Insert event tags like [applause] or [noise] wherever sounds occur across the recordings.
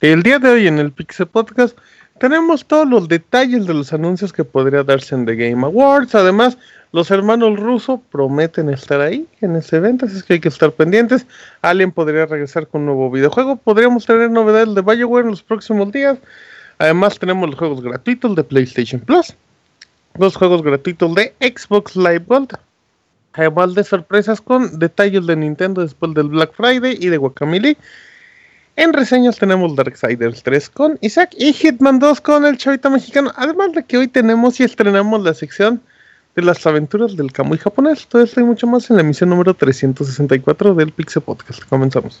El día de hoy en el Pixel Podcast tenemos todos los detalles de los anuncios que podría darse en The Game Awards. Además, los hermanos rusos prometen estar ahí en ese evento, así que hay que estar pendientes. Alien podría regresar con un nuevo videojuego. Podríamos tener novedades de BioWare en los próximos días. Además, tenemos los juegos gratuitos de PlayStation Plus, los juegos gratuitos de Xbox Live Gold. Además de sorpresas con detalles de Nintendo después del Black Friday y de Guacamole. En reseñas tenemos Darksiders 3 con Isaac y Hitman 2 con el chavita mexicano. Además de que hoy tenemos y estrenamos la sección de las aventuras del Kamui japonés. Todo esto y mucho más en la emisión número 364 del Pixel Podcast. Comenzamos.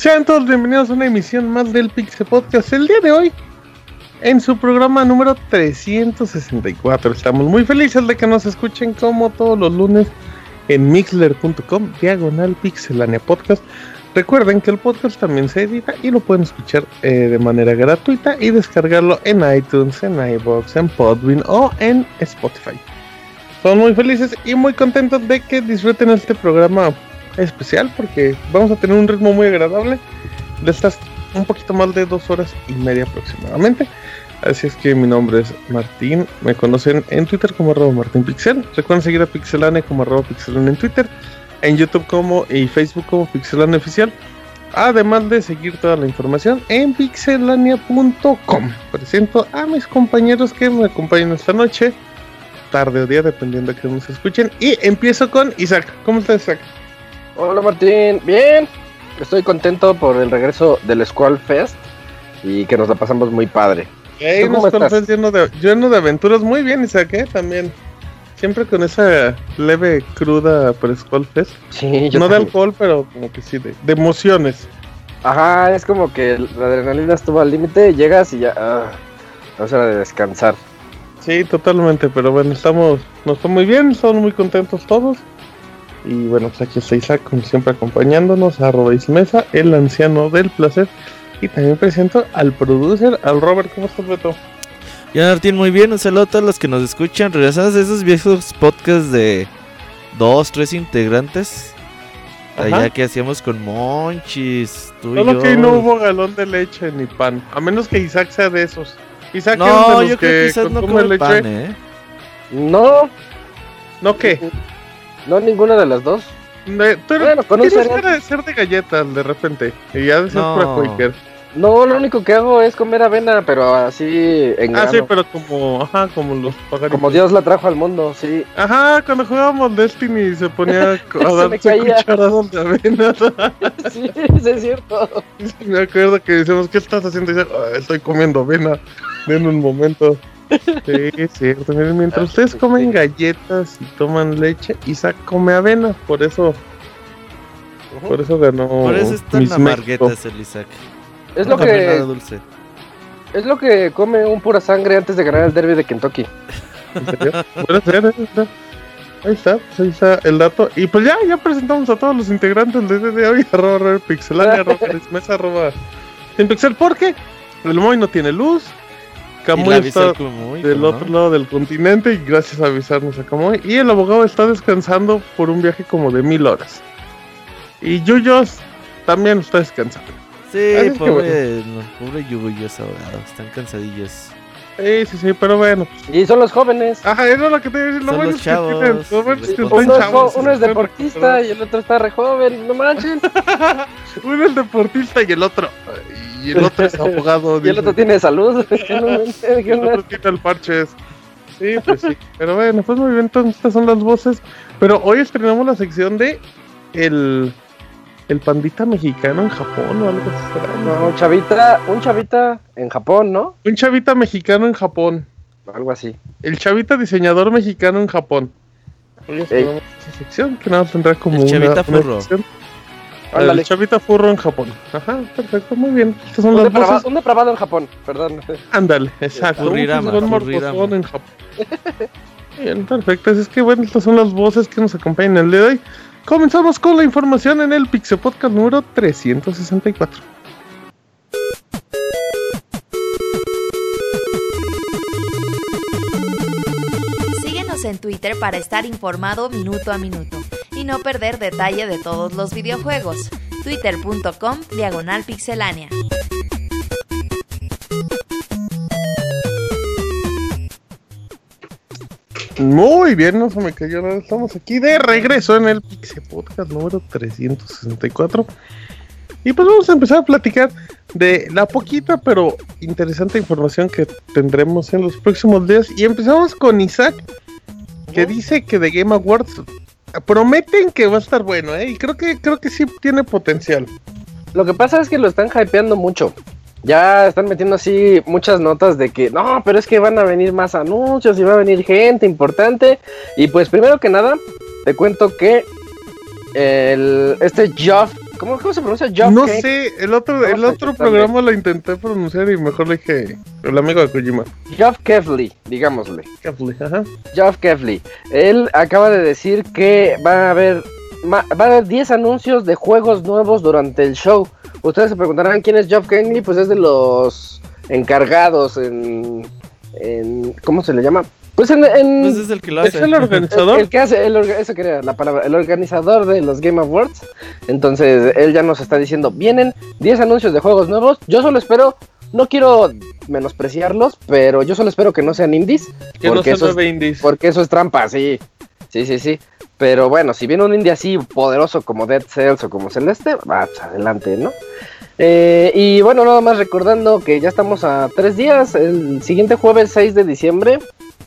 Sean todos bienvenidos a una emisión más del Pixel Podcast. El día de hoy, en su programa número 364, estamos muy felices de que nos escuchen como todos los lunes en mixler.com, diagonal pixelania podcast. Recuerden que el podcast también se edita y lo pueden escuchar eh, de manera gratuita y descargarlo en iTunes, en iBox, en Podbean o en Spotify. Estamos muy felices y muy contentos de que disfruten este programa especial porque vamos a tener un ritmo muy agradable de estas un poquito más de dos horas y media aproximadamente. Así es que mi nombre es Martín, me conocen en Twitter como arroba Martín Pixel. Recuerden seguir a Pixelane como arroba Pixelane en Twitter, en YouTube como y Facebook como Pixelane Oficial. Además de seguir toda la información en pixelania.com. Presento a mis compañeros que me acompañan esta noche, tarde o día, dependiendo de que nos escuchen. Y empiezo con Isaac. ¿Cómo estás, Isaac? Hola Martín, bien. Estoy contento por el regreso del Squall Fest y que nos la pasamos muy padre. Hey, un Squall Fest lleno de, lleno de aventuras, muy bien, Isaac, ¿eh? también. Siempre con esa leve cruda por Squall Fest. Sí, yo No de alcohol, pero como que sí, de, de, emociones. Ajá, es como que la adrenalina estuvo al límite, llegas y ya. Ah, es hora de descansar. Sí, totalmente, pero bueno, estamos, nos está muy bien, estamos muy contentos todos. Y bueno, pues aquí está Isaac, como siempre, acompañándonos, a Robéis Mesa, el anciano del placer. Y también presento al producer, al Robert. ¿Cómo estás, Beto? Ya, Martín, muy bien. Un saludo a todos los que nos escuchan. Regresados a esos viejos podcasts de dos, tres integrantes. Allá que hacíamos con Monchis, tú Solo y yo. que no hubo galón de leche ni pan. A menos que Isaac sea de esos. Isaac no, es de los yo que creo que quizás no come leche. pan, ¿eh? No, ¿No qué? No ninguna de las dos. De, tú eres, Bueno, con un tienes cereal. cara de ser de galletas de repente. Y ya de ser No. No, lo único que hago es comer avena, pero así en Ah, sí, pero como, ajá, como los pagaritos. Como Dios la trajo al mundo, sí. Ajá, cuando jugábamos Destiny se ponía [laughs] a Se me darse cucharadas de avena. [laughs] Sí, sí, es cierto. Me acuerdo que decíamos, ¿qué estás haciendo? Y dice, "Ah, estoy comiendo avena. En un momento. Sí, es cierto. Miren, mientras ustedes comen galletas y toman leche, Isaac come avena. Por eso, por eso ganó. Por eso es tan Miss amarguetas el Isaac. Es No lo que dulce. es lo que come un pura sangre antes de ganar el derby de Kentucky. México. ¿En serio? Puede ser, ¿eh? Ahí está. Ahí está, pues ahí está el dato. Y pues ya, ya presentamos a todos los integrantes del día de hoy. [laughs] Arroba Robert Pixelania, arroba Mesa, arroba Sin Pixel. Porque el Moy no tiene luz. Camuy está del ¿cómo otro no? lado del continente y gracias a avisarnos a Camuy. Y el abogado está descansando por un viaje como de mil horas. Y Yuyos también está descansando. Sí, Así pobre, no, pobre yuguyos ahogados, están cansadillos. Sí, sí, sí, pero bueno. Y son los jóvenes. Ajá, eso es lo que te iba a decir. Lo bueno los es que tienen, chavos, lo bueno es que Uno chavos. uno es deportista y el otro está re joven, no manches. [laughs] Uno es deportista y el otro. Y el otro es abogado. [laughs] Y el otro tiene salud. [laughs] No manches, ¿qué El otro tiene el parches. Sí, pues sí. Pero bueno, pues muy bien, entonces estas son las voces. Pero hoy estrenamos la sección de el, el pandita mexicano en Japón o algo así. ¿no? Un chavita, un chavita en Japón, ¿no? Un chavita mexicano en Japón. Algo así. El chavita diseñador mexicano en Japón. Hoy estrenamos esa sección que nada tendrá como El una, chavita una furro. sección. Ándale. El chavita furro en Japón. Ajá, perfecto, muy bien. Estas son Un las depravado, voces. un depravado en Japón, perdón. Ándale, exacto. Furrirama, Un furrirama. en Japón. Bien, perfecto. Así es que bueno, estas son las voces que nos acompañan el día de hoy. Comenzamos con la información en el Pixel Podcast número 364. Síguenos en Twitter para estar informado minuto a minuto y no perder detalle de todos los videojuegos. Twitter.com Diagonal Pixelánea. Muy bien, no se me cayó nada. Estamos aquí de regreso en el Pixel Podcast número 364. Y pues vamos a empezar a platicar de la poquita pero interesante información que tendremos en los próximos días. Y empezamos con Isaac, que dice que de Game Awards prometen que va a estar bueno, ¿eh? Y creo que, creo que sí tiene potencial. Lo que pasa es que lo están hypeando mucho. Ya están metiendo así muchas notas de que no, pero es que van a venir más anuncios y va a venir gente importante. Y pues primero que nada, te cuento que el este Geoff, ¿cómo, cómo se pronuncia? Geoff no sé, el otro, el otro programa lo intenté pronunciar y mejor le dije el amigo de Kojima. Geoff Keighley, digámosle. Ajá. Geoff Keighley. Él acaba de decir que va a haber va a haber 10 anuncios de juegos nuevos durante el show. Ustedes se preguntarán quién es Geoff Keighley, pues es de los encargados en, en ¿cómo se le llama? Pues en, en- Pues es el que lo ¿Es hace. el el, organizador? [laughs] el que hace, el eso quería la palabra, el organizador de los Game Awards. Entonces él ya nos está diciendo, vienen 10 anuncios de juegos nuevos. Yo solo espero, no quiero menospreciarlos, pero yo solo espero que no sean indies. que no porque se eso es- nueve indies. porque eso es trampa, sí. Sí, sí, sí. Pero bueno, si viene un indie así poderoso como Dead Cells o como Celeste, va pues, adelante, ¿no? Eh, y bueno, nada más recordando que ya estamos a tres días. El siguiente jueves 6 de diciembre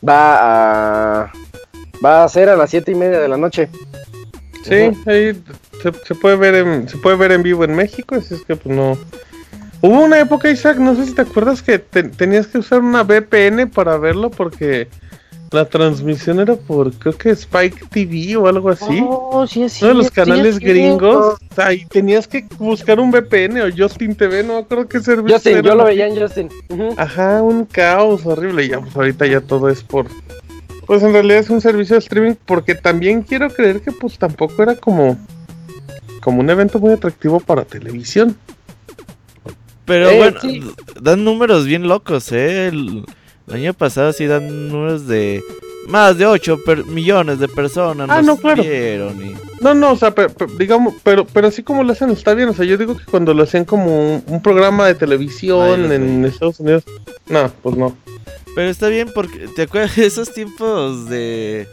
va a va a ser a las siete y media de la noche. Sí, ahí se, se puede ver en, se puede ver en vivo en México, así es que pues no. Hubo una época, Isaac, no sé si te acuerdas que te- tenías que usar una VPN para verlo porque la transmisión era por creo que Spike TV o algo así. Oh, sí es Uno de los sí canales gringos. Y tenías que buscar un VPN o Justin TV, no acuerdo qué servicio Justin, era. yo lo veía en Justin. Ajá, un caos horrible. Y ya, pues ahorita ya todo es por. Pues en realidad es un servicio de streaming. Porque también quiero creer que, pues tampoco era como. Como un evento muy atractivo para televisión. Pero Eh, bueno, sí. dan números bien locos, ¿eh? El, el año pasado sí dan números de más de 8 millones de personas. Ah, nos no, claro. vieron y- No, no, o sea, pe- pe- digamos, pero, pero así como lo hacen está bien. O sea, yo digo que cuando lo hacían como un, un programa de televisión Ay, en. Estados Unidos. No, pues no. Pero está bien porque, ¿te acuerdas de esos tiempos de,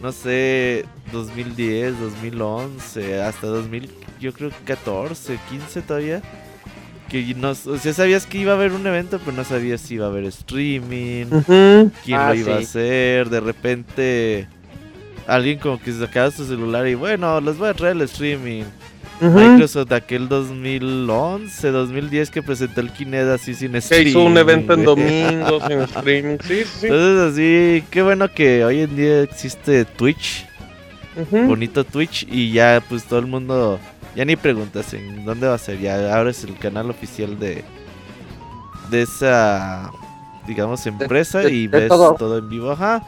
no sé, 2010, 2011, hasta 2000, yo creo que 14, 15 todavía? Que no, o sea, sabías que iba a haber un evento, pero no sabías si iba a haber streaming, quién Ah, lo iba a hacer, de repente alguien como que sacaba su celular y bueno, les voy a traer el streaming. Ujú. Microsoft aquel 2011, 2010 que presentó el Kinect así sin Que streaming. hizo un evento en [laughs] güey. domingos, en streaming. Sí, sí, sí. Entonces así, qué bueno que hoy en día existe Twitch, bonito Twitch y ya pues todo el mundo ya ni preguntas en dónde va a ser, ya ahora es el canal oficial de de esa digamos empresa de- y de ves todo. todo. en vivo, ajá.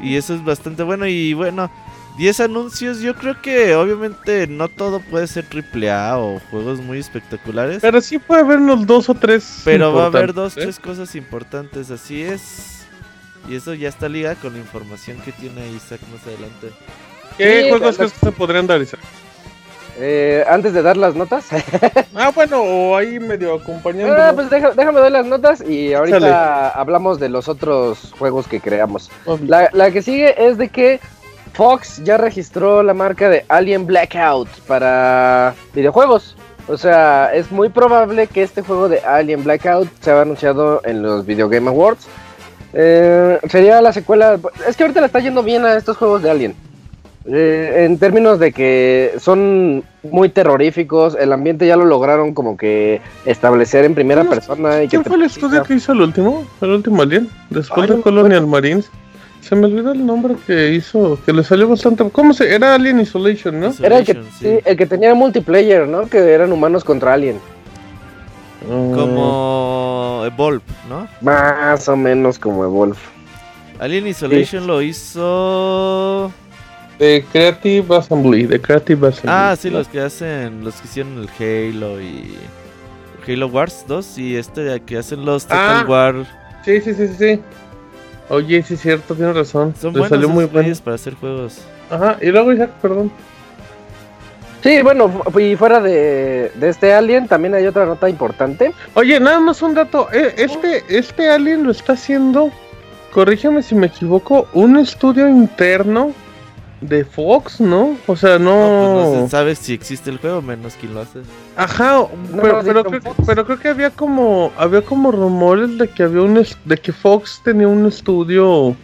Y eso es bastante bueno y bueno, 10 anuncios, yo creo que obviamente no todo puede ser AAA o juegos muy espectaculares. Pero sí puede haber unos dos o tres. Pero va a haber dos, ¿eh? tres cosas importantes, así es. Y eso ya está ligado con la información que tiene Isaac más adelante. ¿Qué Sí, juegos crees que se podrían dar, Isaac? Eh, antes de dar las notas. [laughs] ah, bueno, o ahí medio acompañando. Ah, pues deja- déjame dar las notas y ahorita hablamos de los otros juegos que creamos. La, la que sigue es de que Fox ya registró la marca de Alien Blackout para videojuegos. O sea, es muy probable que este juego de Alien Blackout se haya anunciado en los Video Game Awards. Eh, sería la secuela. Es que ahorita le está yendo bien a estos juegos de Alien. Eh, en términos de que son muy terroríficos, el ambiente ya lo lograron como que establecer en primera ¿Quién- persona. Y ¿Quién fue el estudio que hizo el último? El último Alien. Después Ay, de Colonial Marines. Se me olvidó el nombre que hizo, que le salió bastante. ¿Cómo se? Era Alien Isolation, ¿no? Era el que, sí. sí, el que tenía multiplayer, ¿no? Que eran humanos contra alien. Mm, Como Evolve, ¿no? Más o menos como Evolve. Alien Isolation lo hizo. De Creative Assembly. De Creative Assembly. Ah, sí, los que hacen. Los que hicieron el Halo y. Halo Wars 2 y este de que hacen los Total Ah. War. Sí, sí, sí, sí, sí. Oye, sí es cierto, tienes razón. Son buenos salió muy bueno. para hacer juegos. Ajá, y luego Isaac, perdón. Sí, bueno, y fuera de, de este alien, también hay otra nota importante. Oye, nada más un dato. eh, Este, este Alien lo está haciendo, corrígeme si me equivoco, un estudio interno de Fox, ¿no? O sea, No, no. pues no se sabe si existe el juego, menos quien lo hace. Ajá, No, pero, no, pero, creo, pero creo que había como había como rumores de que había un de que Fox tenía un estudio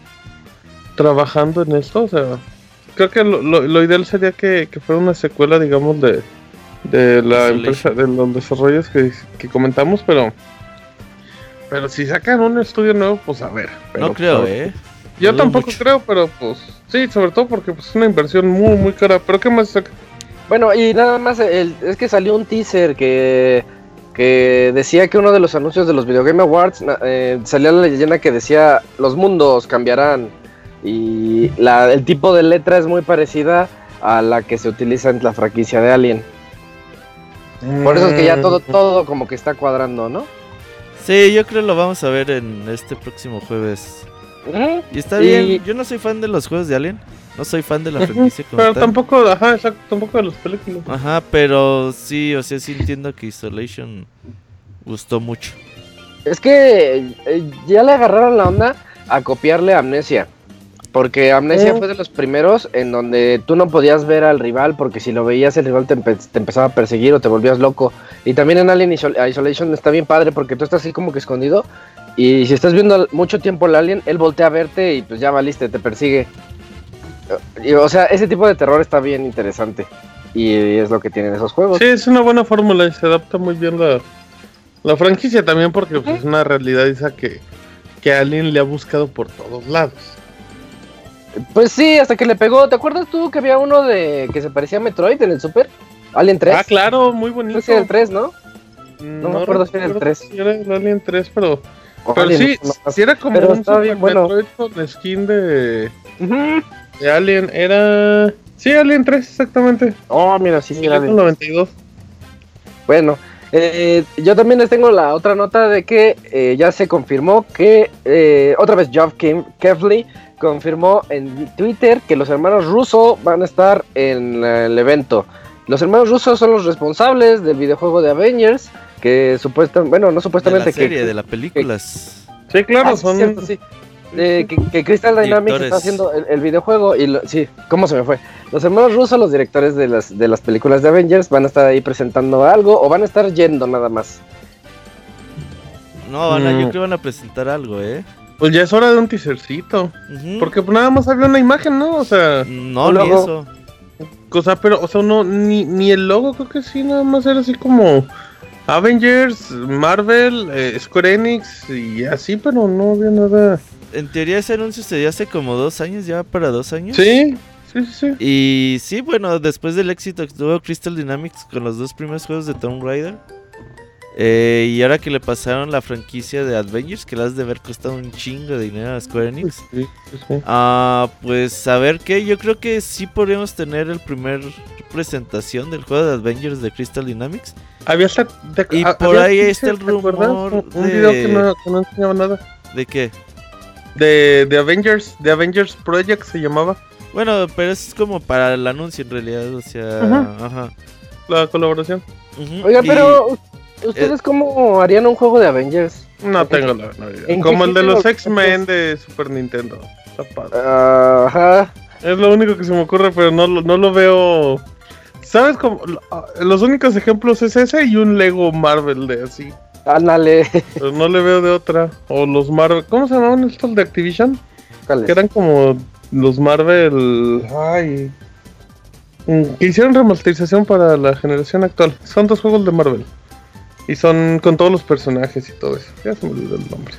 trabajando en esto, o sea, creo que lo, lo- lo ideal sería que, que fuera una secuela, digamos, de, de la empresa, de los desarrollos que, que comentamos, pero pero si sacan un estudio nuevo, pues a ver. pero, no creo, pues, ¿eh? Yo tampoco mucho. creo, pero pues sí, sobre todo porque pues, es una inversión muy muy cara. Pero qué más saca? Bueno, y nada más, el- es que salió un teaser que, que decía que uno de los anuncios de los Video Game Awards eh, salía la leyenda que decía los mundos cambiarán. Y la, el tipo de letra es muy parecida a la que se utiliza en la franquicia de Alien. Por eso es que ya todo, Mm. todo como que está cuadrando, ¿no? Sí, yo creo lo vamos a ver en este próximo jueves. Y está Y- bien, yo no soy fan de los juegos de Alien. No soy fan de la franquicia como Pero tal. tampoco, ajá, exacto, tampoco de las películas. Ajá, pero sí, o sea, sí entiendo que Isolation gustó mucho. Es que eh, ya le agarraron la onda a copiarle a Amnesia. Porque Amnesia Mm. fue de los primeros en donde tú no podías ver al rival porque si lo veías el rival te, empe- te empezaba a perseguir o te volvías loco. Y también en Alien Isol- Isolation está bien padre porque tú estás así como que escondido y si estás viendo mucho tiempo al alien, él voltea a verte y pues ya valiste, te persigue. Y, o sea, ese tipo de terror está bien interesante y es lo que tienen esos juegos. Sí, es una buena fórmula y se adapta muy bien la, la franquicia también porque pues, es una realidad esa que, que alguien le ha buscado por todos lados. Pues sí, hasta que le pegó. ¿Te acuerdas tú que había uno de que se parecía a Metroid en el Super? Alien 3. Ah, claro, muy bonito. Creo que era el 3, ¿no? Mm, no me acuerdo si era el recuerdo 3. si era el Alien 3, pero, pero Alien, sí, no, era como pero un estaba bien bueno. Metroid con skin de, de Alien. Era... Sí, Alien 3, exactamente. Oh, mira, sí, Alien. 92. Bueno, eh, yo también les tengo la otra nota de que eh, ya se confirmó que eh, otra vez Geoff Kim- Keighley confirmó en Twitter que los hermanos Russo van a estar en el evento. Los hermanos Russo son los responsables del videojuego de Avengers, que supuestamente, bueno, no De la supuestamente serie, que de la películas. Sí, claro, Ah, sí, son... cierto, sí. Eh, que, que Crystal Dynamics Directores. está haciendo el, el videojuego y lo- sí, ¿cómo se me fue? Los hermanos rusos, los directores de las, de las películas de Avengers, van a estar ahí presentando algo o van a estar yendo nada más. No, van a- yo Mm. creo que van a presentar algo, ¿eh? Pues ya es hora de un teasercito. Porque pues, nada más había una imagen, ¿no? O sea, No, ni logo. eso. o sea, pero, o sea, no, ni, ni el logo creo que sí, nada más era así como Avengers, Marvel, eh, Square Enix y así, pero no había nada. En teoría ese anuncio se dio hace como dos años, ya para dos años. Sí, sí, sí, sí. Y sí, bueno, después del éxito que tuvo Crystal Dynamics con los dos primeros juegos de Tomb Raider. eh, y ahora que le pasaron la franquicia de Avengers, que le has de haber costado un chingo de dinero a Square Enix. Sí, sí, sí. Ah, pues a ver qué, yo creo que sí podríamos tener el primer presentación del juego de Avengers de Crystal Dynamics. Había hasta. de- Y ah, por había ahí está el rumor Un, un de- video que no, que no enseñaba nada. ¿De qué? De, de Avengers, de Avengers Project se llamaba. Bueno, pero es como para el anuncio en realidad, o sea, Ajá. ajá. La colaboración. Ujú, Oiga, y- pero ¿ustedes cómo harían un juego de Avengers? No tengo la menor idea. ¿En Como el de los X-Men de Super Nintendo. Está padre. Ajá. Es lo único que se me ocurre, pero no, lo- no lo veo. ¿Sabes cómo? Lo- Los únicos ejemplos es ese y un Lego Marvel de así. Ándale. Pero no le veo de otra. O los Marvel. ¿Cómo se llamaban estos de Activision? ¿Cuál Que eran como los Marvel. Ay. mm, Que hicieron remasterización para la generación actual. Son dos juegos de Marvel. Y son con todos los personajes y todo eso. Ya se me olvidó el nombre.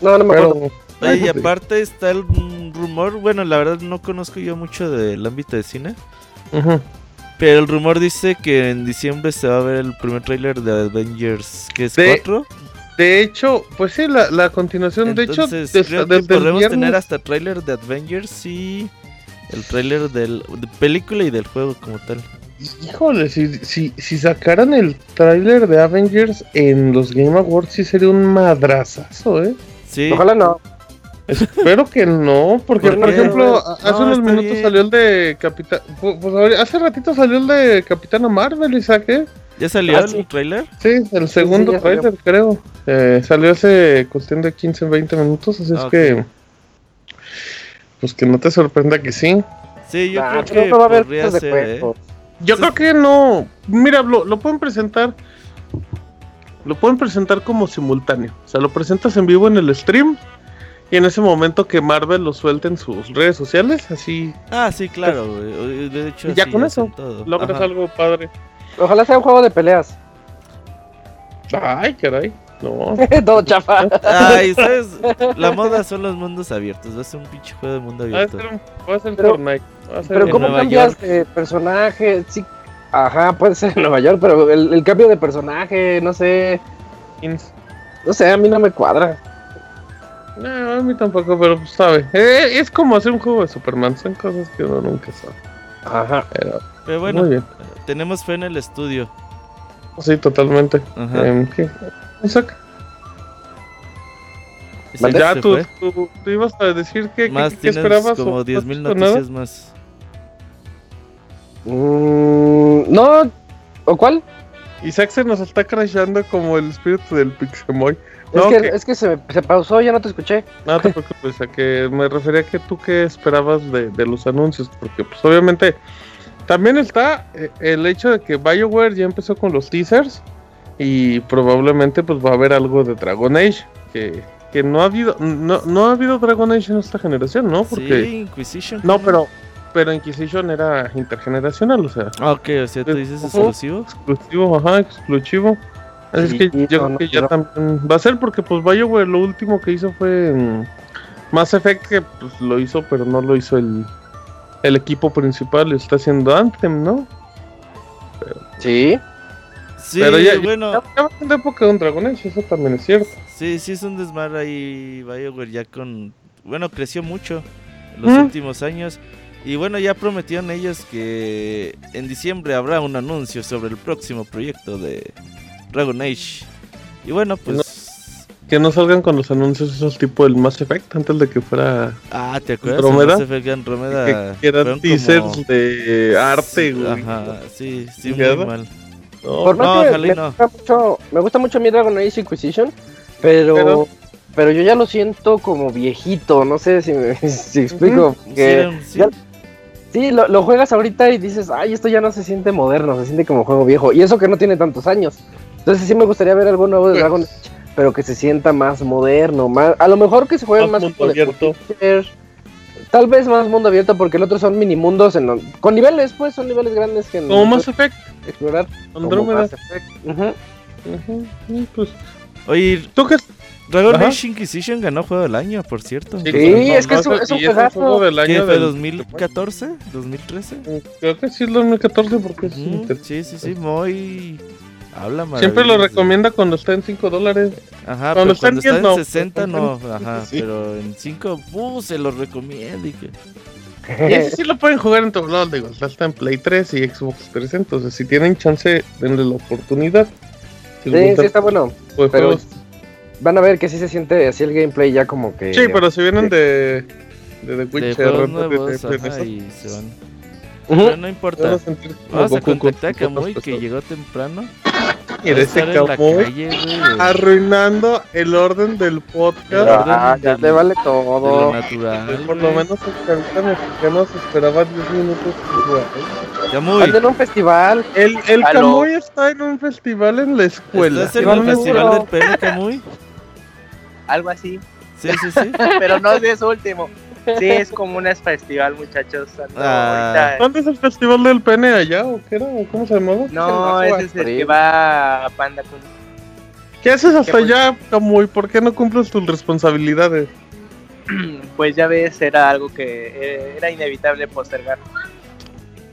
No, no me acuerdo. Pero. Oye, y Ay, aparte está el rumor, bueno, la verdad no conozco yo mucho del ámbito de cine, ujú. Pero el rumor dice que en diciembre se va a ver el primer tráiler de Avengers, que es De- 4. De hecho, pues sí, la, la continuación. Entonces, de hecho, des- creo que podremos viernes- tener hasta tráiler de Avengers y el tráiler del de película y del juego como tal. Híjole, si, si, si sacaran el tráiler de Avengers en los Game Awards, sí sería un madrazazo, ¿eh? Sí. Ojalá no. Espero que no, porque ¿Por ejemplo, hace No, unos minutos bien. salió el de Capitán. Pues hace ratito salió el de Capitana Marvel, ¿y saqué? ¿Ya salió Ah, el sí. tráiler? Sí, el segundo salió. tráiler, creo. Eh, salió hace cuestión de 15, 20 minutos, así es Ok. que. Pues que no te sorprenda que sí. Sí, yo Ah, creo que no va a haber de ser, ¿eh? Yo creo que no. Mira, lo, lo pueden presentar. Lo pueden presentar como simultáneo. O sea, lo presentas en vivo en el stream. Y en ese momento que Marvel lo suelte en sus redes sociales, así Ah, sí, claro, güey. De hecho, Y ya con hacen eso, logras Ajá. algo padre. Ojalá sea un juego de peleas. Ay, caray. No. [laughs] Todo chafa. Ay, ¿sabes? La moda son los mundos abiertos. Va a ser un pinche juego de mundo Va a abierto. ser, un- va a ser Pero- Fortnite. Va a ser Pero ¿cómo cambias de personaje? Sí. Ajá, puede ser en Nueva York, pero el, el cambio de personaje, no sé. No sé, a mí no me cuadra. No, a mí tampoco, pero pues sabe. Eh, es como hacer un juego de Superman. Son cosas que uno nunca sabe. Ajá. Pero, Pero bueno, muy bien. tenemos fe en el estudio. Sí, totalmente. Ajá. ¿qué? Isaac, ya tú, fue. tú, tú ibas a decir que, Más que, que tienes esperabas. como o- 10.000 o nada. noticias más. Mm, no. ¿O cuál? Isaac se nos está crashando como el espíritu del Pixemoy. Es que, que- es que se, se pausó, ya no te escuché. No te preocupes, a que me refería a que tú qué esperabas de, de los anuncios, porque pues obviamente también está eh, el hecho de que BioWare ya empezó con los teasers y probablemente pues va a haber algo de Dragon Age, que, que no ha habido no, no ha habido Dragon Age en esta generación, ¿no? Porque Sí, Inquisition. no, pero pero Inquisition era intergeneracional, o sea, Ah, ok, o sea, tú dices exclusivo. exclusivo, ajá, exclusivo. Es que yo creo no que ya también va a ser porque pues BioWare lo último que hizo fue mm, Mass Effect que pues lo hizo pero no lo hizo el, el equipo principal, lo está haciendo Anthem, ¿no? Sí. Sí, pero ya, bueno. ya, ya va a tener época de un Dragon Age, eso también es cierto. Sí, sí es un desmadre ahí BioWare ya con... Bueno, creció mucho en los Mm. últimos años. Y bueno, ya prometieron ellos que en diciembre habrá un anuncio sobre el próximo proyecto de Dragon Age. Y bueno, pues... Que no salgan con los anuncios esos tipo el Mass Effect antes de que fuera Ah, ¿te acuerdas? ¿Andrómeda? El Mass Effect Andrómeda que, que eran teasers como- de arte, güey. Ajá, sí, sí, muy mal. No, Por no, que ojalá y me, no. gusta mucho, me gusta mucho mi Dragon Age Inquisition, pero, Pero- pero yo ya lo siento como viejito, no sé si me [laughs] si explico. Que sí, lo, lo juegas ahorita y dices, ay, esto ya no se siente moderno, se siente como juego viejo. Y eso que no tiene tantos años. Entonces sí me gustaría ver algo nuevo de Pues- Dragon Age, pero que se sienta más moderno, más, a lo mejor que se juegue Más más, mundo abierto. Tal vez más mundo abierto porque el otro son mini mundos en, con niveles, pues son niveles grandes que como Mass Effect, explorar. como Andrómeda. Mass Effect. Ujú. Ujú, sí, pues, Oye, ¿tú qué Dragon Ajá. Age Inquisition ganó juego del año, por cierto. Sí, Sí, es que es un- es un juego del ¿Qué año fue del- 2014? ¿2013? Creo que sí es 2014 porque inter- Sí, sí, sí, muy... Habla siempre lo recomienda cuando está en 5 dólares. Ajá, Cuando pero está en cuando 10 está en no, 60 cuando no, en- ajá, sí. pero en 5, uh, se lo recomiendo y que... [laughs] Y ese sí lo pueden jugar en todos lados, digo, está en Play 3 y Xbox 300. Entonces, si tienen chance, denle la oportunidad. Si Sí, sí está bueno. pero- juegos. Van a ver que sí se siente así el gameplay ya como que. Sí, pero si vienen de, de The de Witcher. de- de- nuevos, de- de ajá, y se van. Pero no importa. a Vamos a contactar a Kamui que llegó temprano. Y de ese Kamui arruinando el orden del podcast. Ah, ya del- le vale todo. natural. Por lo menos el capitán mexicano se esperaba 10 minutos. Kamui, Anda en un festival. El, el. Kamui está en un festival en la escuela. ¿estás en Iván el festival del pene, Kamui? Algo así, Sí, sí, sí. [laughs] pero no es de eso último. Sí, es como un festival, muchachos. Ah. ¿Dónde es el festival del pene allá o qué era? ¿O ¿Cómo se llamaba? No, ese es el que va a Panda Kun. ¿Qué haces hasta allá, Kamui? ¿Por qué no cumples tus responsabilidades? [clears throat] Pues ya ves, era algo que eh, era inevitable postergar.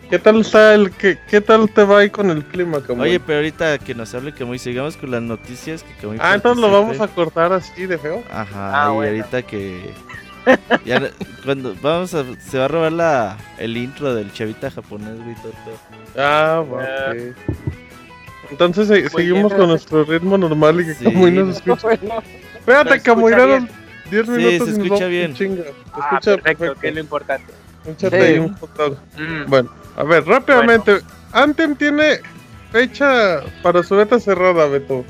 ¿Qué tal está el qué, qué tal te va ahí con el clima, Kamui? Oye, pero ahorita que nos hable Kamui, sigamos con las noticias que Kamui ah, entonces lo vamos a cortar así de feo. Ajá, Ah, y bueno. ahorita que. [laughs] Ya, no- cuando vamos a. Se va a robar la, el intro del chavita japonés, güey. Ah, ok. Entonces se- Muy seguimos bien. con nuestro ritmo normal y que Sí. Kamui nos escucha. [laughs] Bueno, Espérate, Se danos 10 Sí, minutos se y nos escucha bien. Chinga. Se Ah, escucha perfecto, perfecto. que es lo importante. Échate Sí. ahí un poco. Mm, Bueno, a ver, rápidamente. Anthem tiene fecha para su beta cerrada, Beto.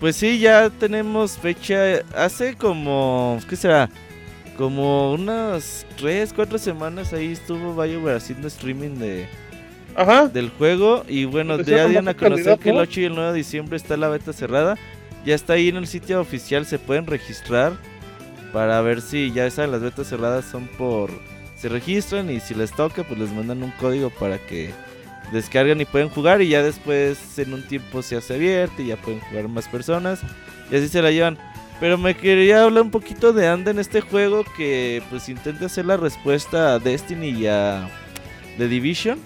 Pues sí, ya tenemos fecha. Hace como. ¿Qué será? Como unas 3, 4 semanas ahí estuvo BioWare haciendo streaming de, Ajá. del juego. Y bueno, ya dieron a conocer que el ¿no? 8 y el 9 de diciembre está la beta cerrada. Ya está ahí en el sitio oficial, se pueden registrar para ver si ya saben las betas cerradas son por se registran y si les toca pues les mandan un código para que descarguen y pueden jugar y ya después en un tiempo se hace abierto y ya pueden jugar más personas y así se la llevan. Pero me quería hablar un poquito de Anda en este juego que pues intenta hacer la respuesta a Destiny y a The Division.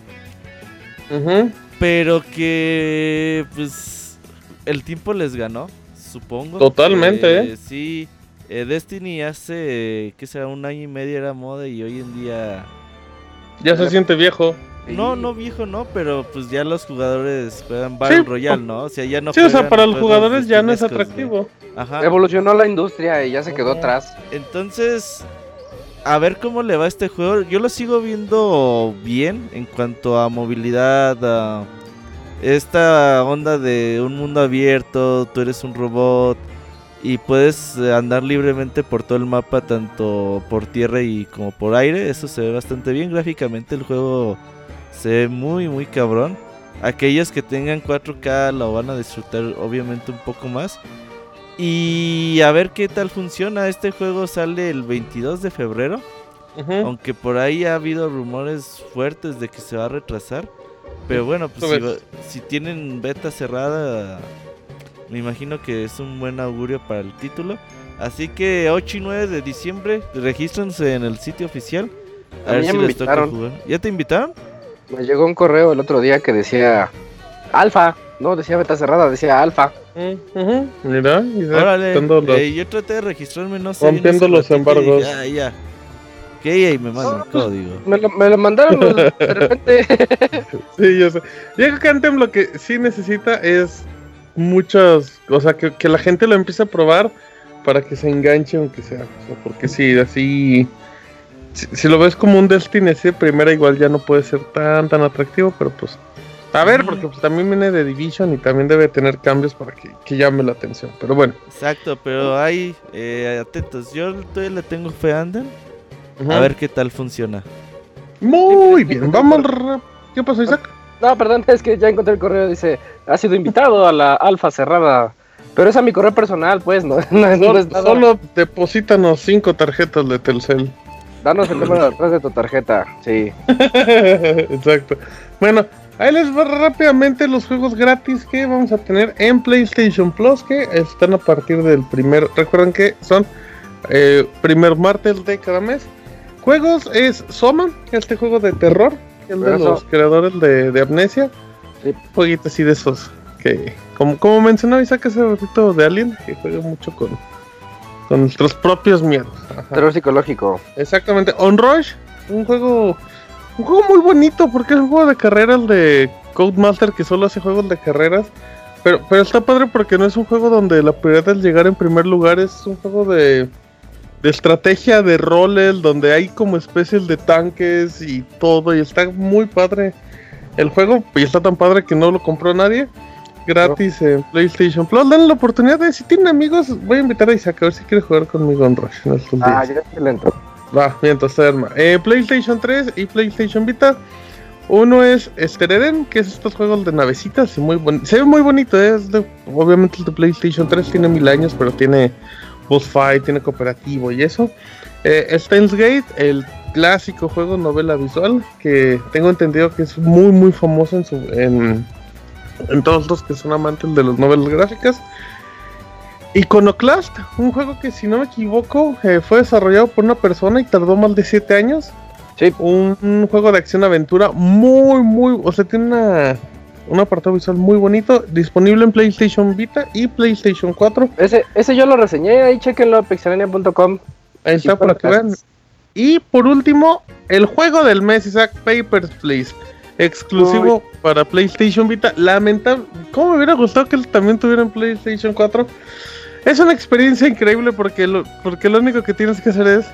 Ujú. Pero que pues el tiempo les ganó, supongo. Totalmente, Eh, Sí, eh, Destiny hace, que será un año y medio era moda y hoy en día... Ya se siente viejo. No, no viejo, no, pero pues ya los jugadores juegan Battle Sí, Royale, ¿no? O sea, ya no sí, o sea, para los jugadores ya no es atractivo. Ajá. Evolucionó la industria y ya se quedó Ujú. atrás. Entonces, a ver cómo le va a este juego. Yo lo sigo viendo bien en cuanto a movilidad, a esta onda de un mundo abierto, tú eres un robot y puedes eh, andar libremente por todo el mapa, tanto por tierra y como por aire. Eso se ve bastante bien. Gráficamente el juego se ve muy, muy cabrón. Aquellos que tengan 4K lo van a disfrutar obviamente un poco más. Y a ver qué tal funciona. Este juego sale el 22 de febrero. Aunque por ahí ha habido rumores fuertes de que se va a retrasar. Pero bueno, pues si, va- si tienen beta cerrada, me imagino que es un buen augurio para el título. Así que 8 y 9 de diciembre, regístrense en el sitio oficial. A A ver si les toca jugar. ¿Ya te invitaron? Me llegó un correo el otro día que decía alfa. No, decía beta cerrada, decía alfa. Mira, y Órale. los- eh, yo traté de registrarme, no sé. Rompiendo no los ratito y embargos. Ya, ya. Que ahí me mandan el código. Me lo, me lo mandaron de repente. [laughs] Sí, yo sé. Yo creo que Anthem lo que sí necesita es muchas, o sea, que, que la gente lo empiece a probar para que se enganche aunque sea, o sea, porque si así, si, si lo ves como un Destiny así de primera igual ya no puede ser tan tan atractivo, pero pues a ver, porque pues, también viene de Division y también debe tener cambios para que, que llame la atención, pero bueno. Exacto, pero hay eh, atentos. Yo todavía le tengo fe a Anden. A ver qué tal funciona. Muy bien, vamos. ¿Qué pasó, Isaac? No, perdón, [laughs] es que ya encontré el correo. Dice, ha sido invitado a la alfa cerrada. Pero es a mi correo personal, pues, no, [laughs] no, es- no Solo, es nada. solo deposítanos cinco tarjetas de Telcel. Danos el [laughs] número detrás de tu tarjeta, sí. [laughs] Exacto. Bueno, ahí les va rápidamente los juegos gratis que vamos a tener en PlayStation Plus que están a partir del primer. Recuerden que son eh, primer martes de cada mes. Juegos es Soma, este juego de terror, que es de Eso. los creadores de, de Amnesia. Sí. Jueguitos así de esos que, como, como mencionaba Isaac hace ratito de Alien, que juega mucho con, con nuestros propios miedos. Ajá. Terror psicológico. Exactamente. On Rush, un juego. Un juego muy bonito porque es un juego de carreras de Codemaster que solo hace juegos de carreras. Pero, pero está padre porque no es un juego donde la prioridad es llegar en primer lugar, es un juego de. de estrategia de roles donde hay como especies de tanques y todo y está muy padre el juego y está tan padre que no lo compró nadie gratis en PlayStation Plus denle la oportunidad de si tienen amigos voy a invitar a Isaac a ver si quiere jugar conmigo en Rush en estos Ah, días. ya estoy lento. Va, mientras se arma. Eh, PlayStation 3 y PlayStation Vita. Uno es Stereden, que es estos juegos de navecitas. y muy Se ve muy bonito, eh, es de- obviamente el de PlayStation 3 tiene mil años, pero tiene boss fight, tiene cooperativo y eso. Eh, Gate, el clásico juego novela visual, que tengo entendido que es muy muy famoso en, su, en, en todos los que son amantes de las novelas gráficas. Iconoclast, un juego que si no me equivoco eh, fue desarrollado por una persona y tardó más de 7 años. Sí. Un, un juego de acción aventura muy, muy, o sea, tiene una, un apartado visual muy bonito, disponible en PlayStation Vita y PlayStation 4. Ese, ese yo lo reseñé, ahí chequenlo, pixelania.com. Ahí está para que vean. Y por último, el juego del mes, Isaac Papers, Please. Exclusivo para PlayStation Vita. Lamentable. ¿Cómo me hubiera gustado que él también tuviera en PlayStation 4? Es una experiencia increíble porque lo, porque lo único que tienes que hacer es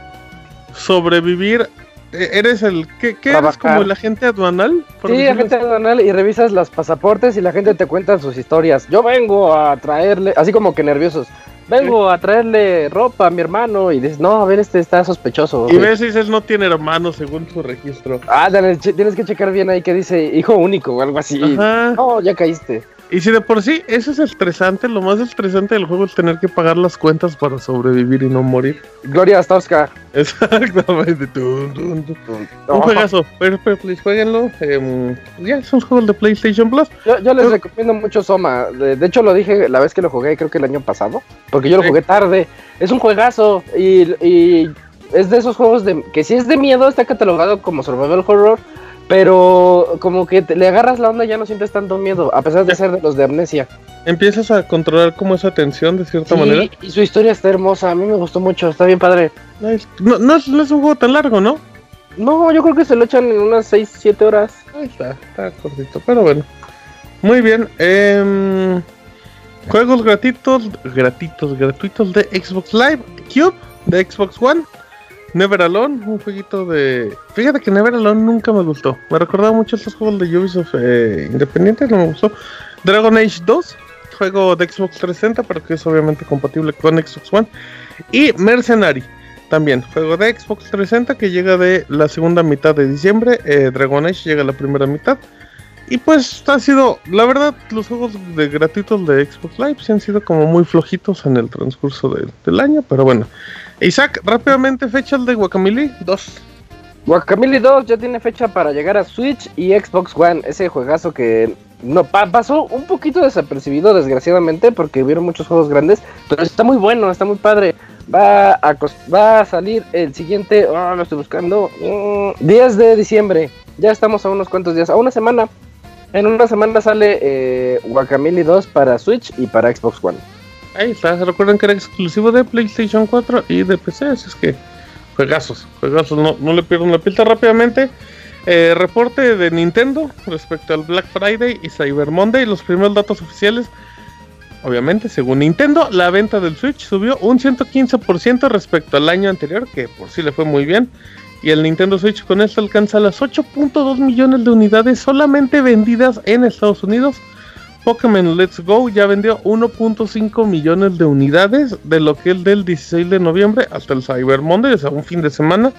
sobrevivir. Eh, Eres el. ¿Qué, qué eres como el agente aduanal? Sí, agente aduanal y revisas los pasaportes y la gente te cuenta sus historias. Yo vengo a traerle, así como que nerviosos. Vengo a traerle ropa a mi hermano y dices, no, a ver, este está sospechoso. Y ves dices no tiene hermanos según su registro. Ah, dale, tienes que checar bien ahí que dice hijo único o algo así. Ajá. No, ya caíste. Y si de por sí eso es estresante, lo más estresante del juego es tener que pagar las cuentas para sobrevivir y no morir. Gloria Stowska. Exactamente. No, Un juegazo. Pero, pero, please, jueguenlo. Em, ya son juegos de PlayStation Plus. Yo, yo les recomiendo mucho Soma. De, de hecho, lo dije la vez que lo jugué, creo que el año pasado. Porque yo lo jugué tarde. Es un juegazo. Y, y es de esos juegos de que si es de miedo, está catalogado como survival horror. Pero como que te- le agarras la onda y ya no sientes tanto miedo. A pesar de ser de los de amnesia. Empiezas a controlar como esa tensión de cierta Sí, manera. y su historia está hermosa. A mí me gustó mucho. Está bien padre. No, no, es, no es un juego tan largo, ¿no? No, yo creo que se lo echan en unas 6, 7 horas. Ahí está, está cortito, pero bueno. Muy bien. em, juegos gratuitos, gratuitos, gratuitos de Xbox Live. Cube de Xbox One. Never Alone, un jueguito de... Fíjate que Never Alone nunca me gustó. Me recordaba mucho estos juegos de Ubisoft eh, independientes, no me gustó. Dragon Age 2, juego de Xbox 360, pero que es obviamente compatible con Xbox One. Y Mercenary, también, juego de Xbox 360 que llega de la segunda mitad de diciembre. eh, Dragon Age llega a la primera mitad. Y pues ha sido, la verdad, los juegos de gratuitos de Xbox Live se han sido como muy flojitos en el transcurso de- del año, pero bueno. Isaac, rápidamente fechas de Guacamole 2. Guacamole 2 ya tiene fecha para llegar a Switch y Xbox One. Ese juegazo que no pa- pasó un poquito desapercibido, desgraciadamente, porque hubieron muchos juegos grandes. Pero está muy bueno, está muy padre. Va a, va a salir el siguiente, ah, lo estoy buscando, mm, 10 de diciembre. Ya estamos a unos cuantos días, a una semana. En una semana sale eh, Guacamole 2 para Switch y para Xbox One. Ahí está, recuerden que era exclusivo de PlayStation 4 y de PC, así es que juegazos, juegazos, no, no le pierdan la pista rápidamente. Eh, reporte de Nintendo respecto al Black Friday y Cyber Monday, los primeros datos oficiales. Obviamente, según Nintendo, la venta del Switch subió un 115% respecto al año anterior, que por sí le fue muy bien. Y el Nintendo Switch con esto alcanza las 8.2 millones de unidades solamente vendidas en Estados Unidos. Pokémon Let's Go ya vendió 1.5 millones de unidades de lo que es del 16 de noviembre hasta el Cyber Monday, o sea, un fin de semana.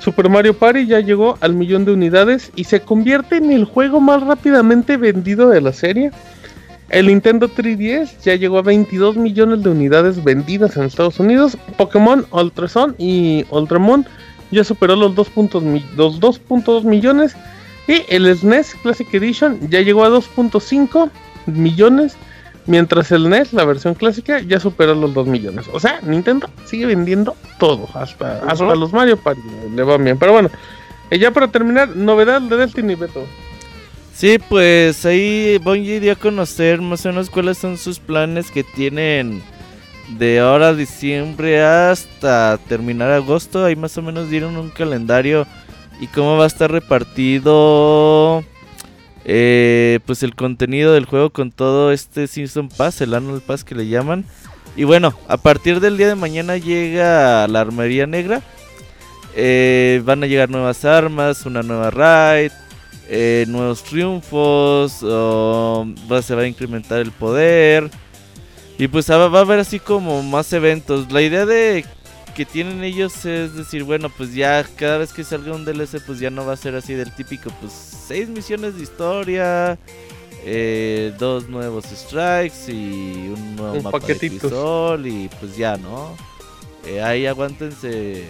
Super Mario Party ya llegó al millón de unidades y se convierte en el juego más rápidamente vendido de la serie. El Nintendo 3DS ya llegó a 22 millones de unidades vendidas en Estados Unidos. Pokémon Ultra Sun y Ultramon ya superó los 2.2 mi- los 2.2 millones. Y el SNES Classic Edition ya llegó a 2.5 millones. Mientras el NES, la versión clásica, ya superó los 2 millones. O sea, Nintendo sigue vendiendo todo. Hasta, hasta los Mario Party le van bien. Pero bueno, eh, ya para terminar, novedad de Destiny Beto. Sí, pues ahí Bungie dio a conocer más o menos cuáles son sus planes que tienen de ahora diciembre hasta terminar agosto. Ahí más o menos dieron un calendario y cómo va a estar repartido eh, pues el contenido del juego con todo este Season Pass, el Annual Pass que le llaman. Y bueno, a partir del día de mañana llega la Armería Negra. Eh, van a llegar nuevas armas, una nueva raid, eh, nuevos triunfos, o va- se va a incrementar el poder. Y pues va, va a haber así como más eventos. La idea de que tienen ellos es decir, bueno, pues ya cada vez que salga un DLC, pues ya no va a ser así del típico, pues seis misiones de historia, eh, dos nuevos strikes y un nuevo Un mapa paquetitos. de crisol y pues ya, ¿no? Eh, ahí aguántense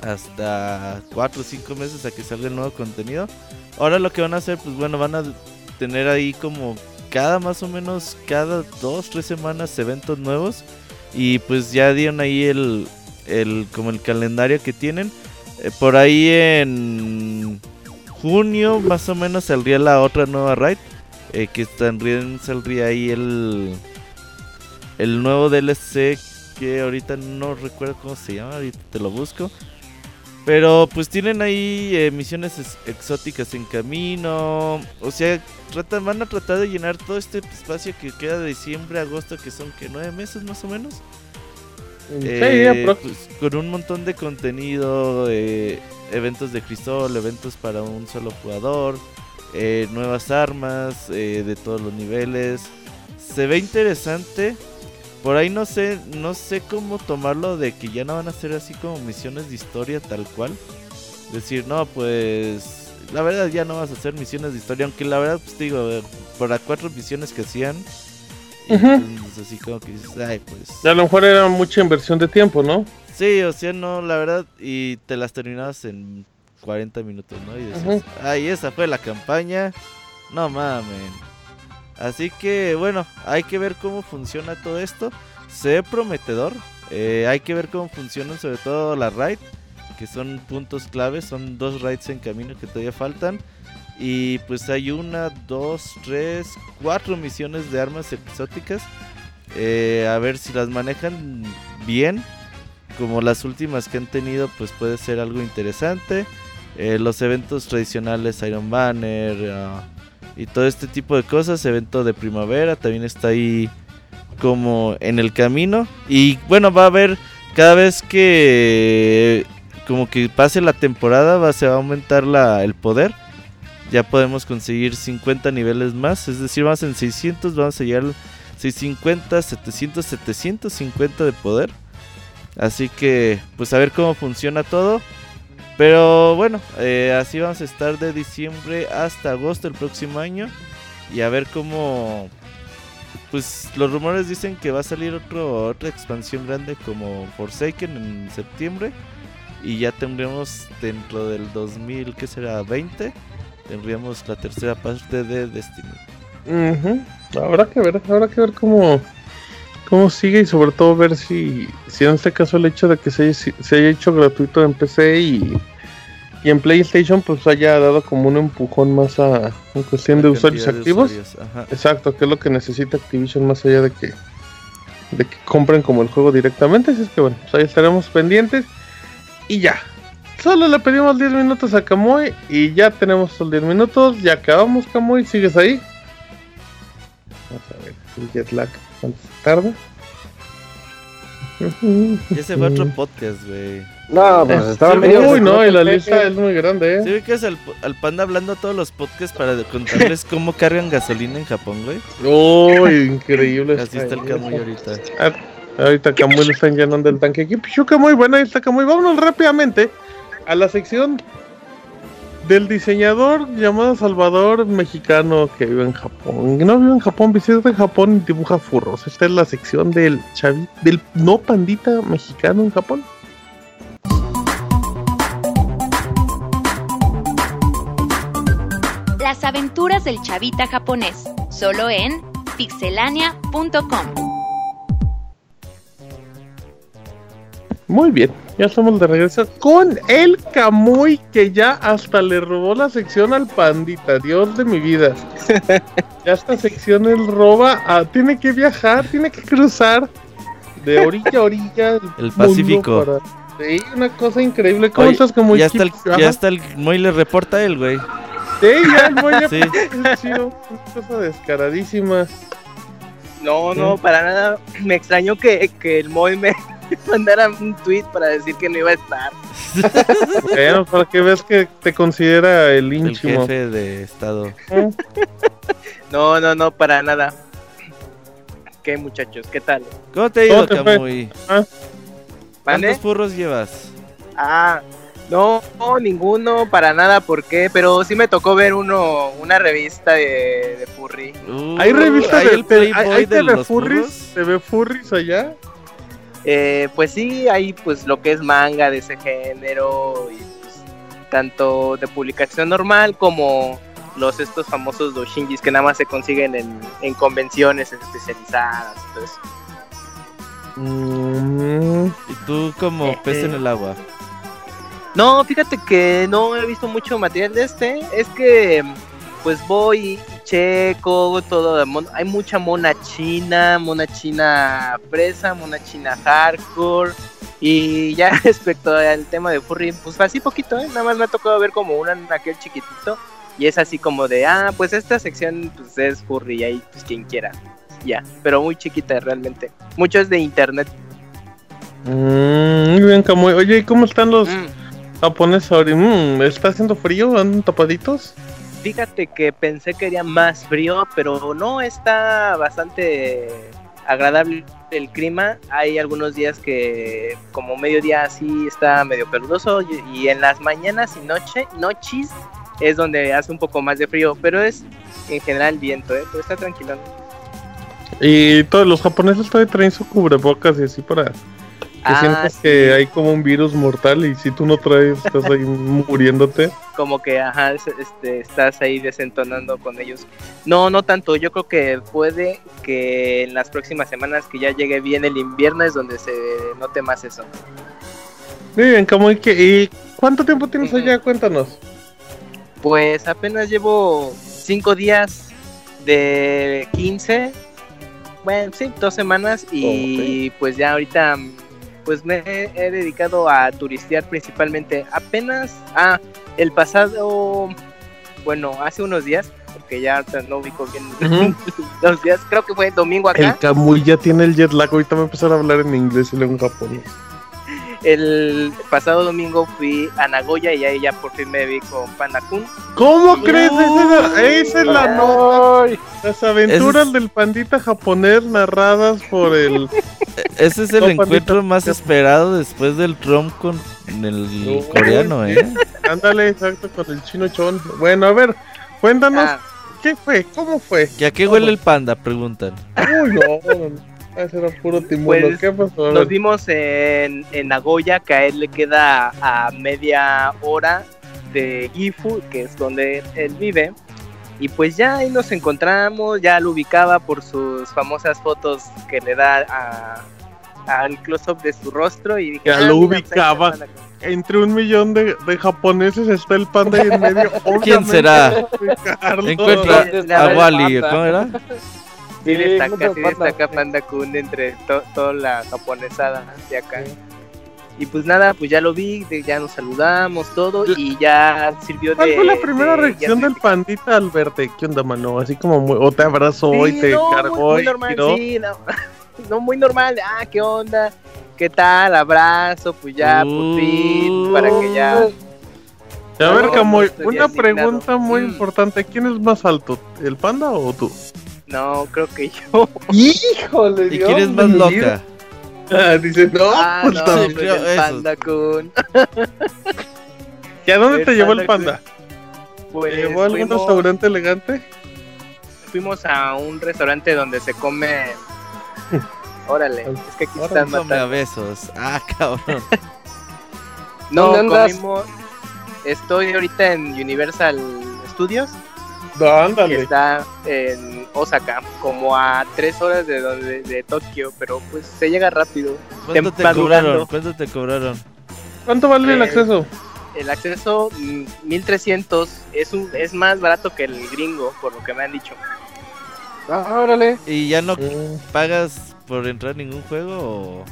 hasta cuatro o cinco meses a que salga el nuevo contenido. Ahora lo que van a hacer, pues bueno, van a tener ahí como cada más o menos cada dos, tres semanas eventos nuevos. Y pues ya dieron ahí el, el como el calendario que tienen. Eh, por ahí en junio más o menos saldría la otra nueva raid. eh, que también saldría ahí el, el nuevo DLC que ahorita no recuerdo cómo se llama, ahorita te lo busco. Pero pues tienen ahí eh, misiones ex- exóticas en camino. O sea, tratan, van a tratar de llenar todo este espacio que queda de diciembre a agosto, que son que nueve meses más o menos. Sí, Eh, pues, con un montón de contenido, eh, eventos de crisol, eventos para un solo jugador, eh, nuevas armas eh, de todos los niveles. Se ve interesante. Por ahí no sé, no sé cómo tomarlo de que ya no van a ser así como misiones de historia tal cual. Decir, no, pues la verdad ya no vas a hacer misiones de historia, aunque la verdad pues digo, eh, para cuatro misiones que hacían, pues, así como que dices, ay, pues A lo mejor era mucha inversión de tiempo, ¿no? Sí, o sea, no, la verdad, y te las terminabas en 40 minutos, ¿no? Y decías, ay, esa fue la campaña. No mamen. Así que, bueno, hay que ver cómo funciona todo esto. Se ve prometedor. eh, hay que ver cómo funcionan, sobre todo la raid, que son puntos claves. Son dos raids en camino que todavía faltan. Y pues hay una, dos, tres, cuatro misiones de armas exóticas. Eh, a ver si las manejan bien como las últimas que han tenido, pues puede ser algo interesante. Eh, los eventos tradicionales, Iron Banner ah, y todo este tipo de cosas, evento de primavera también está ahí como en el camino. Y bueno, va a haber cada vez que como que pase la temporada, va, se va a aumentar la, el poder. Ya podemos conseguir 50 niveles más, es decir, vamos en 600, vamos a llegar a 650, 700, 750 de poder. Así que, pues a ver cómo funciona todo. Pero bueno, eh, así vamos a estar de diciembre hasta agosto el próximo año. Y a ver cómo... Pues los rumores dicen que va a salir otro, otra expansión grande como Forsaken en septiembre. Y ya tendremos dentro del 2000, ¿qué será? 20. Tendríamos la tercera parte de Destiny. Habrá que ver, habrá que ver cómo, cómo sigue y sobre todo ver si, si en este caso el hecho de que se haya, se haya hecho gratuito en PC y, y en PlayStation pues haya dado como un empujón más a en cuestión de usuarios de activos. usuarios. Exacto, que es lo que necesita Activision más allá de que de que compren como el juego directamente. Así es que bueno, pues ahí estaremos pendientes. Y ya. Solo le pedimos 10 minutos a Kamui y ya tenemos los 10 minutos. Ya acabamos, Kamui. ¿Sigues ahí? Vamos a ver, el jet lag. ¿Cuánto se tarda? [laughs] Ya se fue otro podcast, güey. No, pues estaba Sí, medio. Uy, no, y la lista es muy grande, ¿Sí ¿eh? ubicas al, al panda hablando a todos los podcasts para contarles [laughs] cómo cargan gasolina en Japón, güey? Uy, increíble. Así está el Camuy ahorita. Ah, Ahorita Camuy le están llenando el tanque aquí. Pichu Camuy, bueno, ahí está Camuy. Vámonos rápidamente a la sección del diseñador llamado Salvador mexicano que vive en Japón. No vive en Japón, visita en Japón y dibuja furros. Esta es la sección del chavi, del no pandita mexicano en Japón. Las aventuras del chavita japonés, solo en pixelania.com. Muy bien, ya estamos de regreso con el Camuy que ya hasta le robó la sección al pandita, Dios de mi vida. [laughs] ya esta sección él roba, tiene que viajar, tiene que cruzar de orilla a orilla El [laughs] mundo Pacífico. para- Sí, una cosa increíble. ¿Cómo Oye, estás, Camuy? ya está el, ya está el Moy le reporta a él, güey. Sí, ya el Moy ya [laughs] Sí. es chido, es cosa descaradísima. No, no, para nada. [clears throat] Me extrañó que, que el Moy me [laughs] mandara un tweet para decir que no iba a estar. [laughs] Bueno, para que veas que te considera el El íntimo. jefe de estado. [laughs] No, no, no, para nada. ¿Qué muchachos? ¿Qué tal? ¿Cómo te ha ido. Camuy? ¿Mande? ¿Cuántos furros llevas? Ah, no, no, ninguno, para nada, ¿por qué? Pero sí me tocó ver uno, una revista de, de Furry. ¿Hay revistas ¿Hay de, el de- hay, de los furries? furros? ¿TV furries allá? Eh, pues sí, hay pues lo que es manga de ese género y pues, tanto de publicación normal como los estos famosos doshinjis que nada más se consiguen en, en convenciones especializadas. Entonces, Mm, Y tú como Eh, pez en eh. el agua. no, fíjate que no he visto mucho material de este. Es que pues voy checo todo. Hay mucha mona china, mona china fresa, mona china hardcore. Y ya [laughs] respecto al tema de furry, pues así poquito, ¿eh? Nada más me ha tocado ver como una aquel chiquitito. Y es así como de, ah, pues esta sección pues es furry y ahí pues quien quiera. Ya, pero muy chiquita realmente. Mucho es de internet. mm, muy bien, Camuy. Oye, ¿y cómo están los Mm. japoneses ahora? Mm, ¿Está haciendo frío? ¿Andan tapaditos? Fíjate que pensé que haría más frío, pero no está bastante agradable el clima. Hay algunos días que como mediodía así está medio peludoso y, y en las mañanas y noche, noches es donde hace un poco más de frío, pero es en general viento, ¿eh? pero está tranquilo. Y todos los japoneses todavía traen su cubrebocas y así para que Ah, sientas sí. que hay como un virus mortal y si tú no traes, estás ahí muriéndote. como que ajá, es- este, estás ahí desentonando con ellos. No, no tanto. Yo creo que puede que en las próximas semanas que ya llegue bien el invierno es donde se note más eso. Muy bien, Camuy. ¿qué- ¿Y cuánto tiempo tienes allá? Cuéntanos. Pues apenas llevo cinco días de 15. Bueno, sí, dos semanas y pues ya ahorita pues me he, dedicado a turistear principalmente. Apenas, ah, el pasado, bueno, hace unos días, porque ya no ubico bien [laughs] los días, creo que fue domingo acá. El Camuy ya tiene el jet lag. Ahorita va a empezar a hablar en inglés y luego en japonés. El pasado domingo fui a Nagoya y ahí ya por fin me vi con Panda Kun. ¿Cómo crees? Esa es, esa es la nota. Las aventuras es- del pandita japonés narradas por el. [laughs] Ese es el No, encuentro pandita. más esperado después del Rom con el No. coreano, ¿eh? Ándale, exacto, con el chino chon. Bueno, a ver, cuéntanos, Ah, ¿qué fue? ¿Cómo fue? ¿Y a qué huele el panda? Preguntan. Uy, no, ese era puro timuelo. Pues, ¿Qué pasó? Nos ver. vimos en, en Nagoya, que a él le queda a media hora de Gifu, que es donde él vive. Y pues ya ahí nos encontramos, ya lo ubicaba por sus famosas fotos que le da a- al close-up de su rostro. Y dije, Ya "Ah, lo mira, pues, ubicaba. está Panda". Entre un millón de, de japoneses está el panda ahí en medio. [laughs] ¿Quién será? Encuentra a Wally. ¿cómo era? Sí, destaca, sí destaca Panda Kun entre to- toda la japonesada de acá. Y pues nada, pues ya lo vi, de- ya nos saludamos, todo, y ya sirvió de... ¿Cuál fue la primera de- reacción del pandita al verte? ¿Qué onda, mano? Así como, muy- o te abrazó y Sí, te no, cargó muy, muy y normal, tiró. sí, no, [laughs] no, muy normal, ah, ¿qué onda? ¿Qué tal? Abrazo, pues ya, por fin, para que ya... Y a ver, No, estoy una asignado. pregunta muy importante. ¿Quién es más alto, el panda o tú? No, creo que yo... Híjole, ¿Y quién es más loca? dice, no, Ah, pues no, también. pues creo el. Panda Kun. ¿Y a dónde el te llevó el Panda panda? Pues ¿Te llevó a algún fuimos- restaurante elegante? fuimos a un restaurante donde se come. Órale, es que aquí están a matando. besos. Ah, cabrón. No, comimos. Estoy ahorita en Universal Studios, No, que está en Osaka, como a tres horas de donde de Tokio, pero pues se llega rápido. ¿Cuánto te cobraron? ¿Cuánto te cobraron? ¿Cuánto vale el Eh, acceso? El acceso mm, 1300 es un es más barato que el gringo, por lo que me han dicho. Ah, órale. ¿Y ya no Mm, pagas por entrar a ningún juego o...?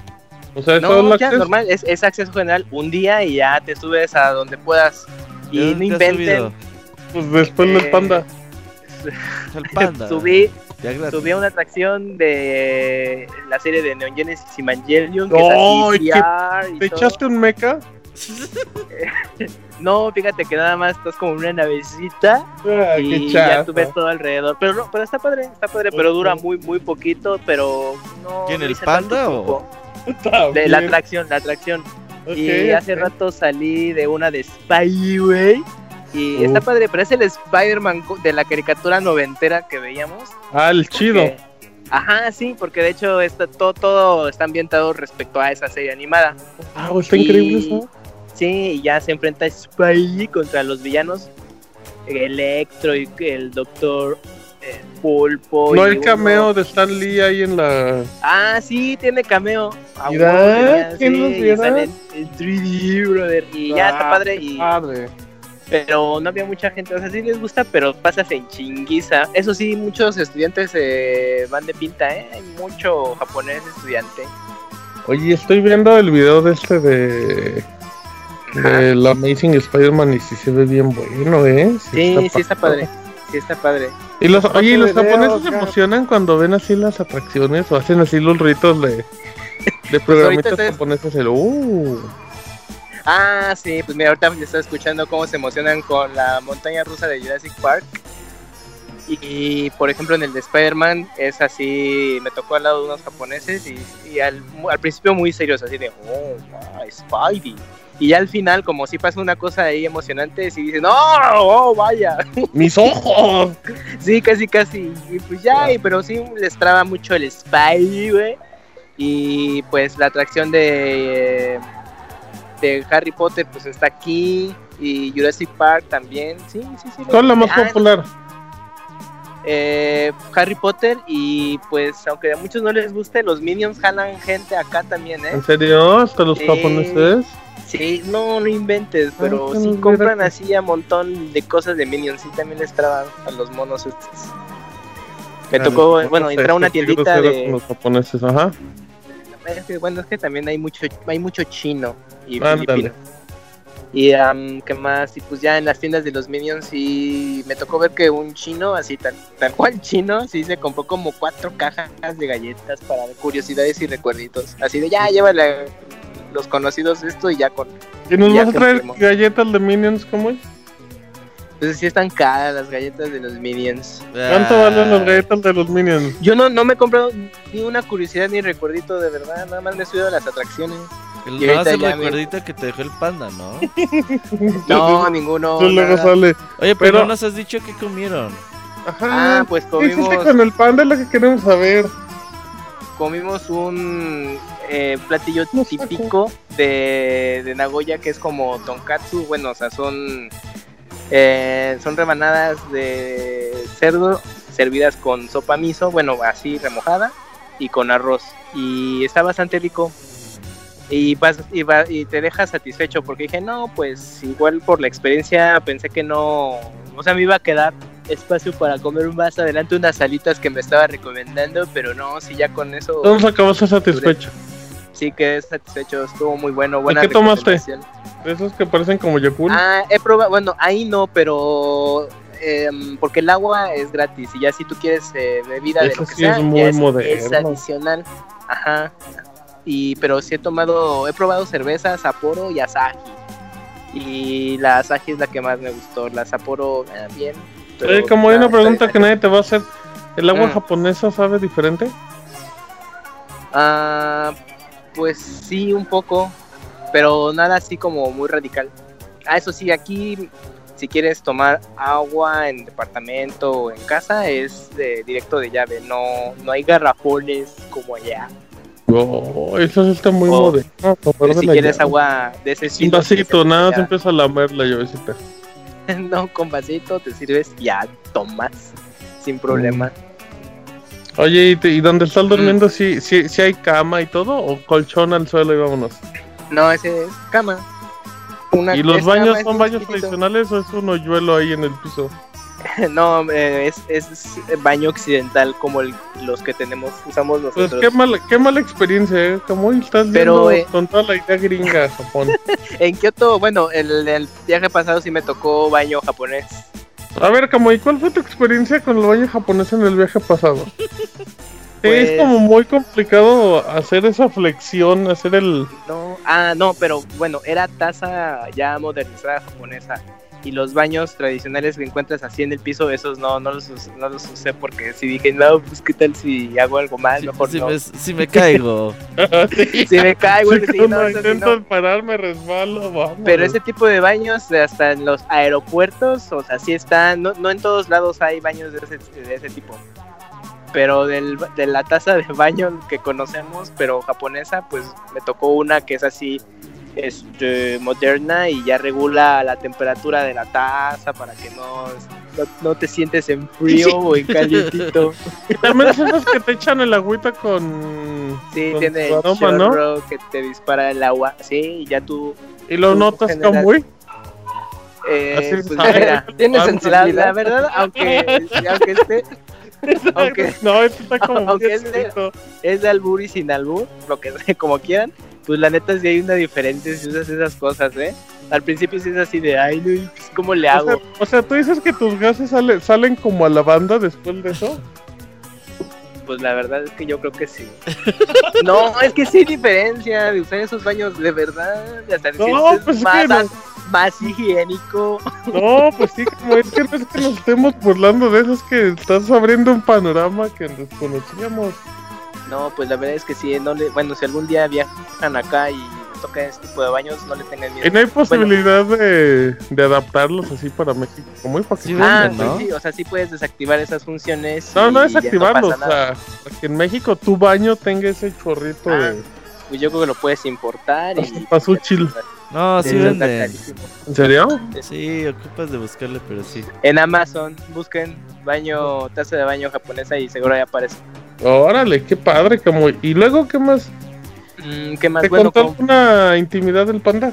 O sea, todo el No, ya acceso. normal, es, es acceso general un día y ya te subes a donde puedas. ¿De Y no inventen. Pues después del Eh, panda. Al [laughs] panda. subí, subí a una atracción de la serie de Neon Genesis Evangelion. Que ¡Ay, es así, y ¿Te todo. echaste un mecha? [laughs] No, fíjate que nada más estás como una navecita Ah, y ya tú ves todo alrededor. Pero no, pero está padre, está padre, pero dura muy, muy poquito, pero no. ¿Quién, no el panda o- De la atracción, la atracción. Y hace rato salí de una de Spy, Y está padre, pero es el Spider-Man de la caricatura noventera que veíamos. Ah, el chido. Ajá, sí, porque de hecho está, todo, todo está ambientado respecto a esa serie animada. Ah, está Y- increíble eso. Sí, y ya se enfrenta Spidey contra los villanos. Electro y el Doctor eh, Pulpo. No hay cameo de Stan Lee ahí en la. Ah, sí, tiene cameo. A Mira, huevo tenía, ¿quién sí, nos y sale en, en 3D, brother. Y ya está Ah, padre. qué Y, Padre. Pero no había mucha gente. O sea, sí les gusta, pero pasas en chinguiza. Eso sí, muchos estudiantes eh, van de pinta, ¿eh? Hay mucho japonés estudiante. Oye, estoy viendo el video de este de. De la Amazing Spider-Man y sí se ve bien bueno, ¿eh? Sí, sí está padre. Sí está padre. Y los, oye, ¿y los video, japoneses se emocionan cuando ven así las atracciones o hacen así los ritos de, de [laughs] programitas estoy- japoneses? El, uh, Ah, sí, pues mira, ahorita estaba escuchando cómo se emocionan con la montaña rusa de Jurassic Park. Y, por ejemplo, en el de Spider-Man es así, me tocó al lado de unos japoneses y, y al, al principio muy serios, así de, oh, my, Spidey. Y ya al final, como si pasa una cosa ahí emocionante, si dicen, ¡oh, oh, vaya! [laughs] ¡Mis ojos! Sí, casi, casi. Y pues ya, y- pero sí les traba mucho el Spidey, güey. Y pues la atracción de, de Harry Potter, pues está aquí. Y Jurassic Park también. Sí, sí, sí. ¿Cuál es la más Ah, popular? eh, Harry Potter. Y pues, aunque a muchos no les guste, los Minions jalan gente acá también, ¿eh? ¿En serio? ¿Hasta los japoneses? Sí, no, no inventes, pero que sí compran así a montón de cosas de Minions. Sí, también les traban a los monos estos. Me Ah, tocó, no bueno, entrar a una tiendita de... los japoneses, ajá. Es que, bueno, es que también hay mucho, hay mucho chino y filipino. Y am, qué más, y pues ya en las tiendas de los Minions sí me tocó ver que un chino, así tal, tal cual chino, sí se compró como cuatro cajas de galletas para curiosidades y recuerditos. Así de ya, llévale los conocidos esto y ya con... ¿Y nos vas a traer galletas de Minions como es? Entonces sí están caras las galletas de los Minions. ¿Cuánto Ah, valen las galletas de los Minions? Yo no, no me he comprado ni una curiosidad ni recuerdito de verdad, nada más me he subido a las atracciones. El, Y ahorita el ya me- recuerdito que te dejó el panda, ¿no? [laughs] No, ninguno. Eso luego sale. Oye, pero, Pero- no nos has dicho qué comieron. Ajá. Ah, pues ¿Qué comimos... hiciste con el panda? Es lo que queremos saber. comimos un eh, platillo No típico de, de Nagoya que es como tonkatsu. Bueno, o sea, son, eh, son rebanadas de cerdo servidas con sopa miso, bueno, así remojada y con arroz. Y está bastante rico. Y, vas, y, va- y te deja satisfecho porque dije, no, pues igual por la experiencia pensé que no, o sea, me iba a quedar espacio para comer más adelante unas salitas que me estaba recomendando, pero no, si ya con eso Entonces acabaste satisfecho. sí quedé satisfecho, estuvo muy bueno, buena qué tomaste? De esos que parecen como Yakul. Ah, he probado, bueno, ahí no, pero em, porque el agua es gratis y ya si tú quieres eh, bebida de Eso lo que sí sea, es muy ya es, moderno. es adicional. Ajá. Y pero sí he tomado, he probado cerveza, Sapporo y Asahi. Y la Asahi es la que más me gustó, la Sapporo eh, bien. pero Oye, como hay una pregunta que nadie te va a hacer. ¿El agua Mm. japonesa sabe diferente? Ah, pues sí, un poco, pero nada así como muy radical. Ah, eso sí, aquí si quieres tomar agua en departamento o en casa es de, directo de llave, no, no hay garrafones como allá. No, eso sí está muy O- moderno. si quieres llave. agua de ese Sin vasito, sí, nada, se empieza a lamer la llavecita. [laughs] no, con vasito te sirves, ya tomas sin problema. Oye, ¿y, te- y donde Mm. estás durmiendo, si sí, sí hay cama y todo? ¿O colchón al suelo y vámonos? No, ese es cama. Una- ¿Y los baños son baños chiquitito. tradicionales o es un hoyuelo ahí en el piso? [laughs] No, eh, es, es baño occidental como el- los que tenemos, usamos Pues nosotros. qué mala, qué mala experiencia, ¿eh? Como estás Pero, viendo eh, con toda la idea gringa a Japón. [laughs] En Kioto, bueno, el, el viaje pasado sí me tocó baño japonés. A ver, Kamui, ¿cuál fue tu experiencia con el baño japonés en el viaje pasado? [laughs] Pues- Es como muy complicado hacer esa flexión, hacer el... No, ah, no, pero bueno, era taza ya modernizada japonesa. Y los baños tradicionales que encuentras así en el piso, esos no, no los, us- no los usé porque si dije, no, pues qué tal si hago algo mal, Si, mejor si no. me, si me caigo. [laughs] Si me caigo, sí, cuando no, intento no. pararme, resbalo, vamos. Pero ese tipo de baños, hasta en los aeropuertos, o sea, sí están, no, no en todos lados hay baños de ese, de ese tipo. Pero del, de la taza de baño que conocemos, pero japonesa, pues me tocó una que es así, este, moderna y ya regula la temperatura de la taza para que no, no, no te sientes en frío o en calientito. [laughs] Y también son los que te echan el agüita con... Sí, con tiene el aroma, que te dispara el agua, sí, y ya tú... Y lo Tú notas generas- Kamui. Eh, Así pues, mira, Tiene La, sensibilidad. la verdad, aunque, aunque esté, [laughs] aunque No, este está como Aunque este- acidito. es de albur y sin albur, lo que [laughs] como quieran, pues la neta sí hay una diferencia si usas esas cosas, ¿eh? Al principio sí es así de, ay, no, ¿cómo le O hago? sea, o sea, tú dices que tus gases sale- salen como a la banda después de eso. Pues la verdad es que yo creo que sí. [laughs] No, es que sí hay diferencia de usar esos baños de verdad, de hasta pues es que no. Más higiénico. No, pues sí, como es que no es que nos estemos burlando de eso, es que estás abriendo un panorama que desconocíamos. No, pues la verdad es que sí, no le, bueno, si algún día viajan acá y tocan este tipo de baños, no le tengan miedo. Y no hay posibilidad de, de adaptarlos así para México. Como para que Sí, Ah, pues ¿no? sí, o sea, sí puedes desactivar esas funciones. No, no y es ya activarlos, pasa o sea, para que en México tu baño tenga ese chorrito Ah, de... Pues yo creo que lo puedes importar y. No, sí venden. ¿En serio? Sí, ocupas de buscarle, pero sí. En Amazon, busquen baño, taza de baño japonesa y seguro ya aparece. Órale, qué padre, como... Y luego, ¿qué más? Mm, ¿Qué más? ¿Te Bueno, contó con- una intimidad del panda?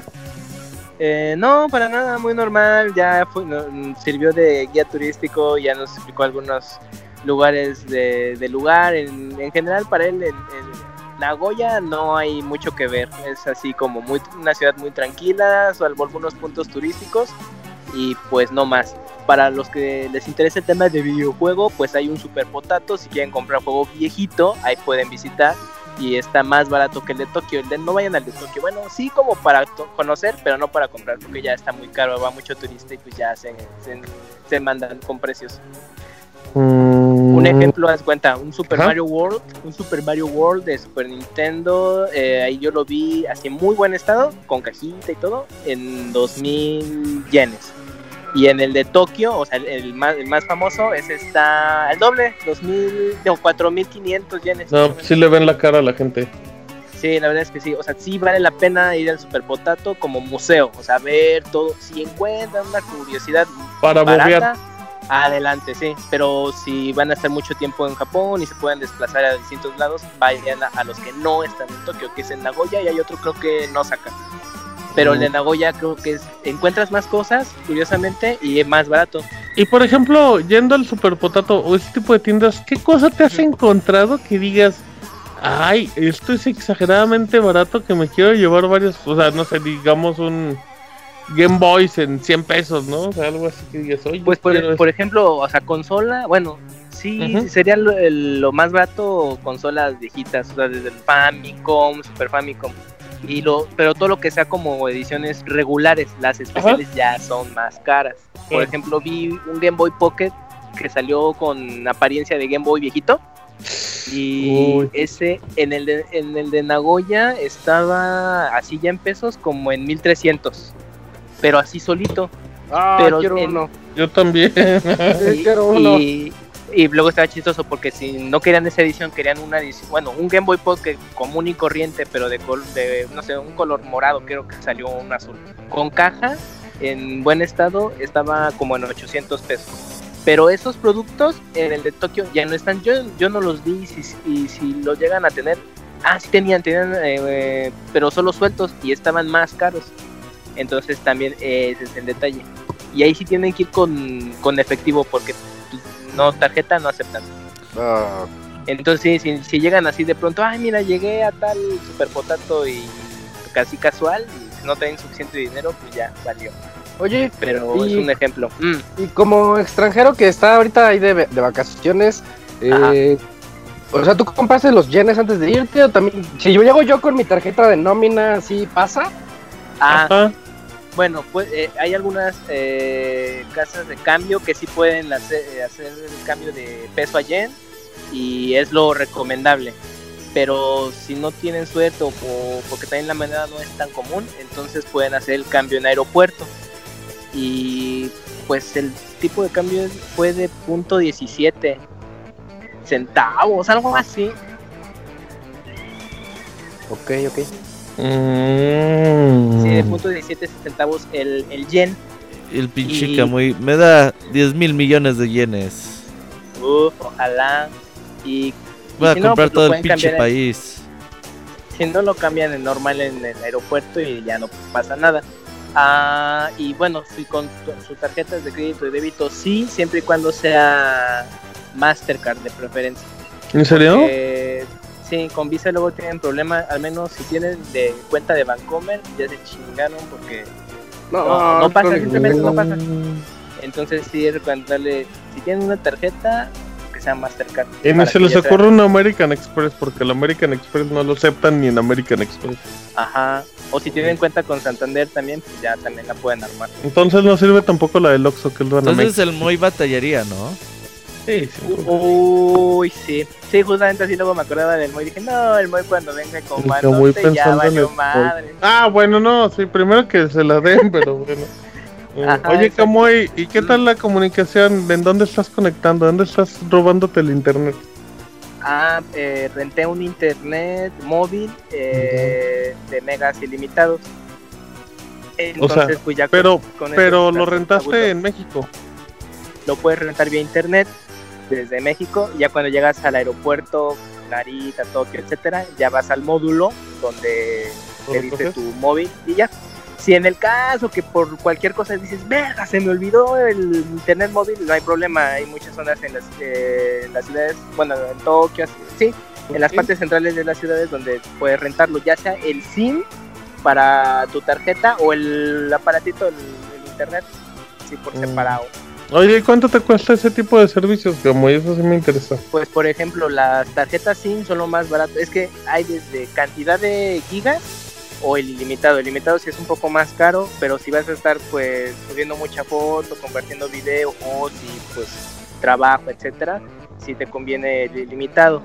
eh, no, para nada, muy normal. Ya fue- no, sirvió de guía turístico, ya nos explicó algunos lugares de, de lugar. En, en general, para él, en, en Nagoya no hay mucho que ver. Es así como muy una ciudad muy tranquila, salvo algunos puntos turísticos y pues no más. Para los que les interesa el tema de videojuego, pues hay un Super Potato. Si quieren comprar juego viejito, ahí pueden visitar. Y está más barato que el de Tokio. El de, no vayan al de Tokio. Bueno, sí como para conocer, pero no para comprar, porque ya está muy caro. Va mucho turista y pues ya se, se, mandan con precios. Un Un ejemplo, haz cuenta, un Super Ajá. Mario World, un Super Mario World de Super Nintendo, eh, ahí yo lo vi así en muy buen estado, con cajita y todo, en 2000 yenes. Y en el de Tokio, o sea, el, el más, el más famoso, ese está el doble, 2000, no, 4500 yenes. No, pues sí le ven la cara a la gente. Sí, la verdad es que sí, o sea, sí vale la pena ir al Super Potato como museo, o sea, ver todo. Si encuentran una curiosidad Para bobear. Adelante, sí. Pero si van a estar mucho tiempo en Japón y se pueden desplazar a distintos lados, vayan a, a los que no están en Tokio, que es en Nagoya y hay otro creo que en Osaka. Pero el de Nagoya creo que es, encuentras más cosas, curiosamente, y es más barato. Y por ejemplo, yendo al Super Potato o ese tipo de tiendas, ¿qué cosa te has encontrado que digas, ay, esto es exageradamente barato que me quiero llevar varios, o sea, no sé, digamos un Game Boys en 100 pesos, ¿no? O sea, algo así que digas, oye, Pues por, por ejemplo, o sea, consola, bueno, sí, Ujú. sería lo, el- lo más barato consolas viejitas, o sea, desde el Famicom, Super Famicom. Y lo, pero todo lo que sea como ediciones regulares, las especiales ya son más caras. Por ejemplo, vi un Game Boy Pocket que salió con apariencia de Game Boy viejito. Y Uy. ese en el, de, en el de Nagoya estaba así ya en pesos como en 1300. Pero así solito. Ah, Pero quiero en- uno. Yo también. [laughs] Sí, Y, [laughs] quiero uno. y, y luego estaba chistoso porque si no querían esa edición, querían una edición, bueno, un Game Boy Pocket común y corriente, pero de, col- de no sé, un color morado, creo que salió un azul. Con caja, en buen estado, estaba como en 800 pesos. Pero esos productos en el de Tokio ya no están, yo, yo no los vi y si, y si los llegan a tener, ah, sí tenían, tenían, eh, eh, pero solo sueltos y estaban más caros. Entonces también eh, ese es el detalle. Y ahí sí tienen que ir con, con efectivo porque pues, no tarjeta no aceptan. Ah, Entonces si, si llegan así de pronto, ay mira, llegué a tal super potato y casi casual y no tienen suficiente dinero, pues ya valió. Oye, pero es un ejemplo. Mm. y como extranjero que está ahorita ahí de, de vacaciones, eh, o sea, ¿tú compraste los yenes antes de irte o también? Si yo llego yo con mi tarjeta de nómina, ¿sí pasa? Ah, Ajá. Bueno, pues eh, hay algunas eh, casas de cambio que sí pueden hacer, eh, hacer el cambio de peso a yen y es lo recomendable. Pero si no tienen suerte o po- porque también la moneda no es tan común, entonces pueden hacer el cambio en aeropuerto. Y pues el tipo de cambio fue de punto 17 centavos, algo así. Ok, ok. Mm. Sí, de punto 17 centavos el, el yen. El pinche Y- Kamui me da 10 mil millones de yenes. Uf, ojalá. Y Voy a si no, comprar pues todo el pinche en- país. si no lo cambian en normal en el aeropuerto y ya no pasa nada. Ah, y bueno, si con tu- sus tarjetas de crédito y débito, sí, siempre y cuando sea Mastercard de preferencia. ¿En serio? Eh, sí, con Visa luego tienen problema, al menos si tienen de cuenta de Bancomer, ya se chingaron porque No, no pasa, simplemente no pasa. entonces sí es recomendarle, si tienen una tarjeta, que sea Mastercard. Y ni para se les ocurre un American Express porque el American Express no lo aceptan ni en American Express. Ajá. O si tienen cuenta con Santander también, pues ya también la pueden armar. Entonces no sirve tampoco la del Oxxo que es Banamex. Entonces el Moy batallaría, ¿no? Sí, sí. Uy, sí. Sí, justamente así luego me acordaba del Moy. Dije, no, el Moy cuando venga con Manote ya valió el- madre. Ah, bueno, no, sí, primero que se la den, pero bueno. [laughs] Eh, Ajá, Oye. Camoy, ¿y qué tal la comunicación? ¿En dónde estás conectando? ¿Dónde estás robándote el internet? Ah, eh, renté un internet móvil eh, de megas ilimitados. Entonces, pues ya Pero, con pero lo rentaste en México. Lo puedes rentar vía internet desde México. Ya cuando llegas al aeropuerto, Narita, Tokio, etcétera, ya vas al módulo donde ¿Lo te tu móvil y ya. Si en el caso que por cualquier cosa dices, verga, se me olvidó el internet móvil, no hay problema. Hay muchas zonas en las, eh, las ciudades, bueno, en Tokio, así- sí, en las partes centrales de las ciudades donde puedes rentarlo, ya sea el SIM para tu tarjeta o el aparatito, el, el internet, sí, por Mm. separado. Oye, ¿y ¿cuánto te cuesta ese tipo de servicios, Camoy? Eso sí me interesa. Pues por ejemplo, las tarjetas SIM son lo más barato. Es que hay desde cantidad de gigas o el ilimitado. El ilimitado sí es un poco más caro, pero si vas a estar pues subiendo mucha foto, compartiendo video o si pues trabajo, etcétera, si te conviene el ilimitado.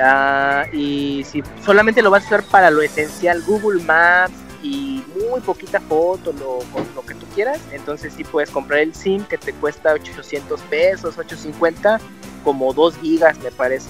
Ah, y si solamente lo vas a usar para lo esencial, Google Maps y muy poquita foto, lo, lo que tú quieras, entonces sí puedes comprar el SIM que te cuesta 800 pesos, 850 como 2 gigas me parece.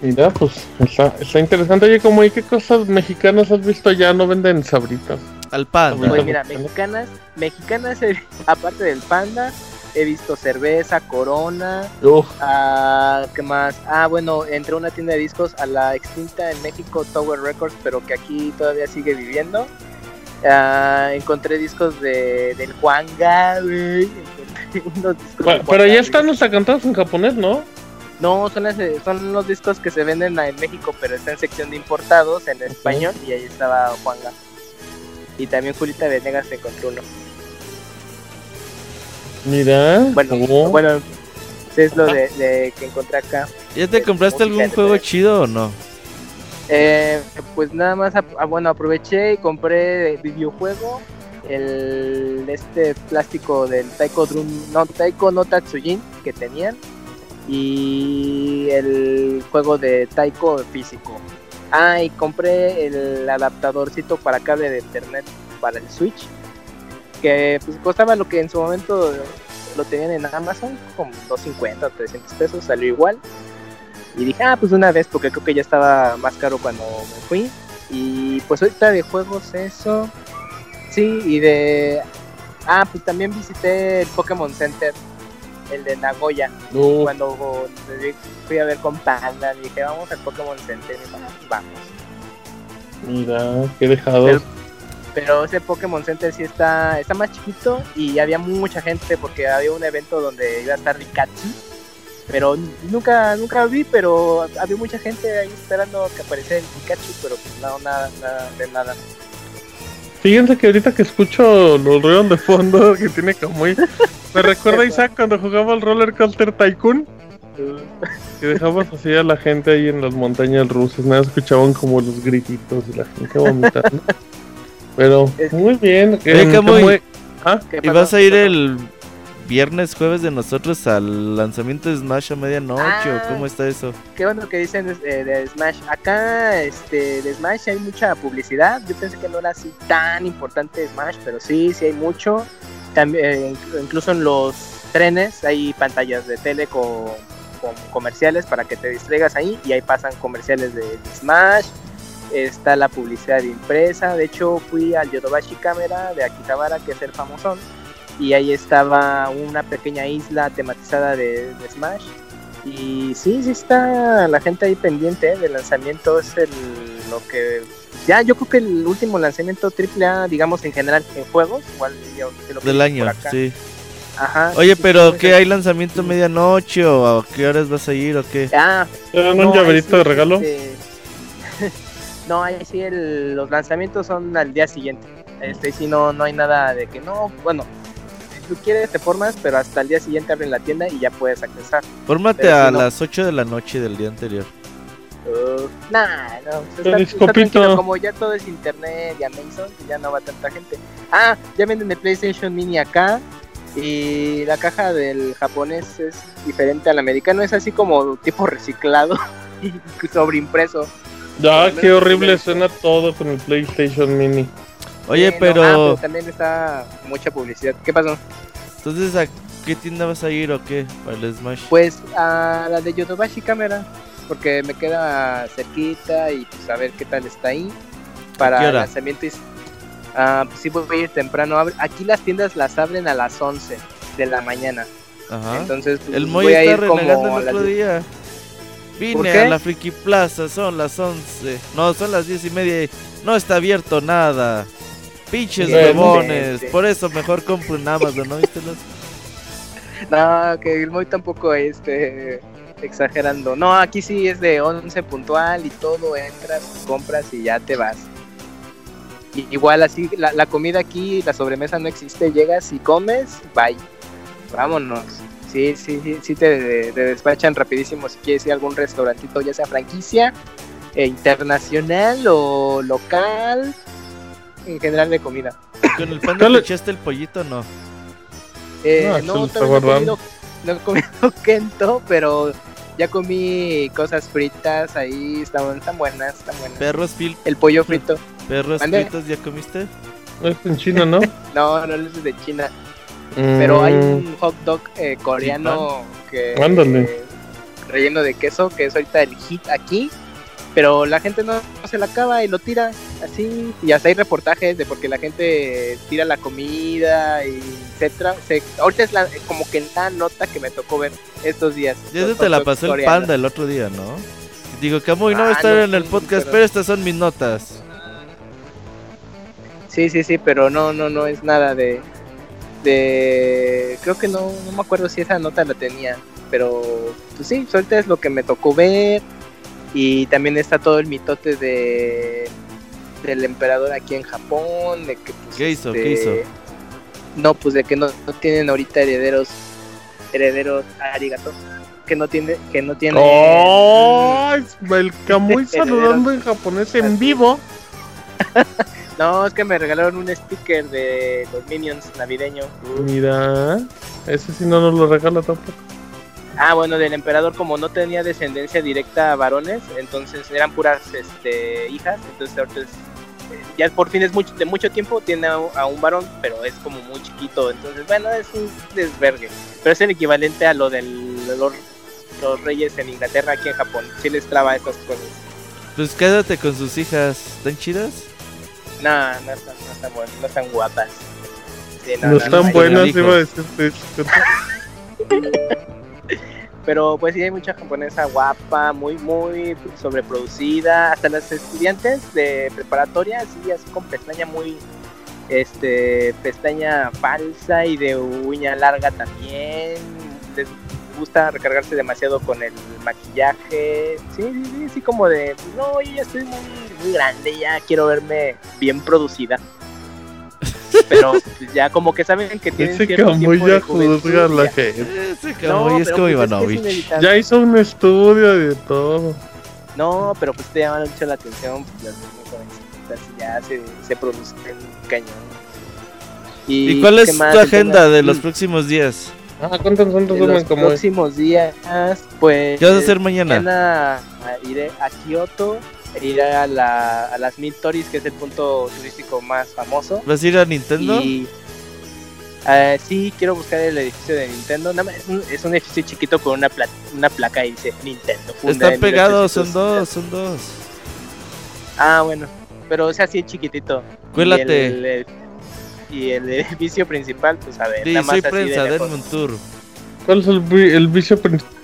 Mira, pues está, está interesante. Oye, Camoy, ¿qué cosas mexicanas has visto ya? No venden sabritas. Al pan. Pues mira, mexicanas, mexicanas, [laughs] aparte del panda, he visto cerveza, corona, Uf, ah, ¿qué más? Ah, bueno, entré a una tienda de discos a la extinta en México, Tower Records, pero que aquí todavía sigue viviendo. Ah, encontré discos de, del Juanga, güey. Encontré [laughs] unos discos pa- del pero ya están hasta cantados en japonés, ¿no? No, son, las- son los discos que se venden en México, pero está en sección de importados en español y ahí estaba Juanga. Y también Julita Venegas encontró uno. Mira. Bueno, oh. bueno, es lo de, de que encontré acá. ¿Ya te compraste algún juego de- chido o no? Eh, pues nada más, ah, bueno, aproveché y compré el videojuego, el este plástico del Taiko Drum, no, Taiko no Tatsujin que tenían y el juego de Taiko físico. Ah, y compré el adaptadorcito para cable de internet para el Switch, que pues costaba lo que en su momento lo tenían en Amazon, como 250 o 300 pesos, salió igual. Y dije, ah, pues una vez, porque creo que ya estaba más caro cuando me fui. Y pues ahorita de juegos eso. Sí, y de... Ah, pues también visité el Pokémon Center, el de Nagoya. Uf, Cuando fui a ver con Panda, dije, vamos al Pokémon Center. Y dije, "Ah, pues vamos. mira, qué dejado. Pero- ese Pokémon Center sí está, está más chiquito y había mucha gente porque había un evento donde iba a estar Rikachi. Pero nunca, nunca vi, pero había mucha gente ahí esperando que apareciera el Pikachu, pero pues no, nada, nada, de nada. Fíjense que ahorita que escucho los ruidos de fondo [laughs] que tiene Kamui, me recuerda a [laughs] Isaac cuando jugaba al Roller Coaster Tycoon. Que dejamos así a la gente ahí en las montañas rusas, nada escuchaban como los grititos y la gente vomitando. [laughs] Pero muy bien. Oye, ¿Ah? ¿Qué ¿Y pasó? vas a ir ¿Qué el viernes, jueves de nosotros al lanzamiento de Smash a medianoche Ah. o cómo está eso? Qué bueno que dicen de Smash. Acá, este, de Smash hay mucha publicidad. Yo pensé que no era así tan importante Smash, pero sí, sí hay mucho. También, eh, inclu- incluso en los trenes hay pantallas de tele con, con comerciales para que te distraigas ahí y ahí pasan comerciales de, de Smash. Está la publicidad impresa. De hecho, fui al Yodobashi Camera de Akihabara, que es el famosón. Y ahí estaba una pequeña isla tematizada de, de Smash. Y sí, sí está la gente ahí pendiente ¿eh? del lanzamiento. Es el, lo que. Ya, yo creo que el último lanzamiento AAA, digamos en general, en juegos, igual yo te lo Del año, por acá. sí. Ajá. Oye, sí, pero sí, ¿qué sí. hay lanzamiento medianoche o a qué horas vas a ir o qué? Ah, ¿Te dan no, un llaverito sí, de regalo? este, no, ahí sí el- los lanzamientos son al día siguiente. Este sí no, no hay nada de que no, bueno, si tú quieres te formas, pero hasta el día siguiente abren la tienda y ya puedes accesar. Fórmate pero a si no- las 8 de la noche del día anterior. Uh, nah, no, pues está, está copito. tranquilo, como ya todo es internet y Amazon, pues ya no va tanta gente. Ah, ya venden el PlayStation Mini acá y la caja del japonés es diferente al americano, es así como tipo reciclado [laughs] y sobreimpreso. Ya, Pero qué horrible suena todo con el PlayStation Mini. Oye, Eh, no, pero, ah, pero también está mucha publicidad. ¿Qué pasó? entonces ¿a qué tienda vas a ir o qué? Para el Smash. Pues a la de Yodobashi Camera, porque me queda cerquita y pues a ver qué tal está ahí. Para qué el hora? lanzamiento. y- Ah, pues sí voy a ir temprano. Abre- Aquí las tiendas las abren a las 11 de la mañana. Ajá. Entonces pues, El Moy voy a está ir como el otro 10. día. ¿Por Vine a la Friki Plaza, son las 11. No, son las 10 y media y no está abierto nada. Pinches huevones. Por eso mejor compro en Amazon, ¿no viste? los? [laughs] No, que el Moy tampoco este exagerando. No, aquí sí es de 11 puntual y todo, entras, compras y ya te vas. Y igual así, la, la comida aquí, la sobremesa no existe, llegas y comes, bye. Vámonos. Sí, sí, sí, sí te, te despachan rapidísimo si quieres ir a algún restaurantito, ya sea franquicia, eh, internacional o local, en general de comida. Con el Dale. te echaste el pollito, no. Eh, no, todavía no he, guardando. comido, no he comido [laughs] Kento, pero ya comí cosas fritas ahí, están, están buenas, están buenas. Perros fil, El pollo frito, perros fritos, ¿ya comiste? Es en China, [laughs] ¿no? no, no es de China, pero hay Mm, un hot dog eh, coreano que Ándale. eh, relleno de queso, que es ahorita el hit aquí, pero la gente no, no se la acaba y lo tira así, y hasta hay reportajes de porque la gente tira la comida y etcétera. Se, ahorita es la, como que la nota que me tocó ver estos días. Ya se te la pasó el coreanos. panda el otro día, ¿no? Digo, Camuy no va a Ah, estar no, en el podcast, pero- pero estas son mis notas. Sí, sí, sí, pero no, no, no es nada de, de, creo que no, no me acuerdo si esa nota la tenía, pero pues sí, ahorita es lo que me tocó ver y también está todo el mitote de del emperador aquí en Japón, de que pues, ¿Qué hizo? este, ¿Qué hizo? No, pues de que no, no tienen ahorita herederos, herederos arigato, que no tiene, que no tiene. ¡Oh! [laughs] El Kamui saludando en japonés en vivo. [laughs] No, es que me regalaron un sticker de los Minions navideño. Mira, ese sí no nos lo regala tampoco. Ah, bueno, del emperador como no tenía descendencia directa a varones, entonces eran puras este, hijas, entonces ahorita es- eh, ya por fin es mucho, de mucho tiempo tiene a, a un varón, pero es como muy chiquito, entonces bueno, es un desvergue, pero es el equivalente a lo de los, los reyes en Inglaterra aquí en Japón, sí les traba esas cosas. Pues quédate con sus hijas. ¿Están chidas? No, no están, no están, buenas, no están guapas. Sí, no, No, no, están buenas, iba a decirte. [laughs] pero pues sí hay mucha japonesa guapa, muy muy sobreproducida, hasta las estudiantes de preparatoria, sí, así con pestaña muy este pestaña falsa y de uña larga también. Les gusta recargarse demasiado con el maquillaje. Sí, sí, sí, sí como de, no, yo ya estoy muy muy grande, ya quiero verme bien producida. pero [laughs] ya como que saben que tienen Ese cierto Camuy tiempo ya de juventud juzga a la gente. Ese No, Camuy es pero como pues, es que es Ivanovich. inevitable. Ya hizo un estudio de todo. No, pero pues te llama mucho la atención, pues las jovencitas ya se, se producen cañón. ¿Y cuál qué es más? tu tema- agenda de los Mm, próximos días? Ah, cuéntanos un de resumen los como es. próximos días, pues ¿Qué vas a hacer mañana? mañana iré a Kioto, iré a, la, a las Mil Tories, que es el punto turístico más famoso. ¿Vas a ir a Nintendo? Y eh, sí, quiero buscar el edificio de Nintendo. Nada más es un, es un edificio chiquito con una, pla- una placa y dice Nintendo. Están pegados, son 1800. dos, son dos. Ah, bueno, pero o sea, así chiquitito. Cuélate. Y el, el- y el edificio principal, pues a ver, Sí, nada más soy así de prensa, lejos. denme un tour. ¿Cuál es el, vi- el vicio principal?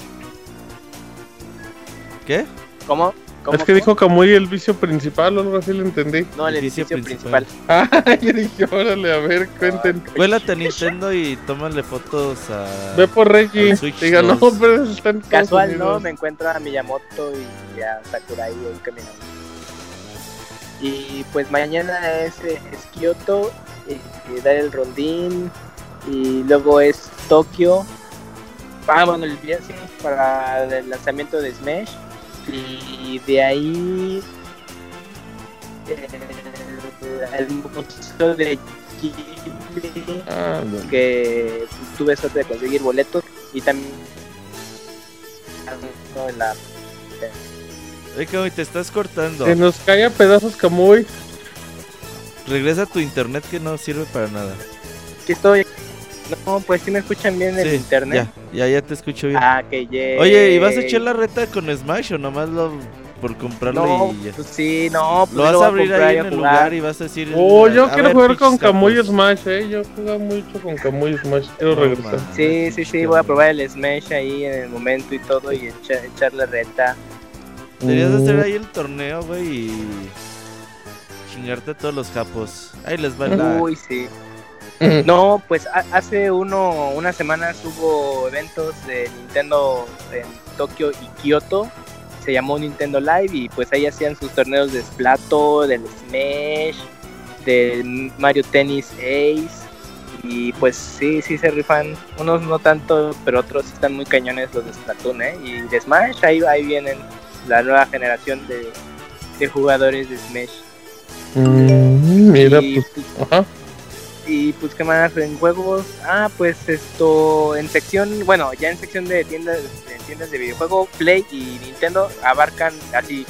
¿Qué? ¿Cómo? ¿Cómo? Es que cómo? dijo Camuy el vicio principal o algo así lo entendí. No, el edificio edificio, principal. principal. [laughs] Ah, yo dije, órale, a ver, cuenten. Cuélate a Nintendo y tómale fotos a... Ve por Reggie. Diga, no, 2. pero están Casual, ¿no? Unidos. Me encuentro a Miyamoto y a Sakurai ahí caminando. Y pues mañana es, eh, es Kyoto, y, y dar el rondín, y luego es Tokio. Ah, bueno, el día sí, para el lanzamiento de Smash. Y de ahí eh, el, museo de Ghibli, Ah, bueno. que tuve suerte de conseguir boletos y también en la Ay, Camuy, te estás cortando. Se nos cae a pedazos Camuy. Regresa a tu internet que no sirve para nada. Aquí estoy. No, pues si me escuchan bien en Sí, internet. Ya, ya, ya te escucho bien. Ah, que yeah. Oye, ¿y vas a echar la reta con Smash o nomás lo por comprarlo No, y ya? pues sí, no, pues Lo vas a abrir ahí en el lugar y vas a decir... Oh, yo a quiero ver, jugar con Camuy. Smash, eh. Yo juego mucho con Camuy Smash. Quiero No, regresar. man. Sí, sí, sí, voy a probar el Smash ahí en el momento y todo y echa- echarle reta. Deberías hacer ahí el torneo, güey, y chingarte a todos los japos. Ahí les va la... Uy, sí. [laughs] No, pues ha- hace uno, unas semanas hubo eventos de Nintendo en Tokio y Kioto. Se llamó Nintendo Live y pues ahí hacían sus torneos de Splato, del Smash, del Mario Tennis Ace. Y pues sí, sí se rifan. Unos no tanto, pero otros están muy cañones los de Splatoon, ¿eh? Y de Smash, ahí, ahí vienen la nueva generación de, de jugadores de Smash. Mm, mira, Y, pues. pues, Ajá. y pues qué más en juegos. Ah, pues esto en sección, bueno, ya en sección de tiendas, de tiendas de videojuego, Play y Nintendo abarcan así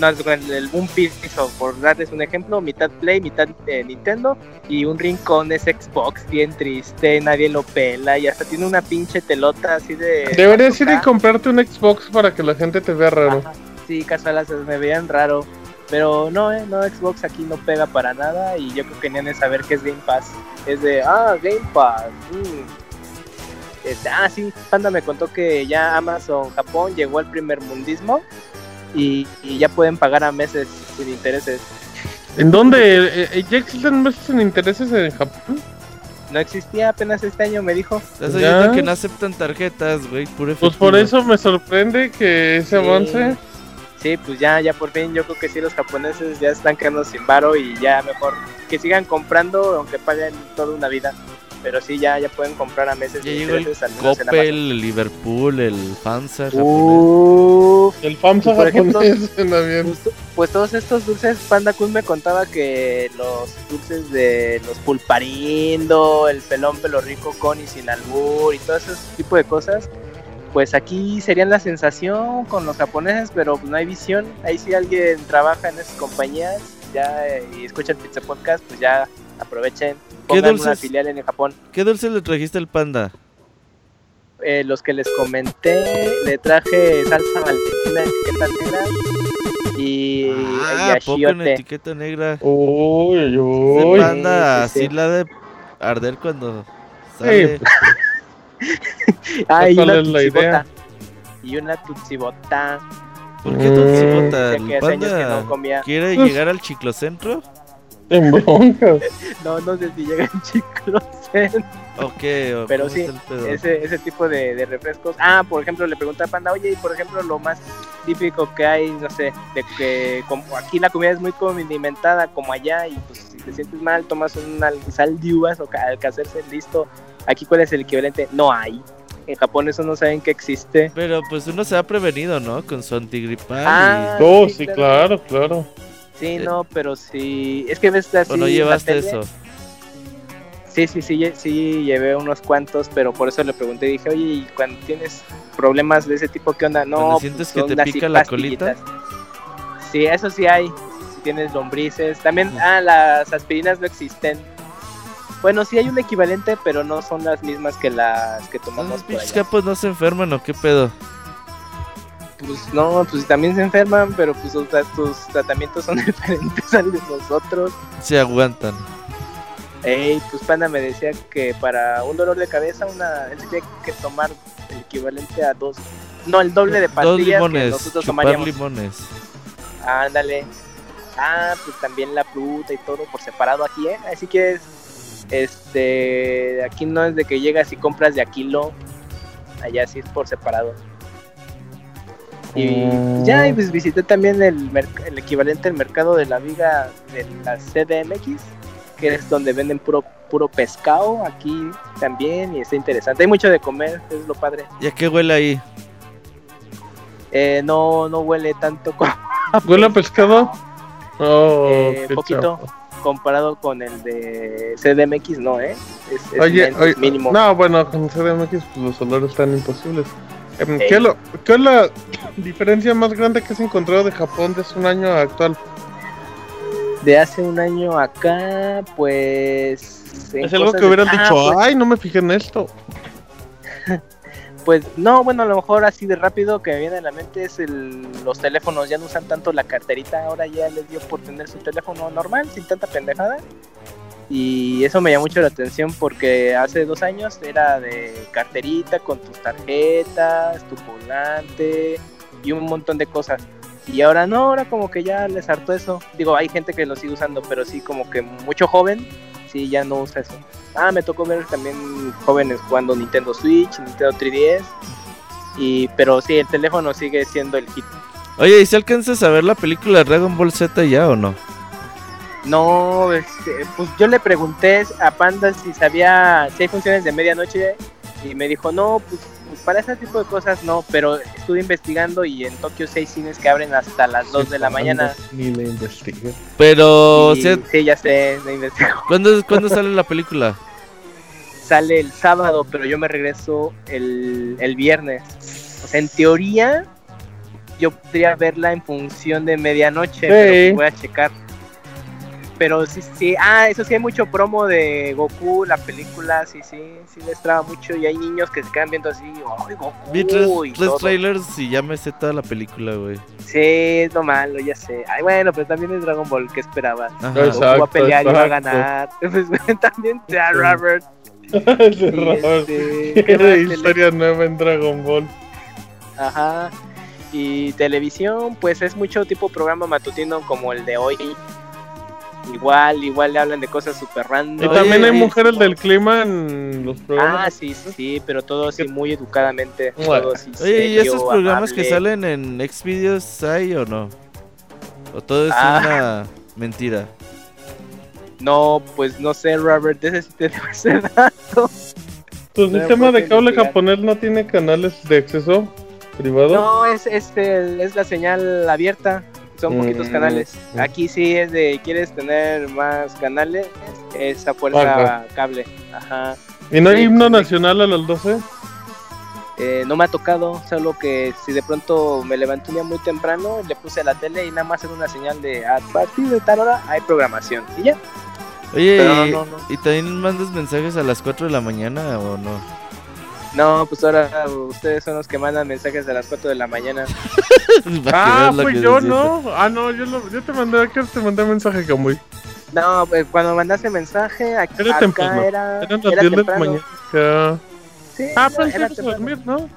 no, el, un piso, por darles un ejemplo, mitad Play, mitad eh, Nintendo y un rincón es Xbox, bien triste, nadie lo pela y hasta tiene una pinche telota así de... Deberías ir y 4K. comprarte un Xbox para que la gente te vea raro. Ajá, Sí, casual, me veían raro. Pero no, eh, no, Xbox aquí no pega para nada y yo creo que ni han de saber qué es Game Pass. Es de, ah, Game Pass. mm. Este, ah, sí, Panda me contó que ya Amazon Japón llegó al primer mundismo y, y ya pueden pagar a meses sin intereses. ¿En dónde? Eh, eh, ¿Ya existen meses sin intereses en Japón? No existía apenas este año, me dijo. Estás oyendo que no aceptan tarjetas, güey, Pues por eso me sorprende que ese Sí. avance. Sí, pues ya, ya por fin, yo creo que sí, los japoneses ya están quedando sin varo y ya mejor que sigan comprando, aunque paguen toda una vida. Pero sí, ya, ya pueden comprar a meses Ya llegó el intereses, al menos en Coppel, el Liverpool, el Fansa. Uf, El FAMSA Por ejemplo, [laughs] pues, pues todos estos dulces, Panda Kun me contaba que los dulces de los pulparindo, el pelón pelo rico con y sin albur y todo ese tipo de cosas, pues aquí serían la sensación con los japoneses, pero pues no hay visión. Ahí si alguien trabaja en esas compañías ya eh, y escucha el Pizza Podcast, pues ya aprovechen, pongan una dulces? filial en Japón. ¿Qué dulce le trajiste al panda? Eh, los que les comenté, le traje salsa valentina, etiqueta negra y, Ah, y poco en etiqueta negra. Uy, Ese uy. panda sí, sí. así la de arder cuando sale. [laughs] Ah, y ¿Cuál una. Y una tutsibota. ¿Por qué Mm. Que que no comía. quiere Pues- llegar al chiclocentro? En broncas. [laughs] No, no sé si llegan chicos. ¿O qué? ¿O Pero sí, ese, ese tipo de, de refrescos. Ah, por ejemplo, le pregunté a Panda, oye, y por ejemplo, lo más típico que hay, no sé, de que como aquí la comida es muy condimentada como allá y pues te sientes mal, tomas un al- sal de uvas o ca- hacerse listo. Aquí, ¿cuál es el equivalente? No hay. En Japón eso no saben que existe. Pero pues uno se ha prevenido, ¿no? Con su antigripal. Ah, Oh, sí, sí, claro. claro, claro. Sí, Eh. no, pero sí. Es que ves así. ¿O no la llevaste tele. eso? Sí, sí, sí, sí, llevé unos cuantos, pero por eso le pregunté, dije, oye, ¿y cuando tienes problemas de ese tipo, qué onda? No, ¿Cuando pues, sientes que te pica la pastillitas. Sí, eso sí hay, si tienes lombrices. También, ah, las aspirinas no existen. Bueno, sí hay un equivalente, pero no son las mismas que las que tomamos ¿Los por pinches allá. capos no se enferman o qué pedo? Pues no, pues también se enferman, pero pues sus, sus tratamientos son [laughs] diferentes al de nosotros. Se aguantan. Ey, pues Panda me decía que para un dolor de cabeza, una, él tiene que tomar el equivalente a dos, no, el doble de Dos pastillas que limones, nosotros chupar tomaríamos. limones. Ándale. Ah, pues también la fruta y todo por separado aquí, ¿eh? Así que es, este, aquí no es de que llegas y compras de a kilo, allá sí es por separado. Y Mm. ya, y pues visité también el, el equivalente al mercado de la viga de la CDMX, que es donde venden puro puro pescado aquí también y está interesante. Hay mucho de comer, es lo padre. ¿Ya qué huele ahí? Eh, no, no huele tanto como ¿Huele a pescado? Oh, Eh, qué poquito. Comparado con el de CDMX, no, ¿eh? Es, es Oye, men- oye, mínimo. no, bueno, con CDMX pues, los olores están imposibles. Ey. ¿qué, es lo- qué es la diferencia más grande que has encontrado de Japón de hace un año actual? De hace un año acá, pues. Es algo que hubieran de- Ah, dicho, pues, ay, no me fijé en esto. [laughs] Pues no, bueno, a lo mejor así de rápido que me viene a la mente es el, los teléfonos, ya no usan tanto la carterita, ahora ya les dio por tener su teléfono normal, sin tanta pendejada. Y eso me llamó mucho la atención porque hace dos años era de carterita con tus tarjetas, tu volante y un montón de cosas. Y ahora no, ahora como que ya les hartó eso. Digo, hay gente que lo sigue usando, pero sí como que mucho joven, sí, ya no usa eso. Ah, me tocó ver también jóvenes jugando Nintendo Switch, Nintendo 3DS. Y, pero sí, el teléfono sigue siendo el hit. Oye, ¿y si alcanzas a ver la película Dragon Ball Z ya o no? No, este, pues yo le pregunté a Panda si sabía si hay funciones de medianoche y me dijo, no, pues, pues para ese tipo de cosas no, pero estuve investigando y en Tokio sí hay cines que abren hasta las 2 de la mañana. Ni le investigué. Pero, o Y, sea, sí, ya sé, no investigo. [laughs] ¿cuándo, ¿cuándo sale la película? Sale el sábado, pero yo me regreso el, el viernes. O sea, en teoría, yo podría verla en función de medianoche, pero voy a checar. Pero sí, sí, ah, eso sí hay mucho promo de Goku, la película, sí, sí, sí les traba mucho y hay niños que se quedan viendo así, ¡ay, Goku! Vi tres, y tres todo. trailers y ya me sé toda la película, güey. Sí, es lo malo, ya sé. Ay, bueno, pero también es Dragon Ball, ¿qué esperabas? Ajá. Goku va a pelear y va a ganar. [laughs] Pues, [laughs] también te da Sí. Robert. Raro. este, [laughs] de historia nueva en Dragon Ball. Ajá. Y televisión, pues es mucho tipo programa matutino como el de hoy. Igual, igual le hablan de cosas super Y random. Oye, también hay y- mujeres del clima en los Ah, programas. sí, sí, sí, pero todo así muy educadamente. Bueno. Todo así Oye, ¿y esos programas que amable. salen en Xvideos hay o no? ¿O todo es Ah. una mentira? No, pues no sé, Robert, de ese sí te [laughs] debo ese dato. ¿Tu no, sistema de cable investigar. japonés no tiene canales de acceso privado? No, es, es, el- es la señal abierta. Son poquitos Mm, canales. mm. Aquí sí es de, ¿quieres tener más canales? Es a fuerza cable. Ajá. ¿Y no hay sí, himno sí. nacional a las 12? Eh, no me ha tocado, solo que si de pronto me levanté un día muy temprano, le puse a la tele y nada más era una señal de a partir de tal hora hay programación. Y ya. Oye, Pero ¿y, no, no. ¿y también mandas mensajes a las 4 de la mañana o no? No, pues ahora ustedes son los que mandan mensajes a las 4 de la mañana. [laughs] Que Ah, pues yo no. Ah, no, yo, lo- yo te mandé, ¿qué te mandé mensaje, Camuy? No, pues cuando mandaste mensaje, ac- Era acá temprano. era, Eran las era 10 de la temprano. mañana. Sí, Ah, no, pero era sí, temprano. dormir, ¿no?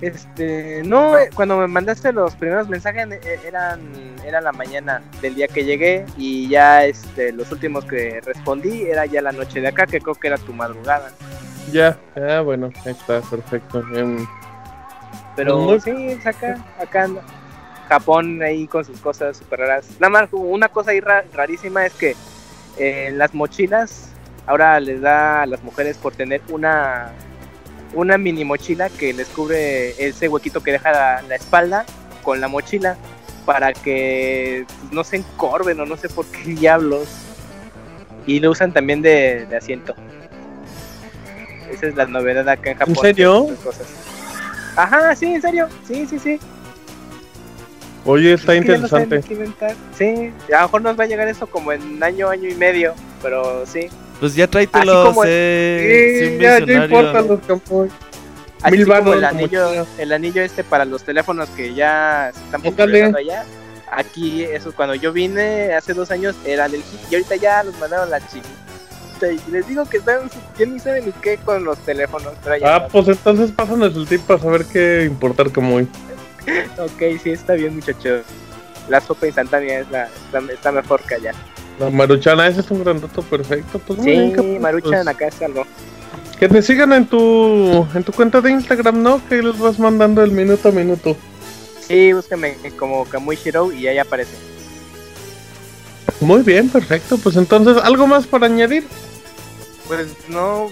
Este, no, eh, cuando me mandaste los primeros mensajes eh, eran era la mañana del día que llegué y ya este los últimos que respondí era ya la noche de acá, que creo que era tu madrugada. Ya. Ah, bueno, ahí está, perfecto. Em, Pero Muy- sí, es acá, acá anda. Japón ahí con sus cosas súper raras. Nada más, una cosa ahí ra- rarísima es que eh, en las mochilas ahora les da a las mujeres por tener una una mini mochila que les cubre ese huequito que deja la, la espalda con la mochila para que pues, no se encorven o no sé por qué [laughs] diablos. Y lo usan también de, de asiento. Esa es la novedad acá en Japón. ¿En serio? Ajá, sí, en serio. Sí, sí, sí. Oye, está interesante. Sí, a lo mejor nos va a llegar eso como en año, año y medio, pero sí. Pues ya tráetelo, eh, sí, ya, ya importa los campos. Así Mil como el anillo, el anillo este para los teléfonos que ya se están popularizando allá. Aquí, eso cuando yo vine hace dos años era del hit y ahorita ya los mandaron la chingada este, les digo que están, ya ni saben ni qué con los teléfonos traen. Ah, pues entonces pásanos el tip para saber qué importar como hoy. [laughs] ok, sí, está bien muchachos. La sopa instantánea es la, está mejor que allá. La maruchana, ese es un gran dato perfecto. Pues, sí, bien, maruchana, pues, acá es algo. Que te sigan en tu, en tu cuenta de Instagram, ¿no? Que les vas mandando el minuto a minuto. Sí, búscame como Kamui Shiro y ahí aparece. Muy bien, perfecto. Pues entonces, ¿algo más para añadir? Pues no,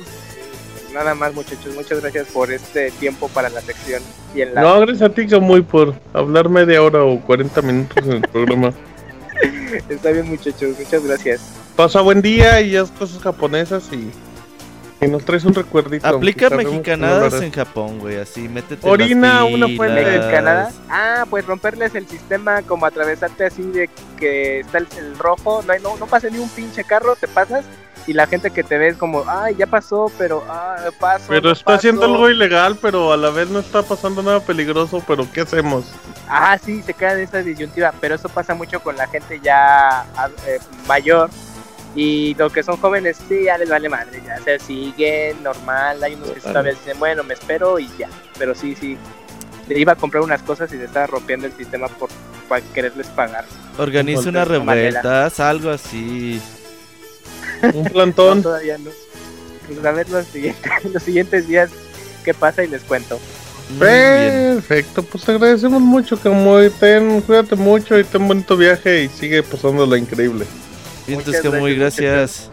nada más muchachos, muchas gracias por este tiempo para la sección y en la No, gracias a ti, muy por hablar media hora o 40 minutos en el programa. [laughs] Está bien muchachos, muchas gracias. Pasa buen día y haz cosas japonesas y, y nos traes un recuerdito. Aplica mexicanadas en Japón, güey, así, métete Orina las una filas. fuente. ¿En Canadá? Ah, pues romperles el sistema, como atravesarte así de que está el, el rojo, no, hay, no, no pasa ni un pinche carro, te pasas y la gente que te ve es como, ay, ya pasó, pero, ah, paso. Pero no está haciendo paso". algo ilegal, pero a la vez no está pasando nada peligroso, pero ¿qué hacemos? Ah, sí, se queda en esa disyuntiva, pero eso pasa mucho con la gente ya ah, eh, mayor. Y los que son jóvenes, sí, ya les vale madre, ya se siguen normal. Hay unos que todavía dicen, bueno, me espero y ya. Pero sí, sí, le iba a comprar unas cosas y se estaba rompiendo el sistema por, por quererles pagar. Organiza una revuelta, algo así. Un No, plantón. todavía no. Pues a ver los siguientes, [laughs] los siguientes días qué pasa y les cuento. Perfecto, pues te agradecemos mucho, como ten, cuídate mucho y ten bonito viaje y sigue pasándola increíble. Y Muchas entonces que muy gracias,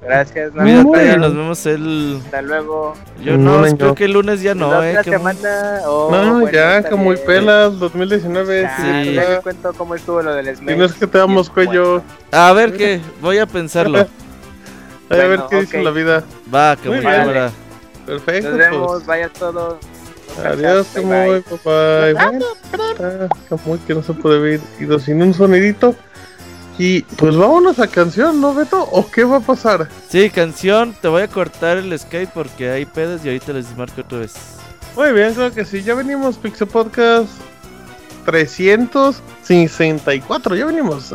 gracias. Nos vemos el... hasta luego. Yo No, no, yo. creo que el lunes ya la no, eh. otra semana. oh, no, bueno, ya, está como muy bien. pelas, 2019. Ah, sí, ya ya. les cuento cómo estuvo lo del Smash. Si no es que te damos cuello, A ver qué, voy a pensarlo. [laughs] a ver Bueno, qué dice ok. la vida. Va, que Muy muy bien. cámara. Perfecto, Nos vemos, pues. vaya todos. Adiós, Bye, Camuy, bye. papá. Bueno, está Camuy que no se puede ver ido sin un sonidito. Y pues vámonos a canción, ¿no, Beto? ¿O qué va a pasar? Sí, canción, te voy a cortar el Skype porque hay pedos y ahorita les marco otra vez. Muy bien, creo que sí. Ya venimos, Pixel Podcast 364. Ya venimos.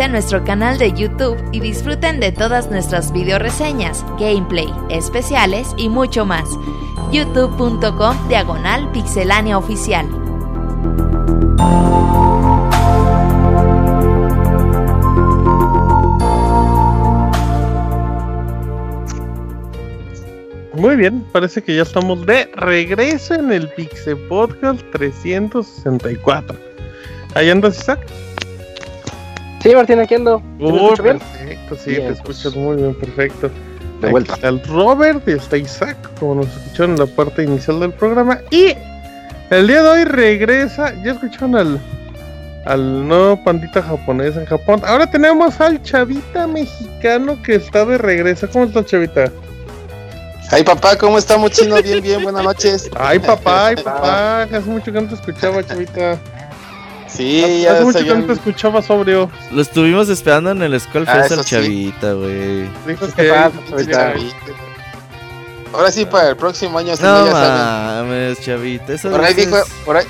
a nuestro canal de YouTube y disfruten de todas nuestras video reseñas, gameplay, especiales y mucho más. youtube.com diagonal pixelania oficial. Muy bien, parece que ya estamos de regreso en el Pixel Podcast 364. ¿Ahí andas, Isaac? Sí, Martín, aquí ando. ¿Sí me Uy, escucho bien? perfecto, sí, Bien, te pues. escuchas muy bien, perfecto. De Aquí vuelta. Está el Robert y está Isaac, como nos escucharon en la parte inicial del programa. Y el día de hoy regresa, ya escucharon al, al nuevo pandita japonés en Japón. Ahora tenemos al chavita mexicano que está de regreso. ¿Cómo está, chavita? Ay, papá, ¿cómo estamos, chino? Bien, bien, buenas noches. Ay, papá, ay, [laughs] papá. Hace mucho que no te escuchaba, chavita. Sí, Hace ya mucho se que no te escuchaba sobrio. Lo estuvimos esperando en el Skull Ah, Fest al sí. chavita, güey. Dijo ¿Qué que. pasa, chavita? Ahora sí, para el próximo año, no, No ya saben. mames, chavita. Eso Por ahí dijo, es- por ahí,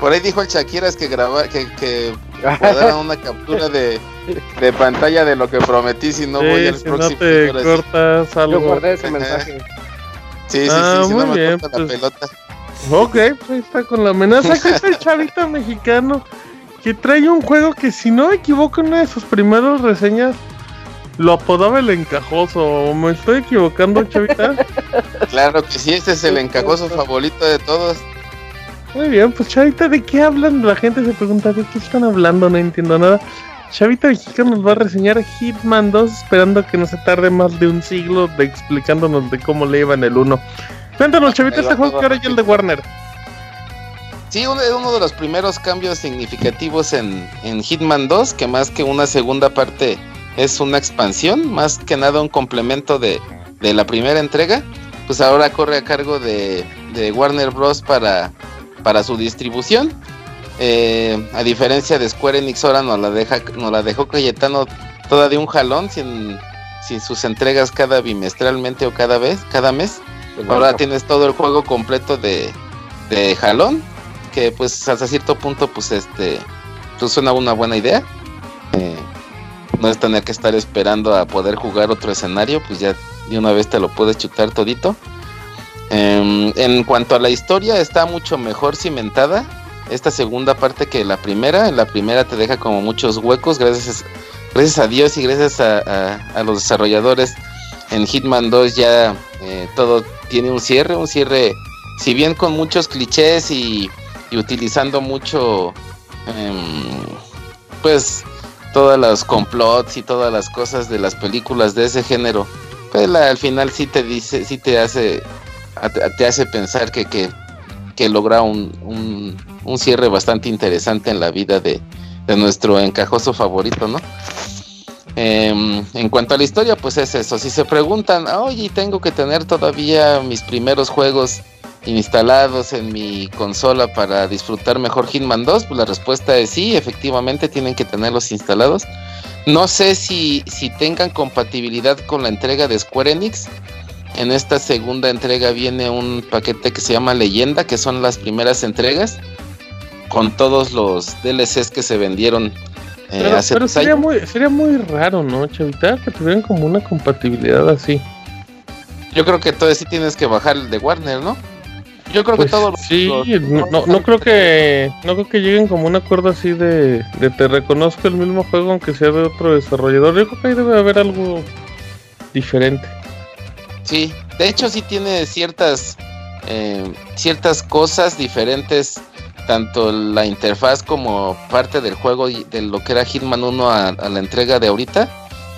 por ahí dijo el Shakiras que graba, que, que [laughs] una captura de, de pantalla de lo que prometí si no Sí, voy al si no próximo. te ahora sí. cortas Yo algo. guardé ese mensaje. Sí, sí, sí, Ah, si no muy me bien, corta la pues. pelota. Ok, pues ahí está con la amenaza que es el [laughs] chavita mexicano que trae un juego que si no me equivoco en una de sus primeras reseñas lo apodaba el encajoso. ¿O ¿Me estoy equivocando, chavita? [laughs] Claro que sí, este es el encajoso favorito de todos. Muy bien, pues chavita, ¿de qué hablan? La gente se pregunta, ¿de qué están hablando? No entiendo nada. Chavita mexicano nos va a reseñar Hitman 2 esperando que no se tarde más de un siglo de explicándonos de cómo le iban el 1. Cuéntanos, chavita, este juego que ahora ya el de Warner. Sí, uno, uno de los primeros cambios significativos en, en Hitman 2, que más que una segunda parte es una expansión, más que nada un complemento de, de la primera entrega, pues ahora corre a cargo de, de Warner Bros. para, para su distribución. Eh, a diferencia de Square Enix, ahora nos la, deja, nos la dejó Cayetano toda de un jalón, sin, sin sus entregas cada bimestralmente o cada vez, cada mes. Ahora tienes todo el juego completo de, de jalón, que pues hasta cierto punto pues este pues suena una buena idea. Eh, no es tener que estar esperando a poder jugar otro escenario, pues ya de una vez te lo puedes chutar todito. Em, en cuanto a la historia, está mucho mejor cimentada. Esta segunda parte que la primera. En la primera te deja como muchos huecos, gracias, gracias a Dios y gracias a, a- a los desarrolladores. En Hitman 2 ya eh, todo tiene un cierre, un cierre, si bien con muchos clichés y, utilizando mucho, em, pues, todas las complots y todas las cosas de las películas de ese género, pues al final sí te dice, sí te hace, te hace pensar que, que, que logra un, un, un cierre bastante interesante en la vida de, de nuestro encajoso favorito, ¿no? Em, en cuanto a la historia, pues es eso. Si se preguntan, oye, tengo que tener todavía mis primeros juegos instalados en mi consola para disfrutar mejor Hitman 2, pues la respuesta es sí, efectivamente tienen que tenerlos instalados. No sé si, si tengan compatibilidad con la entrega de Square Enix. En esta segunda entrega viene un paquete que se llama Leyenda, que son las primeras entregas, con todos los DLCs que se vendieron eh, Pero, sería, años. muy, sería muy raro, ¿no, chavita? Que tuvieran como una compatibilidad así. Yo creo que todo sí tienes que bajar el de Warner, ¿no? Yo creo Pues que todos los- sí, los- no, no, no creo que no creo que lleguen como un acuerdo así de, de te reconozco el mismo juego aunque sea de otro desarrollador. Yo creo que ahí debe haber algo diferente. Sí, de hecho sí tiene ciertas eh, ciertas cosas diferentes, tanto la interfaz como parte del juego y de lo que era Hitman 1 a, a la entrega de ahorita.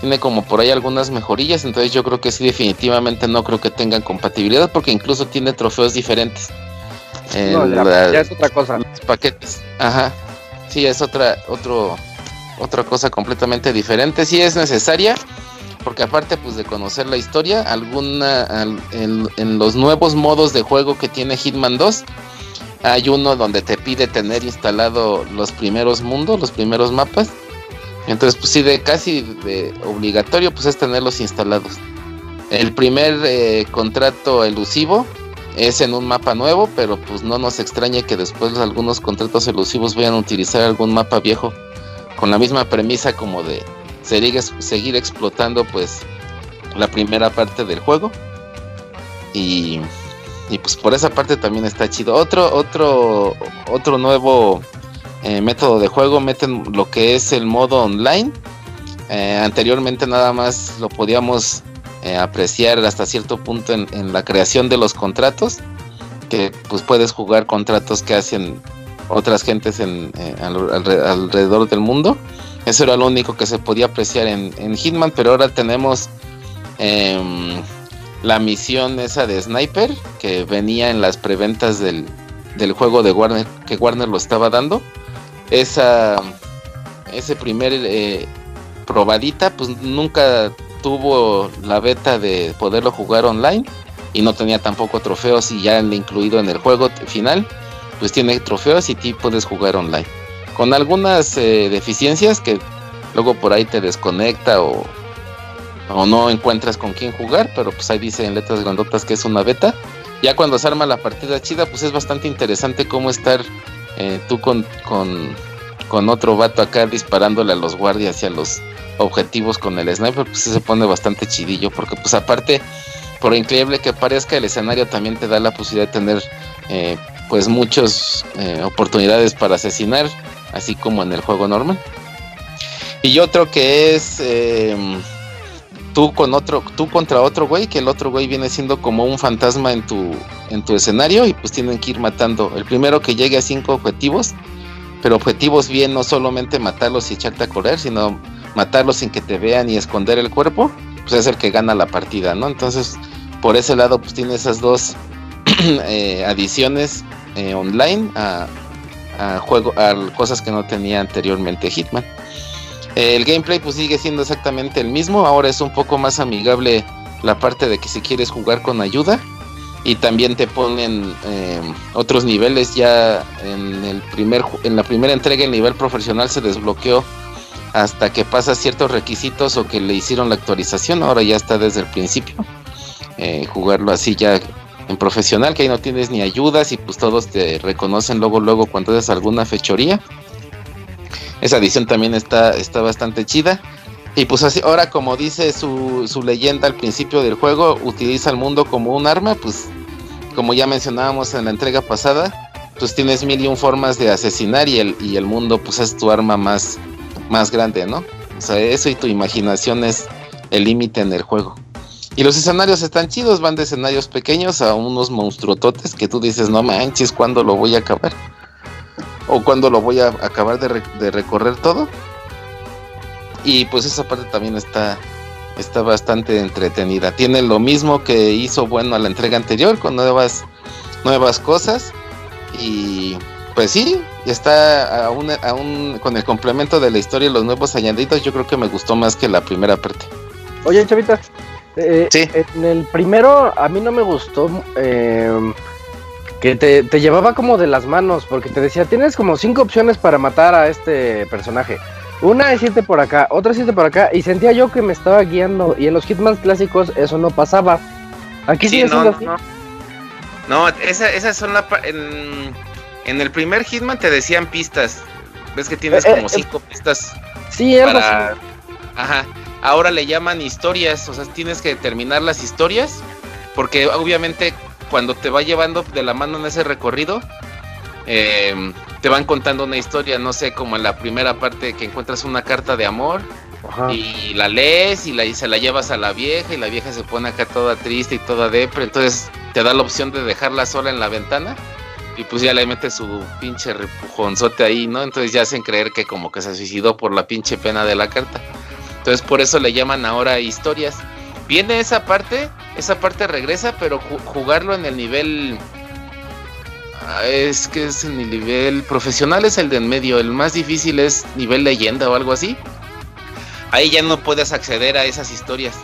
Tiene como por ahí algunas mejorillas, entonces yo creo que sí definitivamente no creo que tengan compatibilidad porque incluso tiene trofeos diferentes. en No, ya, la- ya es otra cosa. los paquetes. Ajá. Sí, es otra, otro, otra cosa completamente diferente. Sí es necesaria, porque aparte pues de conocer la historia, alguna al- en, en los nuevos modos de juego que tiene Hitman 2, hay uno donde te pide tener instalado los primeros mundos, los primeros mapas. Entonces, pues sí, de casi de obligatorio, pues es tenerlos instalados. El primer eh, contrato elusivo es en un mapa nuevo, pero pues no nos extrañe que después algunos contratos elusivos vayan a utilizar algún mapa viejo con la misma premisa como de seguir, seguir explotando pues la primera parte del juego. Y, y pues por esa parte también está chido. Otro, otro, otro nuevo eh, método de juego, meten lo que es el modo online. Eh, anteriormente nada más lo podíamos eh, apreciar hasta cierto punto en, la creación de los contratos, que pues puedes jugar contratos que hacen otras gentes en, alrededor del mundo. Eso era lo único que se podía apreciar en, en Hitman, pero ahora tenemos em, la misión esa de Sniper, que venía en las preventas del, del juego de Warner, que Warner lo estaba dando. Esa, ese primer eh, probadita, pues nunca tuvo la beta de poderlo jugar online y no tenía tampoco trofeos y ya incluido en el juego final, pues tiene trofeos y ti puedes jugar online. Con algunas eh, deficiencias que luego por ahí te desconecta o, o no encuentras con quién jugar, pero pues ahí dice en letras grandotas que es una beta. Ya cuando se arma la partida chida, pues es bastante interesante cómo estar eh, tú con, con, con, otro vato acá disparándole a los guardias y a los objetivos con el sniper, pues se pone bastante chidillo, porque pues aparte, por increíble que parezca, el escenario también te da la posibilidad de tener eh, pues muchas eh, oportunidades para asesinar, así como en el juego normal. Y otro que es em, tú con otro, tú contra otro güey, que el otro güey viene siendo como un fantasma en tu, en tu escenario y pues tienen que ir matando. El primero que llegue a cinco objetivos, pero objetivos bien, no solamente matarlos y echarte a correr, sino matarlos sin que te vean y esconder el cuerpo, pues es el que gana la partida, ¿no? Entonces, por ese lado, pues tiene esas dos [clears throat] eh, adiciones eh, online a, a, juego, a cosas que no tenía anteriormente Hitman. El gameplay pues sigue siendo exactamente el mismo, ahora es un poco más amigable la parte de que si quieres jugar con ayuda. Y también te ponen eh, otros niveles. Ya en el primer en la primera entrega el nivel profesional se desbloqueó hasta que pasa ciertos requisitos o que le hicieron la actualización. Ahora ya está desde el principio. Eh, jugarlo así ya en profesional que ahí no tienes ni ayudas y pues todos te reconocen luego luego cuando haces alguna fechoría esa edición también está, está bastante chida. Y pues así, ahora como dice su, su leyenda al principio del juego, utiliza el mundo como un arma, pues como ya mencionábamos en la entrega pasada, pues tienes mil y un formas de asesinar y el, y el mundo pues es tu arma más, más grande, ¿no? O sea, eso y tu imaginación es el límite en el juego. Y los escenarios están chidos, van de escenarios pequeños a unos monstruototes que tú dices, no manches, ¿cuándo lo voy a acabar? O cuando lo voy a acabar de, recorrer todo. Y pues esa parte también está, está bastante entretenida. Tiene lo mismo que hizo bueno a la entrega anterior con nuevas, nuevas cosas. Y pues sí, está aún, aún con el complemento de la historia y los nuevos añadidos. Yo creo que me gustó más que la primera parte. Oye, Chavita. Eh, sí. En el primero a mí no me gustó. Eh, que te, te, llevaba como de las manos, porque te decía, tienes como cinco opciones para matar a este personaje. Una es irte por acá, otra es irte por acá, y sentía yo que me estaba guiando, y en los Hitman clásicos eso no pasaba. Aquí sí, no, no, no. esas son la... En, en, el primer Hitman te decían pistas. Ves que tienes eh, como eh, cinco pistas. Sí, para... Ajá. Ahora le llaman historias, o sea, tienes que terminar las historias, porque obviamente cuando te va llevando de la mano en ese recorrido, eh, te van contando una historia, no sé, como en la primera parte que encuentras una carta de amor y la lees y, la, y se la llevas a la vieja y la vieja se pone acá toda triste y toda depre, entonces te da la opción de dejarla sola en la ventana y pues ya le metes su pinche repujonzote ahí, ¿no? Entonces ya hacen creer que como que se suicidó por la pinche pena de la carta. Entonces por eso le llaman ahora historias viene esa parte, esa parte regresa, pero jugarlo en el nivel... Ah, es que es en el nivel profesional es el de en medio, el más difícil es nivel leyenda o algo así. Ahí ya no puedes acceder a esas historias.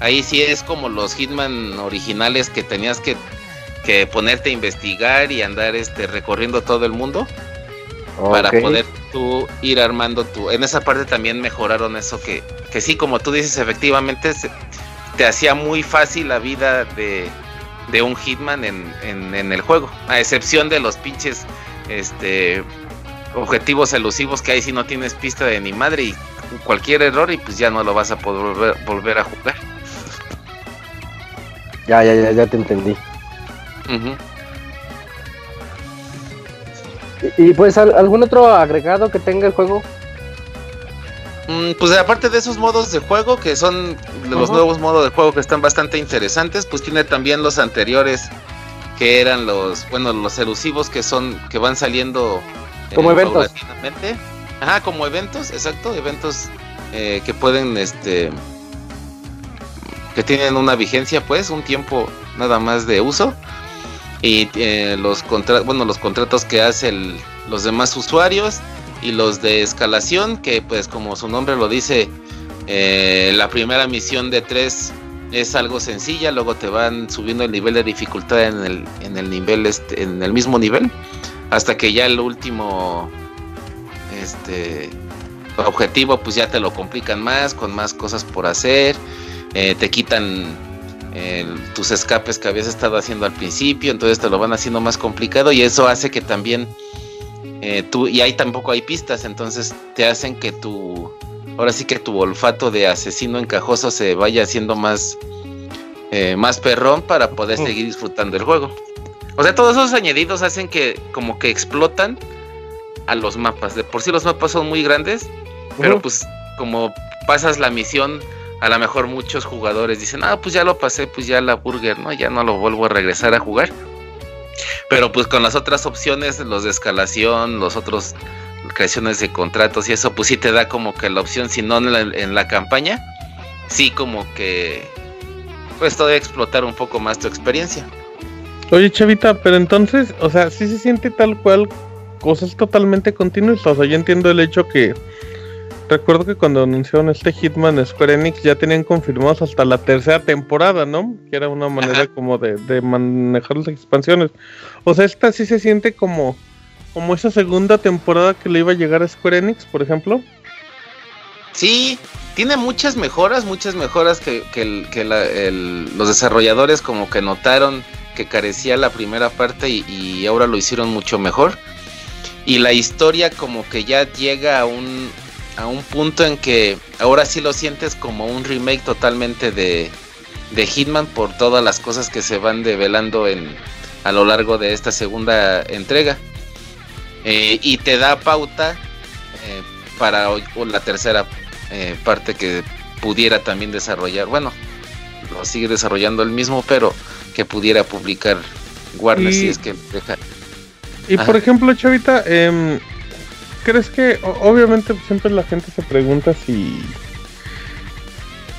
Ahí sí es como los Hitman originales que tenías que, que ponerte a investigar y andar este recorriendo todo el mundo para poder tú ir armando tu. En esa parte también mejoraron eso que, que sí, como tú dices, efectivamente te hacía muy fácil la vida de, de un Hitman en, en, el juego. A excepción de los pinches este objetivos elusivos que ahí si no tienes pista de ni madre y cualquier error y pues ya no lo vas a poder volver, volver a jugar. Ya, ya, ya, ya te entendí. Y, pues ¿al- algún otro agregado que tenga el juego. Mm, Pues aparte de esos modos de juego que son los nuevos modos de juego que están bastante interesantes, pues tiene también los anteriores que eran los, bueno, los elusivos que son que van saliendo eh, Como eventos. Ajá, como eventos, exacto, eventos eh, que pueden, este, que tienen una vigencia, pues, un tiempo nada más de uso y eh, los contra bueno, los contratos que hacen los demás usuarios y los de escalación que pues como su nombre lo dice eh, la primera misión de tres es algo sencilla luego te van subiendo el nivel de dificultad en el, en el nivel este, en el mismo nivel hasta que ya el último este objetivo pues ya te lo complican más con más cosas por hacer eh, te quitan el- tus escapes que habías estado haciendo al principio, entonces te lo van haciendo más complicado y eso hace que también eh, tú, y ahí tampoco hay pistas, entonces te hacen que tu, ahora sí que tu olfato de asesino encajoso se vaya haciendo más, eh, más perrón para poder Mm. seguir disfrutando el juego. O sea, todos esos añadidos hacen que como que explotan a los mapas. De por sí los mapas son muy grandes, pero pues como pasas la misión, a lo mejor muchos jugadores dicen, ah, pues ya lo pasé, pues ya la burger, ¿no? Ya no lo vuelvo a regresar a jugar. Pero pues con las otras opciones, los de escalación, los otros creaciones de contratos y eso, pues sí te da como que la opción, si no en la, en la campaña, sí como que pues todavía explotar un poco más tu experiencia. Oye, Chavita, pero entonces, o sea, sí se siente tal cual cosas totalmente continuas. O sea, yo entiendo el hecho que. Recuerdo que cuando anunciaron este Hitman Square Enix ya tenían confirmados hasta la tercera temporada, ¿no? Que era una manera Ajá. como de, de manejar las expansiones. O sea, esta sí se siente como, como esa segunda temporada que le iba a llegar a Square Enix, por ejemplo. Sí, tiene muchas mejoras, muchas mejoras que, que el- que la- el- los desarrolladores como que notaron que carecía la primera parte y, y ahora lo hicieron mucho mejor. Y la historia como que ya llega a un, a un punto en que ahora sí lo sientes como un remake totalmente de, de Hitman por todas las cosas que se van develando en, a lo largo de esta segunda entrega. Eh, y te da pauta eh, para o la tercera eh, parte que pudiera también desarrollar. Bueno, lo sigue desarrollando el mismo, pero que pudiera publicar Warner Y- si es que deja. Y Ajá. por ejemplo, Chavita, em, ¿crees que obviamente siempre la gente se pregunta si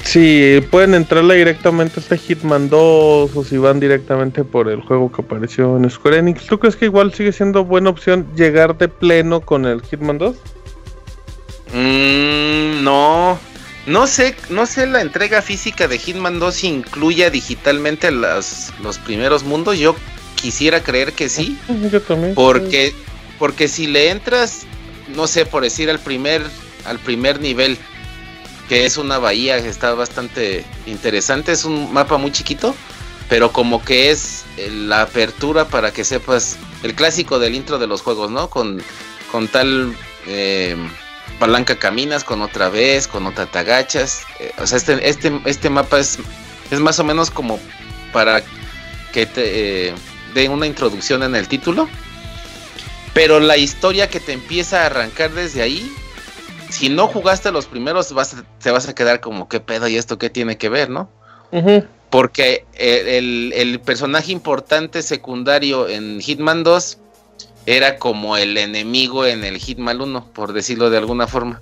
si pueden entrarle directamente a este Hitman 2 o si van directamente por el juego que apareció en Square Enix? ¿Tú crees que igual sigue siendo buena opción llegar de pleno con el Hitman 2? Mm, no. No sé, no sé la entrega física de Hitman 2 si incluya digitalmente las, los primeros mundos. Yo quisiera creer que sí. Yo también. Porque, porque si le entras, no sé, por decir al primer, al primer nivel, que es una bahía que está bastante interesante, es un mapa muy chiquito, pero como que es eh, la apertura para que sepas el clásico del intro de los juegos, ¿no? Con, con tal eh, palanca caminas, con otra vez, con otra te agachas. eh, o sea, este, este, este mapa es, es más o menos como para que te eh, dé una introducción en el título. Pero la historia que te empieza a arrancar desde ahí, si no jugaste los primeros, vas a- te vas a quedar como, ¿qué pedo y esto qué tiene que ver, no? Porque el, el- el personaje importante secundario en Hitman 2 era como el enemigo en el Hitman 1, por decirlo de alguna forma.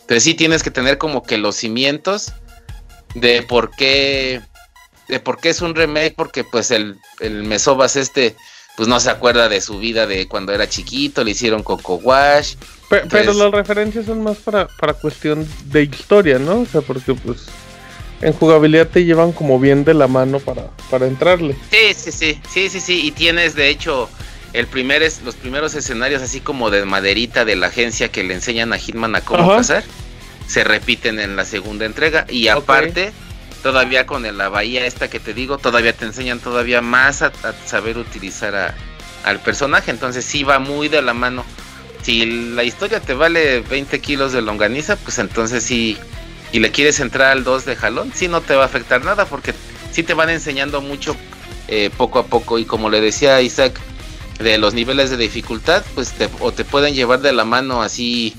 Entonces sí tienes que tener como que los cimientos de por qué, de por qué es un remake, porque pues el, el Mesobas este, pues no se acuerda de su vida de cuando era chiquito, le hicieron Coco Wash. Pe- pero Entonces- las referencias son más para, para cuestión de historia, ¿no? O sea, porque pues en jugabilidad te llevan como bien de la mano para, para entrarle. Sí, sí, sí, sí, sí, sí, y tienes de hecho el primer es, los primeros escenarios así como de maderita de la agencia que le enseñan a Hitman a cómo Ajá. cazar, se repiten en la segunda entrega y aparte todavía con la bahía esta que te digo, todavía te enseñan todavía más a, a saber utilizar a- al personaje, entonces sí va muy de la mano Si la historia te vale 20 kilos de longaniza, pues entonces sí, y le quieres entrar al 2 de jalón, sí no te va a afectar nada porque sí te van enseñando mucho eh, poco a poco y como le decía Isaac, de los niveles de dificultad, pues te, o te pueden llevar de la mano así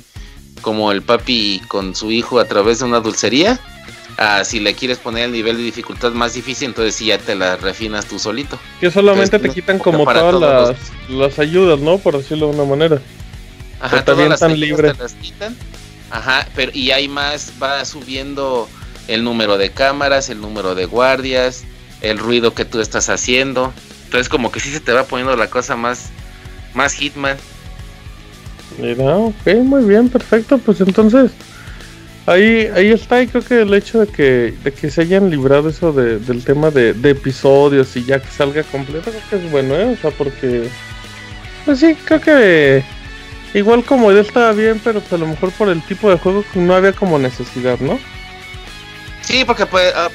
como el papi con su hijo a través de una dulcería. A si le quieres poner el nivel de dificultad más difícil, entonces sí ya te la refinas tú solito. Que solamente Entonces, te quitan como todas las, las ayudas, ¿no? Por decirlo de una manera. Ajá, te todas las ayudas libre. te las quitan. Ajá, pero y hay más, va subiendo el número de cámaras, el número de guardias, el ruido que tú estás haciendo. Entonces como que sí se te va poniendo la cosa más, más Hitman. Mira, ok, muy bien, perfecto. Pues entonces, ahí, ahí está. Y creo que el hecho de que, de que se hayan librado eso de- del tema de, episodios y ya que salga completo, creo que es bueno, ¿eh? O sea, porque. Pues sí, creo que. Igual como él estaba bien, pero pues a lo mejor por el tipo de juego que no había como necesidad, ¿no? Sí, porque pues, ah,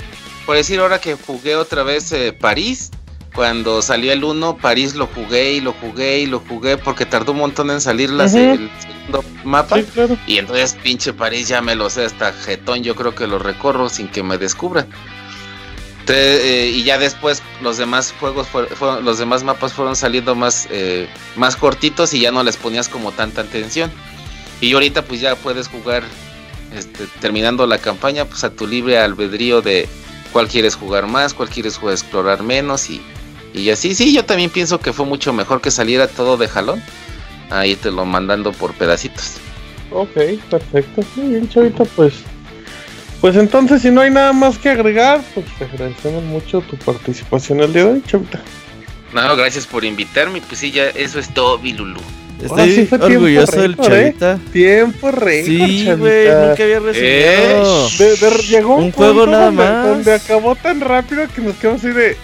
por decir ahora que jugué otra vez eh, París, cuando salió el 1, París lo jugué y lo jugué y lo jugué porque tardó un montón en salir la se- Ujú. el segundo mapa. Sí, claro. Y entonces pinche París ya me lo sé hasta jetón, yo creo que lo recorro sin que me descubran. Entonces, eh, y ya después los demás juegos, fue- fueron- los demás mapas fueron saliendo más, eh, más cortitos y ya no les ponías como tanta atención. Y ahorita pues ya puedes jugar, este, terminando la campaña, pues a tu libre albedrío de cuál quieres jugar más, cuál quieres jugar, explorar menos y, y así. Sí, yo también pienso que fue mucho mejor que saliera todo de jalón. Ahí te lo mandando por pedacitos. Ok, perfecto. Muy bien, Chavita, pues. Pues entonces, si no hay nada más que agregar, pues te agradecemos mucho tu participación el día de hoy, Chavita. No, gracias por invitarme. Pues sí, ya eso es todo, Bilulu. Estoy sí fue tiempo orgulloso del ¿eh? chavita. Tiempo récord, Sí, güey, nunca había. De- de- llegó un, Un juego nada donde, más. donde acabó tan rápido que nos quedamos así de.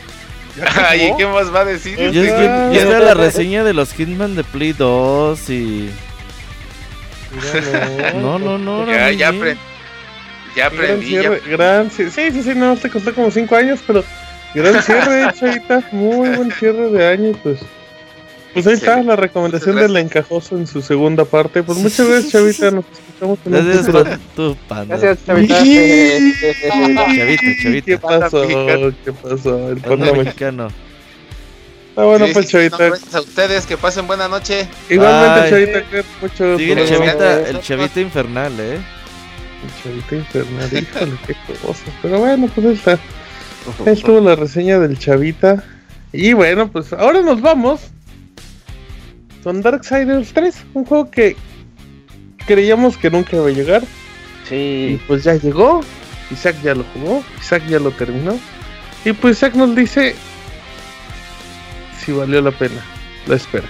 [laughs] Ay, ¿y qué más va a decir? Es Yo, que- yo- yo era la reseña de los Hitman de Play 2 y... No, no, no. Ya, ya, muy apre- bien. ya Gran aprendí. ya- gran Sí, sí, sí, no, te costó como 5 años, pero gran cierre, [laughs] Chavita. Muy buen cierre de año, pues. Pues ahí está la recomendación del encajoso en su segunda parte. Pues muchas gracias, Chavita. Nos escuchamos en Gracias por tu panda. Gracias, Chavita. Chavita, chavita. ¿Qué pasó? ¿Qué pasó? El Panda mexicano. Está bueno, Sí, pues, Chavita. gracias a ustedes, que pasen buena noche. Igualmente. Chavita, mucho. El chavita, el chavita infernal, eh. El Chavita infernal, híjole, qué cosa. Pero bueno, pues ahí está. Ahí estuvo [laughs] la reseña del Chavita. Y bueno, pues ahora nos vamos. Con Darksiders 3, un juego que creíamos que nunca iba a llegar. Y Sí. pues ya llegó. Isaac ya lo jugó. Isaac ya lo terminó. Y pues Isaac nos dice si valió la pena la espera.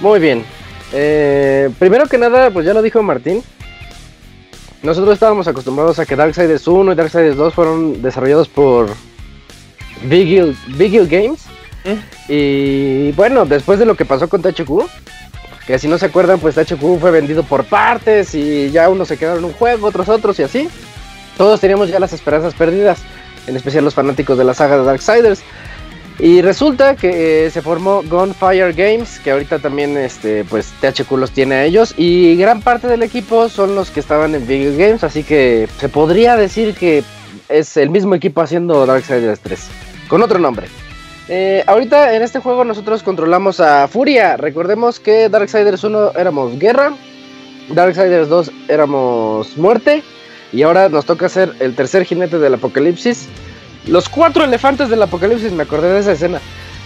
Muy bien. Eh, primero que nada, pues ya lo dijo Martín. Nosotros estábamos acostumbrados a que Darksiders 1 y Darksiders 2 fueron desarrollados por Big Hill, Big Hill Games. Y bueno, después de lo que pasó con THQ, que si no se acuerdan, pues THQ fue vendido por partes y ya unos se quedaron un juego, otros otros y así. Todos teníamos ya las esperanzas perdidas, en especial los fanáticos de la saga de Darksiders. Y resulta que eh, se formó Gunfire Games, que ahorita también este, pues THQ los tiene a ellos. Y gran parte del equipo son los que estaban en Hill Games, así que se podría decir que es el mismo equipo haciendo Darksiders 3, con otro nombre. Eh, ahorita en este juego nosotros controlamos a Furia. Recordemos que Darksiders 1 éramos guerra, Darksiders 2 éramos muerte. Y ahora nos toca ser el tercer jinete del apocalipsis. Los cuatro elefantes del apocalipsis, me acordé de esa escena.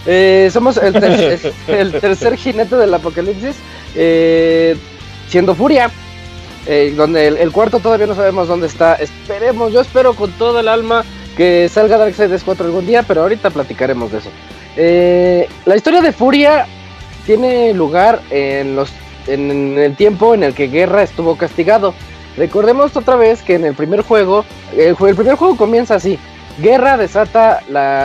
Eh, somos el, ter- [laughs] el tercer jinete del apocalipsis, eh, siendo Furia. eh, donde el, el cuarto todavía no sabemos dónde está. Esperemos, yo espero con todo el alma que salga Darksiders 4 algún día, pero ahorita platicaremos de eso. Eh, la historia de Furia tiene lugar en, los, en el tiempo en el que Guerra estuvo castigado. Recordemos otra vez que en el primer juego, el, primer juego comienza así. Guerra desata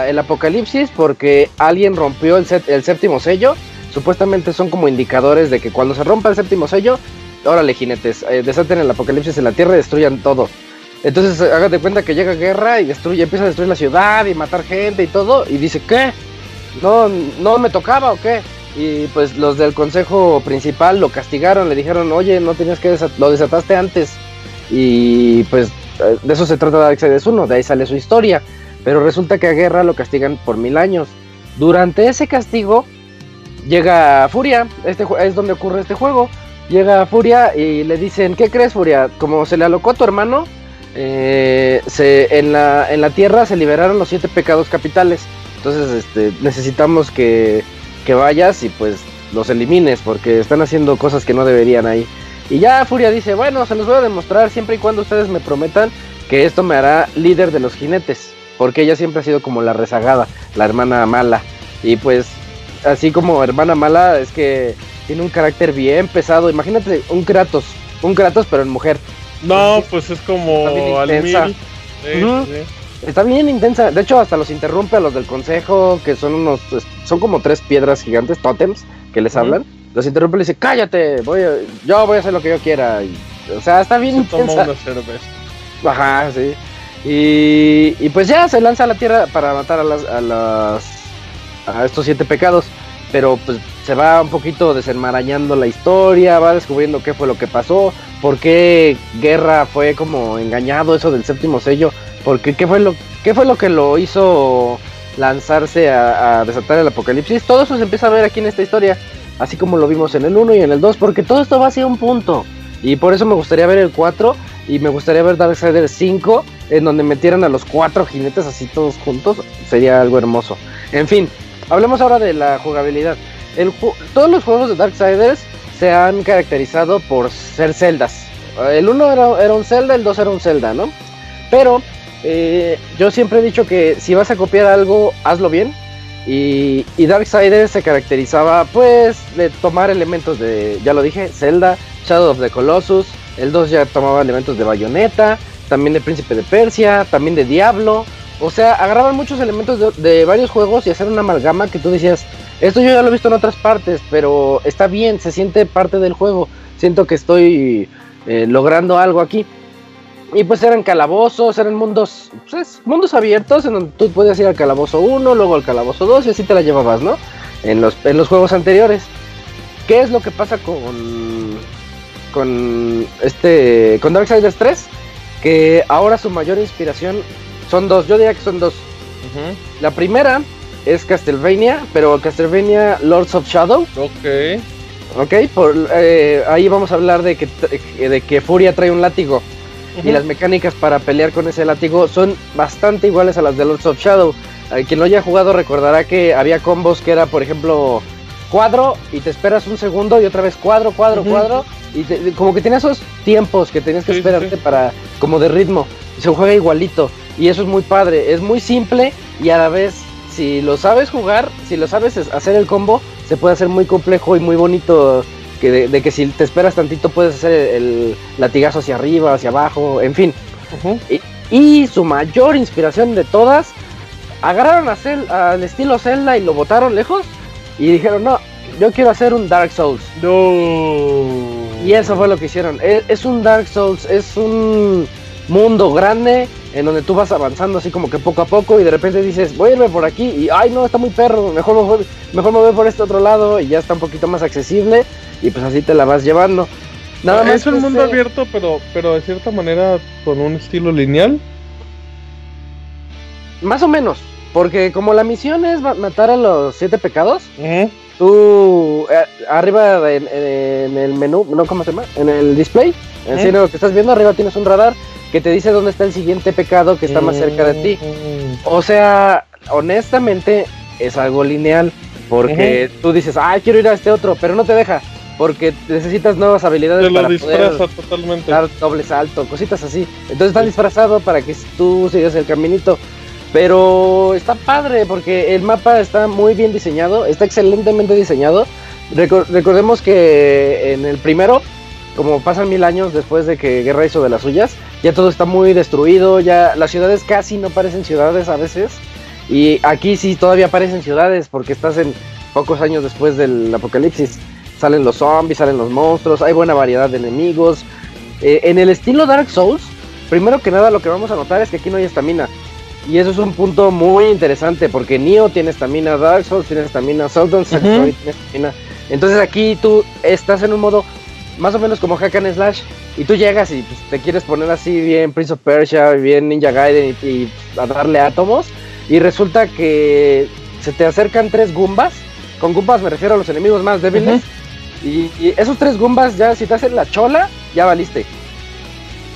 el apocalipsis porque alguien rompió el, el séptimo sello. Supuestamente son como indicadores de que cuando se rompa el séptimo sello, órale jinetes, eh, desaten el apocalipsis en la tierra y destruyan todo. Entonces hágate cuenta que llega guerra y destruye, empieza a destruir la ciudad y matar gente y todo. Y dice, ¿qué? ¿No, no me tocaba o qué? y pues los del consejo principal lo castigaron, le dijeron, oye, no tenías que desat lo desataste antes. Y pues de eso se trata Darksiders 1, de ahí sale su historia. Pero resulta que a Guerra lo castigan por mil años. Durante ese castigo llega Furia, este es donde ocurre este juego. Llega Furia y le dicen, ¿qué crees Furia? Como se le alocó a tu hermano, eh, se, en, la, tierra se liberaron los siete pecados capitales. Entonces este, necesitamos que, que vayas y pues los elimines porque están haciendo cosas que no deberían ahí. Y ya Furia dice, bueno, se los voy a demostrar siempre y cuando ustedes me prometan que esto me hará líder de los jinetes. Porque ella siempre ha sido como la rezagada, la hermana mala. Y pues, así como hermana mala, es que tiene un carácter bien pesado. Imagínate un Kratos, un Kratos pero en mujer. No, pues es como al mil. Está bien intensa. De hecho, hasta los interrumpe a los del consejo, que son unos, pues, son como tres piedras gigantes, tótems, que les hablan. Los interrumpe y le dice, cállate, voy a- yo voy a hacer lo que yo quiera. Y, o sea, está bien Se toma intensa. una cerveza. Ajá, sí. Y, y pues ya se lanza a la tierra para matar a las, a las a estos siete pecados. Pero pues se va un poquito desenmarañando la historia, va descubriendo qué fue lo que pasó, por qué Guerra fue como engañado eso del séptimo sello, porque qué fue lo, qué fue lo que lo hizo lanzarse a, desatar el apocalipsis. Todo eso se empieza a ver aquí en esta historia, así como lo vimos en el 1 y en el 2, porque todo esto va hacia un punto. Y por eso me gustaría ver el 4 y me gustaría ver Darksiders 5 en donde metieran a los cuatro jinetes así todos juntos. Sería algo hermoso. En fin, hablemos ahora de la jugabilidad. El todos los juegos de Darksiders se han caracterizado por ser celdas. El 1 era, era un Zelda, el 2 era un Zelda, ¿no? Pero eh, yo siempre he dicho que si vas a copiar algo, hazlo bien. Y, y Darksiders se caracterizaba pues de tomar elementos de, ya lo dije, Zelda, Shadow of the Colossus. El 2 ya tomaba elementos de Bayonetta, también de Príncipe de Persia, también de Diablo. O sea, agarraban muchos elementos de, varios juegos y hacer una amalgama que tú decías, esto yo ya lo he visto en otras partes, pero está bien, se siente parte del juego. Siento que estoy eh, logrando algo aquí. Y pues eran calabozos, eran mundos, pues, mundos abiertos en donde tú podías ir al calabozo 1, luego al calabozo 2 y así te la llevabas, ¿no? En los, en los juegos anteriores. ¿Qué es lo que pasa con con este con Darksiders 3? Que ahora su mayor inspiración son dos, yo diría que son dos. La primera es Castlevania, pero Castlevania Lords of Shadow. Ok. Ok, por, eh, ahí vamos a hablar de que, de que Furia trae un látigo. Y las mecánicas para pelear con ese látigo son bastante iguales a las de Lords of Shadow. Eh, quien lo haya jugado recordará que había combos que era, por ejemplo, cuadro y te esperas un segundo y otra vez cuadro, cuadro, cuadro. Y te- como que tenía esos tiempos que tenías que Sí, esperarte sí. para, como de ritmo. Se juega igualito. Y eso es muy padre. Es muy simple y a la vez, si lo sabes jugar, si lo sabes es- hacer el combo, se puede hacer muy complejo y muy bonito. Que de, de que si te esperas tantito puedes hacer el latigazo hacia arriba, hacia abajo, en fin. Y su mayor inspiración de todas, agarraron a Zel- al estilo Zelda y lo botaron lejos y dijeron, no, yo quiero hacer un Dark Souls. No. Y eso fue lo que hicieron. Es, es un Dark Souls, es un mundo grande en donde tú vas avanzando así como que poco a poco y de repente dices, voy a irme por aquí y, ay no, está muy perro, mejor me voy, mejor me voy por este otro lado y ya está un poquito más accesible y pues así te la vas llevando. Nada más es un mundo abierto, pero, pero de cierta manera con un estilo lineal. Más o menos, porque como la misión es ma- matar a los siete pecados, tú eh, arriba de- en, en el menú, no cómo se llama, en el display, en sí, lo que estás viendo arriba tienes un radar que te dice dónde está el siguiente pecado que está más cerca de ti. Ujú. O sea, honestamente es algo lineal, porque tú dices, ah, quiero ir a este otro, pero no te deja, porque necesitas nuevas habilidades Te lo para poder totalmente. dar doble salto, cositas así. Entonces está disfrazado para que tú sigas el caminito. Pero está padre porque el mapa está muy bien diseñado, está excelentemente diseñado. Recor- recordemos que en el primero, como pasan mil años después de que Guerra hizo de las suyas, ya todo está muy destruido, ya las ciudades casi no parecen ciudades a veces. Y aquí sí todavía parecen ciudades porque estás en pocos años después del apocalipsis. Salen los zombies, salen los monstruos, hay buena variedad de enemigos. Eh, en el estilo Dark Souls, primero que nada lo que vamos a notar es que aquí no hay estamina. Y eso es un punto muy interesante porque Neo tiene estamina Dark Souls, tiene estamina Sultan, Ujú. tiene estamina. Entonces aquí tú estás en un modo más o menos como Hack and Slash y tú llegas y pues, te quieres poner así bien Prince of Persia, bien Ninja Gaiden y, y a darle átomos y resulta que se te acercan tres Goombas. Con Goombas me refiero a los enemigos más débiles. y, y esos tres Goombas ya si te hacen la chola, ya valiste.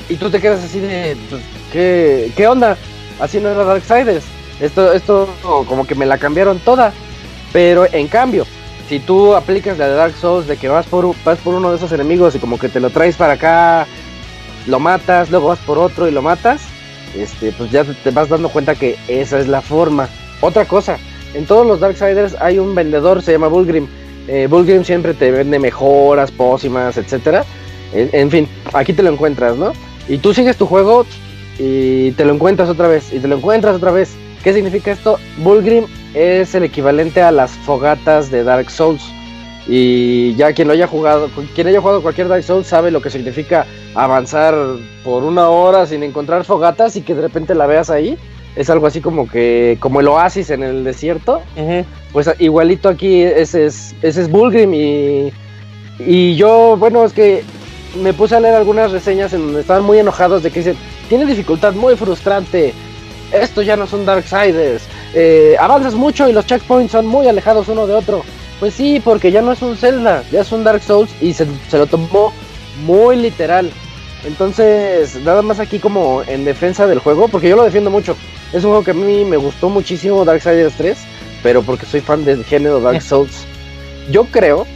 Y tú te quedas así de, pues, ¿qué, qué onda? Así no era Darksiders. Esto, esto como que me la cambiaron toda. Pero en cambio, si tú aplicas la de Dark Souls de que vas por, vas por uno de esos enemigos y como que te lo traes para acá, lo matas, luego vas por otro y lo matas, este, pues ya te- vas dando cuenta que esa es la forma. Otra cosa, en todos los Darksiders hay un vendedor, se llama Bulgrim. Eh, Bulgrim siempre te vende mejoras, pócimas, etcétera. En, en fin, aquí te lo encuentras, ¿no? Y tú sigues tu juego y te lo encuentras otra vez, y te lo encuentras otra vez. ¿Qué significa esto? Bulgrim es el equivalente a las fogatas de Dark Souls. Y ya quien lo haya jugado, quien haya jugado cualquier Dark Souls sabe lo que significa avanzar por una hora sin encontrar fogatas y que de repente la veas ahí. Es algo así como que, como el oasis en el desierto. Pues igualito aquí, ese es, ese es Bulgrim y, y yo, bueno, es que me puse a leer algunas reseñas en donde estaban muy enojados de que dicen, tiene dificultad muy frustrante, esto ya no son Darksiders, eh, avanzas mucho y los checkpoints son muy alejados uno de otro. Pues sí, porque ya no es un Zelda, ya es un Dark Souls y se, se lo tomó muy literal. Entonces, nada más aquí como en defensa del juego, porque yo lo defiendo mucho. Es un juego que a mí me gustó muchísimo, Darksiders 3, pero porque soy fan del género Dark Souls. Yo creo,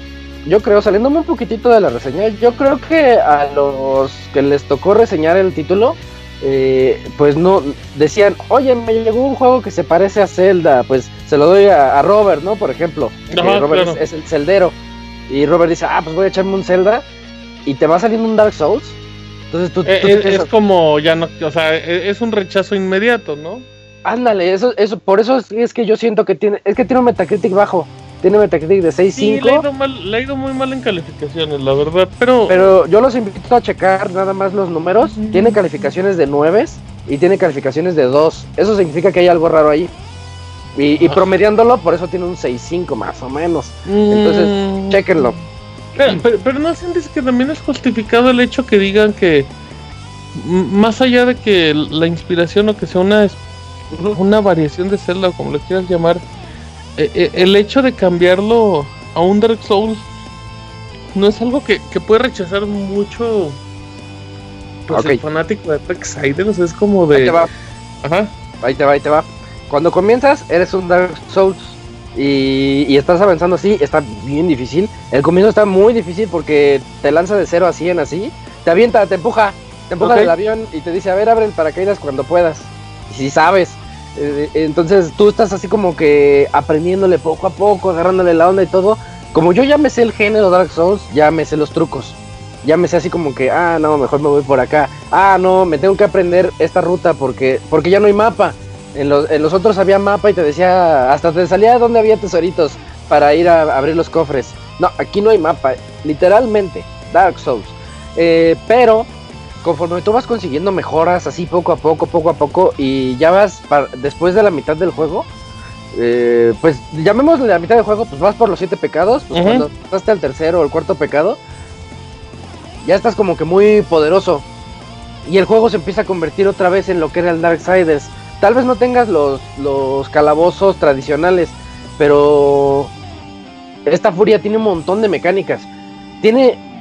yo creo, saliéndome un poquitito de la reseña, yo creo que a los que les tocó reseñar el título, eh, pues no, decían, oye, me llegó un juego que se parece a Zelda, pues se lo doy a, a Robert, ¿no? Por ejemplo, Ajá, Robert claro. es, es el celdero. Y Robert dice, ah, pues voy a echarme un Zelda y te va saliendo un Dark Souls. Entonces tú, Eh, es, como ya no, o sea, e- es un rechazo inmediato, ¿no? ándale, eso, eso, por eso es, es que yo siento que tiene, es que tiene un Metacritic bajo, tiene Metacritic de 6.5. Sí, le ha, ido mal, le ha ido muy mal en calificaciones, la verdad, pero, Pero yo los invito a checar nada más los números. Tiene calificaciones de 9 y tiene calificaciones de 2. Eso significa que hay algo raro ahí. Y, y Ah. promediándolo, por eso tiene un 6.5 más o menos. Entonces, Mm, Chequenlo. Pero, pero- pero no sientes que también es justificado el hecho que digan que más allá de que la inspiración o que sea una, una variación de Zelda o como lo quieras llamar, el hecho de cambiarlo a un Dark Souls no es algo que, que puede rechazar mucho pues, el fanático de Darksiders, es como Ahí de... te va, Ajá. ahí te va, ahí te va. Cuando comienzas, eres un Dark Souls. Y, y estás avanzando así, está bien difícil. El comienzo está muy difícil porque te lanza de 0 a 100 así. Te avienta, te empuja, te empuja del avión y te dice, a ver, abre el paracaídas cuando puedas. Y si sabes. Eh, entonces tú estás así como que aprendiéndole poco a poco, agarrándole la onda y todo. Como yo ya me sé el género Dark Souls, ya me sé los trucos. Ya me sé así como que, ah, no, mejor me voy por acá. Ah, no, me tengo que aprender esta ruta porque, porque ya no hay mapa. En los, en los otros había mapa y te decía, hasta te salía donde había tesoritos para ir a, abrir los cofres. No, aquí no hay mapa, literalmente, Dark Souls. Eh, pero conforme tú vas consiguiendo mejoras así poco a poco, poco a poco, y ya vas después de la mitad del juego, eh, pues llamémosle la mitad del juego, pues vas por los siete pecados, pues cuando pasaste al tercero o el cuarto pecado, ya estás como que muy poderoso. Y el juego se empieza a convertir otra vez en lo que era el Darksiders. Tal vez no tengas los, los calabozos tradicionales, pero esta furia tiene un montón de mecánicas. Tiene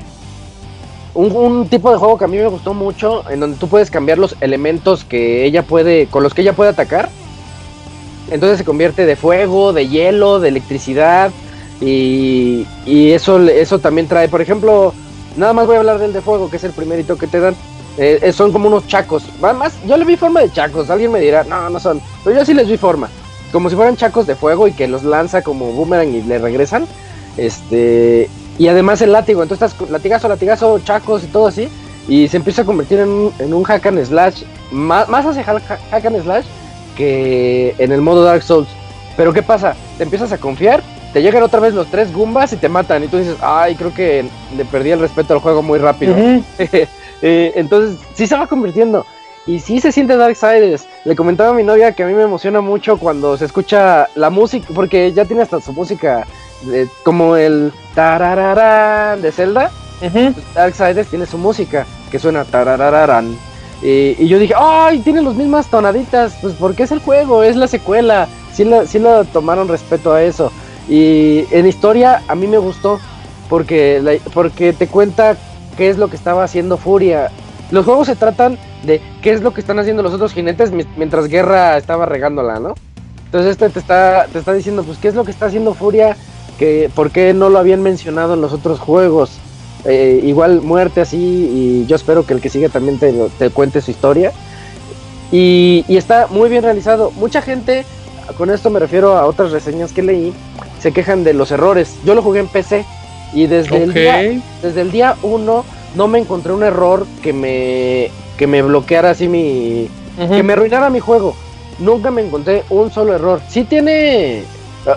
un, tipo de juego que a mí me gustó mucho, en donde tú puedes cambiar los elementos que ella puede, con los que ella puede atacar. Entonces se convierte de fuego, de hielo, de electricidad. Y, y eso, eso también trae, por ejemplo, nada más voy a hablar del de fuego, que es el primerito que te dan. Eh, eh, son como unos chacos. Más, yo le vi forma de chacos. Alguien me dirá, no, no son. Pero yo sí les vi forma. Como si fueran chacos de fuego y que los lanza como boomerang y le regresan. Este. Y además el látigo. Entonces estás con latigazo, latigazo, chacos y todo así. Y se empieza a convertir en un, en un hack and slash. Más, más hacia hack, and slash que en el modo Dark Souls. Pero ¿qué pasa? Te empiezas a confiar. Te llegan otra vez los tres Goombas y te matan. Y tú dices, ay, creo que le perdí el respeto al juego muy rápido. [laughs] Eh, entonces, sí se va convirtiendo. Y sí se siente Darksiders. Le comentaba a mi novia que a mí me emociona mucho cuando se escucha la música, porque ya tiene hasta su música como el tarararán de Zelda. Ujú. Darksiders tiene su música que suena tarararán. Y, y yo dije, ¡ay! Tiene las mismas tonaditas. Pues porque es el juego, es la secuela. Sí lo, sí lo tomaron respeto a eso. Y en historia a mí me gustó porque, la- porque te cuenta qué es lo que estaba haciendo Furia. Los juegos se tratan de qué es lo que están haciendo los otros jinetes mi- mientras Guerra estaba regándola, ¿no? Entonces este te está, te está diciendo, pues, qué es lo que está haciendo Furia, que por qué no lo habían mencionado en los otros juegos. Eh, igual muerte así, y yo espero que el que sigue también te, cuente su historia. Y, y está muy bien realizado. Mucha gente, con esto me refiero a otras reseñas que leí, se quejan de los errores. Yo lo jugué en PC y desde el día desde el día 1 no me encontré un error que me que me bloqueara así mi que me arruinara mi juego. Nunca me encontré un solo error. Sí tiene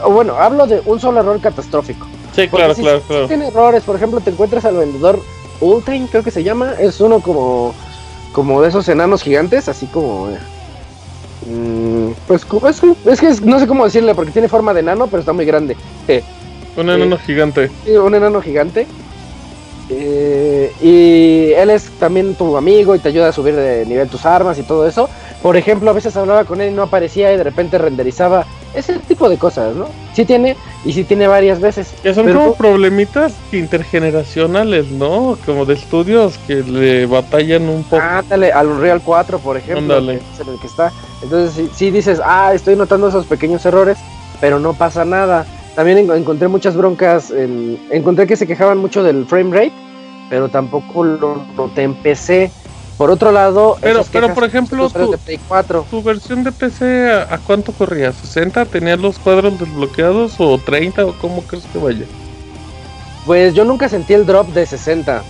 bueno, hablo de un solo error catastrófico. Sí, claro, claro, claro. tiene errores, por ejemplo, te encuentras al vendedor Ultime, creo que se llama, es uno como como de esos enanos gigantes, así como eh, mm, pues es, es que es- no sé cómo decirle porque tiene forma de enano, pero está muy grande. Eh, Un enano gigante. Un enano gigante. Eh, y él es también tu amigo y te ayuda a subir de nivel tus armas y todo eso. Por ejemplo, a veces hablaba con él y no aparecía y de repente renderizaba. Ese tipo de cosas, ¿no? Sí tiene, y sí tiene varias veces. Que son como tú- problemitas intergeneracionales, ¿no? Como de estudios que le batallan un poco. Ándale, al Unreal 4, por ejemplo, Ándale. es en el que está. Entonces, sí, sí dices, ah, estoy notando esos pequeños errores, pero no pasa nada. También en- encontré muchas broncas, en- encontré que se quejaban mucho del frame rate, pero tampoco lo noté en PC. Por otro lado, Pero- pero, por ejemplo, tú- de Play 4. ¿Tu versión de PC a, a cuánto corría? ¿60? ¿Tenías los cuadros desbloqueados o 30? ¿O cómo crees que vaya? Pues yo nunca sentí el drop de 60.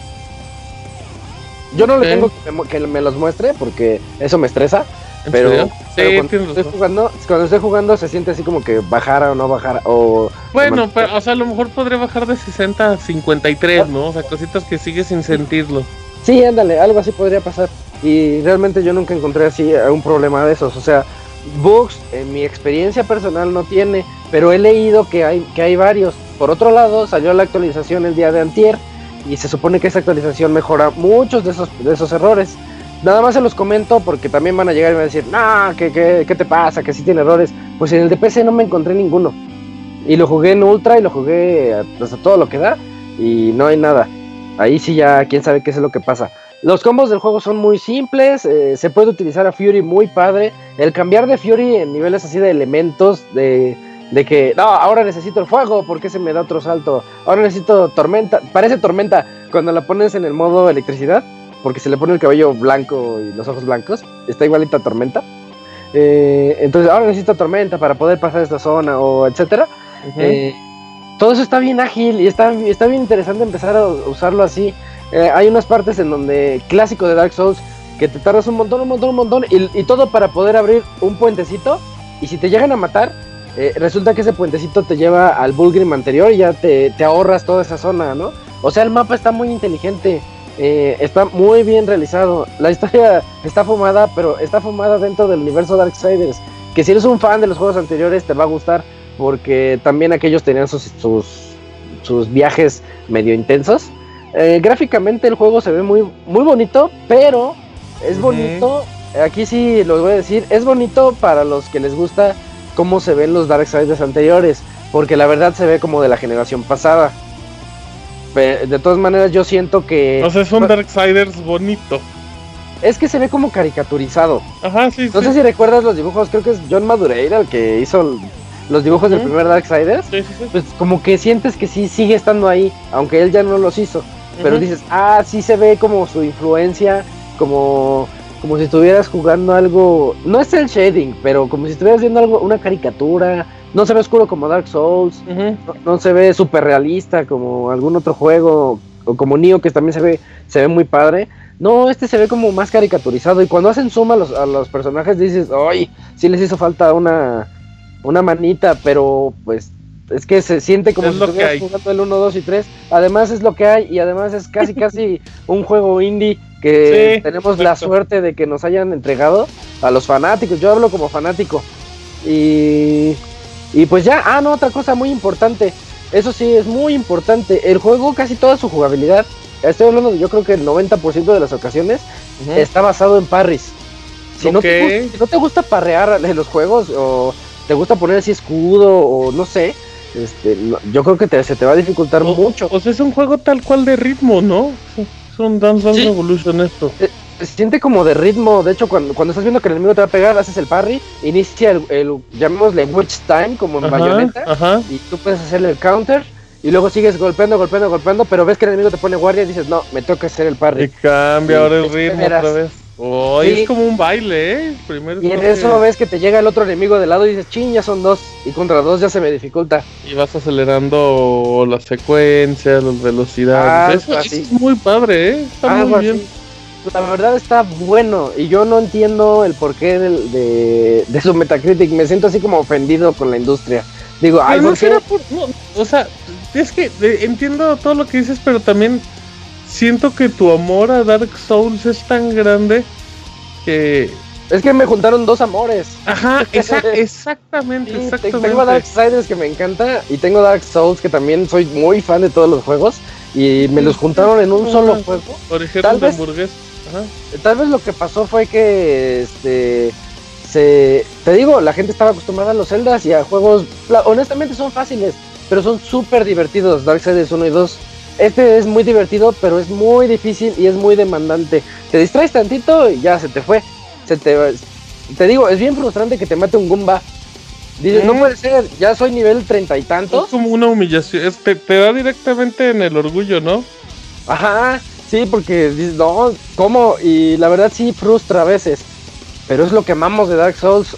Yo no le tengo que me, que me los muestre porque eso me estresa. ¿En Pero, serio? pero sí, cuando, estoy jugando, cuando estoy jugando se siente así como que bajara o no bajara. O Bueno, pero, o sea, a lo mejor podría bajar de 60 a 53, ¿no? O sea, cositas que sigues sin sentirlo. Sí, ándale, algo así podría pasar. Y realmente yo nunca encontré así eh, un problema de esos. O sea, bugs en mi experiencia personal no tiene, pero he leído que hay, que hay varios. Por otro lado, salió la actualización el día de antier y se supone que esa actualización mejora muchos de esos, de esos errores. Nada más se los comento porque también van a llegar y van a decir, no, ¿qué, qué, qué te pasa? Que sí tiene errores. Pues en el de PC no me encontré ninguno. Y lo jugué en Ultra y lo jugué hasta todo lo que da y no hay nada. Ahí sí ya, quién sabe qué es lo que pasa. Los combos del juego son muy simples, eh, se puede utilizar a Fury muy padre. El cambiar de Fury en niveles así de elementos, de, de que, no, ahora necesito el fuego, porque se me da otro salto? Ahora necesito tormenta, parece tormenta cuando la pones en el modo electricidad, porque se le pone el cabello blanco y los ojos blancos, está igualita a tormenta. Eh, entonces, ahora necesito tormenta para poder pasar esta zona, o etcétera. Eh, todo eso está bien ágil y está, está bien interesante empezar a usarlo así. Eh, hay unas partes en donde, clásico de Dark Souls, que te tardas un montón, un montón, un montón, y, y todo para poder abrir un puentecito. Y si te llegan a matar, eh, resulta que ese puentecito te lleva al Bulgrim anterior y ya te, te ahorras toda esa zona, ¿no? O sea, el mapa está muy inteligente, eh, está muy bien realizado. La historia está fumada, pero está fumada dentro del universo Darksiders. Que si eres un fan de los juegos anteriores, te va a gustar porque también aquellos tenían sus, sus, sus viajes medio intensos. Eh, gráficamente el juego se ve muy, muy bonito, pero es bonito, aquí sí lo voy a decir, es bonito para los que les gusta cómo se ven los Darksiders anteriores, porque la verdad se ve como de la generación pasada. De todas maneras yo siento que O sea, es un Darksiders bonito. es que se ve como caricaturizado. Ajá, sí, No sí. sé si recuerdas los dibujos, creo que es John Madureira el que hizo los dibujos del primer Darksiders. Sí, sí, sí. pues como que sientes que sí sigue estando ahí, aunque él ya no los hizo. Pero dices, ah, sí se ve como su influencia, como, como si estuvieras jugando algo, no es el shading, pero como si estuvieras viendo algo, una caricatura, no se ve oscuro como Dark Souls, no, no se ve súper realista como algún otro juego, o como Nioh que también se ve, se ve muy padre. No, este se ve como más caricaturizado y cuando hacen suma a los, a los personajes dices, ay, sí les hizo falta una, una manita, pero pues es que se siente como Es si estuvieras jugando el 1, 2 y 3. Además es lo que hay y además es casi [laughs] casi un juego indie que Sí, tenemos la suerte de que nos hayan entregado a los fanáticos. Yo hablo como fanático. Y, y pues ya, ah, no, otra cosa muy importante. Eso sí, es muy importante. El juego, casi toda su jugabilidad, estoy hablando de yo creo que el 90% de las ocasiones, está basado en parries. Si, no te, si no te gusta parrear en los juegos o te gusta poner así escudo o no sé, este, no- yo creo que te- se te va a dificultar O- mucho. O sea, es un juego tal cual de ritmo, ¿no? Es un Dance Dance Sí. Revolution esto. Se siente como de ritmo, de hecho cuando, cuando estás viendo que el enemigo te va a pegar, haces el parry, inicia el, el llamémosle Witch Time como en Ajá, Bayonetta ajá. y tú puedes hacerle el counter y luego sigues golpeando, golpeando, golpeando, pero ves que el enemigo te pone guardia y dices, no, me toca hacer el Y parry. cambia Sí, ahora el ritmo otra vez. Oh, Sí. es como un baile, ¿eh? Primero Y en toque eso ves que te llega el otro enemigo de lado y dices, ching, ya son dos, y contra dos ya se me dificulta. y vas acelerando las secuencias, las velocidades. Algo eso, es muy padre, ¿eh? Está muy bien. así. La verdad está bueno y yo no entiendo el porqué de, de su Metacritic. Me siento así como ofendido con la industria. Digo, ay, no ¿por qué? será por- no, o sea, es que eh, entiendo todo lo que dices, pero también siento que tu amor a Dark Souls es tan grande que... Es que me juntaron dos amores. Ajá, [laughs] esa- exactamente, Sí, te- exactamente. tengo a Darksiders que me encanta y tengo Dark Souls que también soy muy fan de todos los juegos y me los juntaron en un solo juego. Origen Tal de vez-. Ajá. Tal vez lo que pasó fue que este se te digo, la gente estaba acostumbrada a los Zeldas y a juegos la- honestamente son fáciles, pero son súper divertidos, Darksiders 1 y 2. Este es muy divertido, pero es muy difícil y es muy demandante. Te distraes tantito y ya se te fue. Se te te digo, es bien frustrante que te mate un Goomba. Dices, no Mm. puede ser, ya soy nivel treinta y Es tantos. como una humillación, es- te, te da directamente en el orgullo, ¿no? Ajá, sí, porque dices, no, ¿cómo? Y la verdad sí frustra a veces. Pero es lo que amamos de Dark Souls.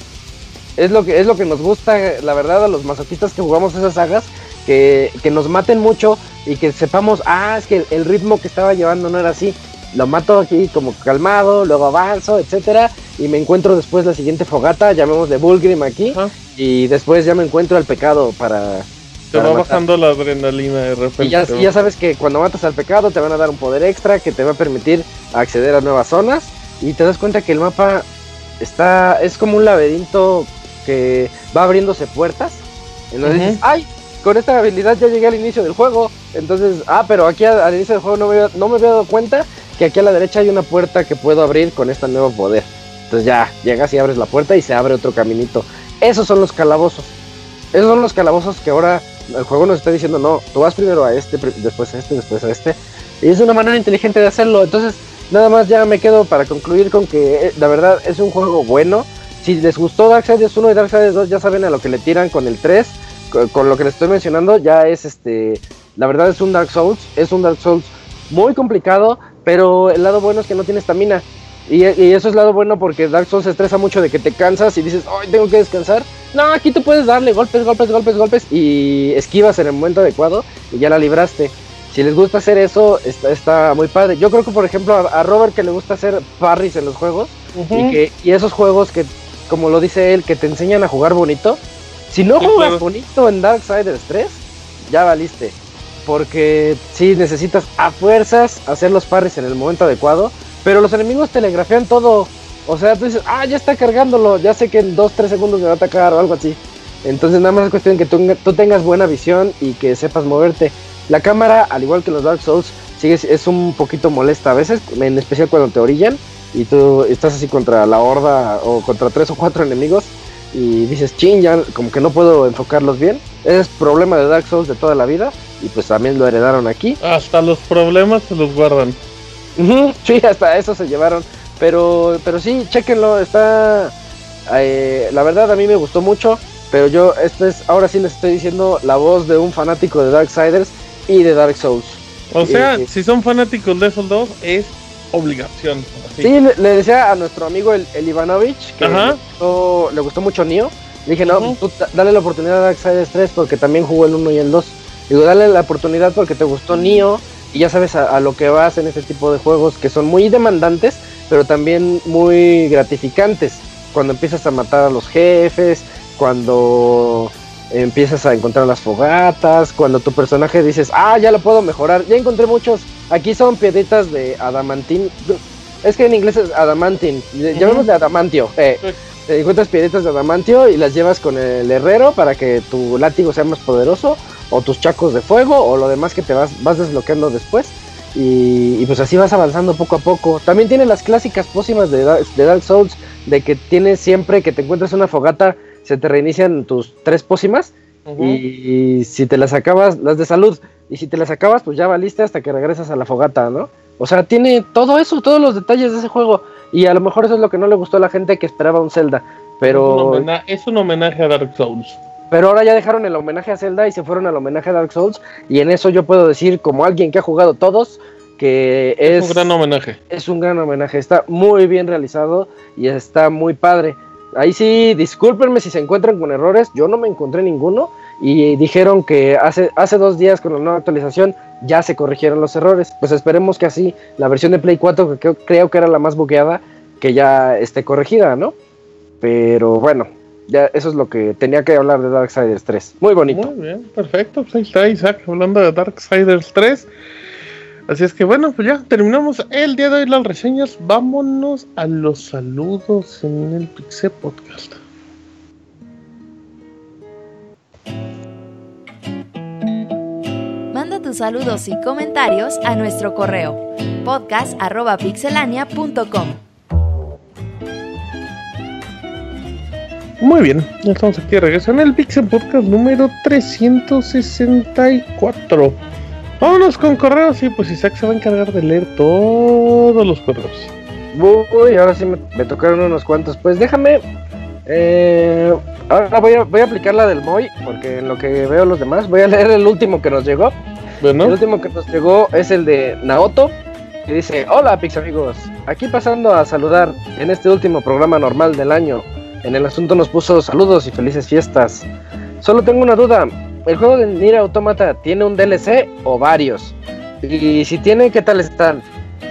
Es lo que, es lo que nos gusta, la verdad, a los masoquistas que jugamos esas sagas. Que, que nos maten mucho y que sepamos, ah, es que el ritmo que estaba llevando no era así. Lo mato aquí como calmado, luego avanzo, etcétera. Y me encuentro después la siguiente fogata, llamémosle Bulgrim aquí. Y después ya me encuentro al pecado para, Te va matar. bajando la adrenalina de repente. y ya, y ya sabes que cuando matas al pecado te van a dar un poder extra que te va a permitir acceder a nuevas zonas y te das cuenta que el mapa está es como un laberinto que va abriéndose puertas. Entonces Ujú. dices, ay, con esta habilidad ya llegué al inicio del juego. Entonces, ah, pero aquí al, al inicio del juego no me, había, no me había dado cuenta que aquí a la derecha hay una puerta que puedo abrir con este nuevo poder. Entonces ya, llegas y abres la puerta y se abre otro caminito. Esos son los calabozos. Esos son los calabozos que ahora el juego nos está diciendo, no, tú vas primero a este, después a este, después a este. Y es una manera inteligente de hacerlo. Entonces, nada más ya me quedo para concluir con que eh, la verdad es un juego bueno. Si les gustó Darksiders 1 y Darksiders 2, ya saben a lo que le tiran con el 3. Con, lo que les estoy mencionando, ya es este. La verdad es un Dark Souls. Es un Dark Souls muy complicado, pero el lado bueno es que no tiene estamina. Y, y eso es lado bueno porque Dark Souls se estresa mucho de que te cansas y dices, ay, tengo que descansar. No, aquí tú puedes darle golpes, golpes, golpes, golpes y esquivas en el momento adecuado y ya la libraste. Si les gusta hacer eso, está, está muy padre. Yo creo que, por ejemplo, a, a Robert que le gusta hacer parries en los juegos y, que, y esos juegos que, como lo dice él, que te enseñan a jugar bonito. Si no juegas bonito en Darksiders 3, ya valiste. Porque sí necesitas a fuerzas hacer los parries en el momento adecuado. Pero los enemigos telegrafean todo. O sea, tú dices, ah, ya está cargándolo. Ya sé que en 2-3 segundos me va a atacar o algo así. Entonces nada más es cuestión que tú, tú tengas buena visión y que sepas moverte. La cámara, al igual que los Dark Souls, sigue, es un poquito molesta a veces, en especial cuando te orillan y tú estás así contra la horda o contra tres o cuatro enemigos y dices, chin, ya como que no puedo enfocarlos bien. Es problema de Dark Souls de toda la vida y pues también lo heredaron aquí. Hasta los problemas se los guardan. Sí, hasta eso se llevaron. Pero, pero sí, chequenlo, está... eh, la verdad a mí me gustó mucho, pero yo, esto es, ahora sí les estoy diciendo la voz de un fanático de Darksiders y de Dark Souls. O sea, Eh, si son fanáticos de esos dos, es obligación. así. Sí, le, le decía a nuestro amigo el, el Ivanovich que le gustó, le gustó mucho Nioh. Le dije, no, tú da- dale la oportunidad a Darksiders 3 porque también jugó el 1 y el 2. Digo, dale la oportunidad porque te gustó Nioh y ya sabes a, a lo que vas en este tipo de juegos que son muy demandantes, pero también muy gratificantes. Cuando empiezas a matar a los jefes, cuando empiezas a encontrar las fogatas, cuando tu personaje dices, ah, ya lo puedo mejorar. Ya encontré muchos Aquí son piedritas de adamantín. Es que en inglés es adamantín. Llamémosle adamantio. Eh, te encuentras piedritas de adamantio y las llevas con el herrero para que tu látigo sea más poderoso. O tus chacos de fuego. O lo demás que te vas, vas desbloqueando después. Y, y pues así vas avanzando poco a poco. También tiene las clásicas pócimas de, Dark- de Dark Souls. De que tienes siempre que te encuentras una fogata. Se te reinician tus tres pócimas. Y si te las acabas, las de salud, y si te las acabas, pues ya valiste hasta que regresas a la fogata, ¿no? O sea, tiene todo eso, todos los detalles de ese juego. Y a lo mejor eso es lo que no le gustó a la gente que esperaba un Zelda. Es, un Pero, es un homenaje a Dark Souls. Pero ahora ya dejaron el homenaje a Zelda y se fueron al homenaje a Dark Souls. Y en eso yo puedo decir, como alguien que ha jugado todos, que Es, es, un gran homenaje. es un gran homenaje. Está muy bien realizado y está muy padre. Ahí sí, discúlpenme si se encuentran con errores. Yo no me encontré ninguno. Y dijeron que hace, hace dos días con la nueva actualización ya se corrigieron los errores. Pues esperemos que así la versión de Play 4, que creo, creo que era la más bugueada, que ya esté corregida, ¿no? Pero bueno, ya eso es lo que tenía que hablar de Darksiders 3. Muy bonito. Muy bien, perfecto. Pues ahí está Isaac hablando de Darksiders 3. Así es que bueno, pues ya terminamos el día de hoy las reseñas. Vámonos a los saludos en el Pixel Podcast. Manda tus saludos y comentarios a nuestro correo podcast.pixelania.com. Muy bien, ya estamos aquí de regreso en el Pixel Podcast número 364. Vámonos con correos y pues Isaac se va a encargar de leer todos los correos. Uy, ahora sí me, me tocaron unos cuantos. Pues déjame. eh, ahora voy a, voy a aplicar la del Moy, porque en lo que veo los demás, voy a leer el último que nos llegó. El Bueno, último que nos llegó es el de Naoto, que dice: Hola, Pix amigos. Aquí pasando a saludar en este último programa normal del año. En el asunto nos puso saludos y felices fiestas. Solo tengo una duda: ¿el juego de Nier Automata tiene un DLC o varios? Y si tiene, ¿qué tal están?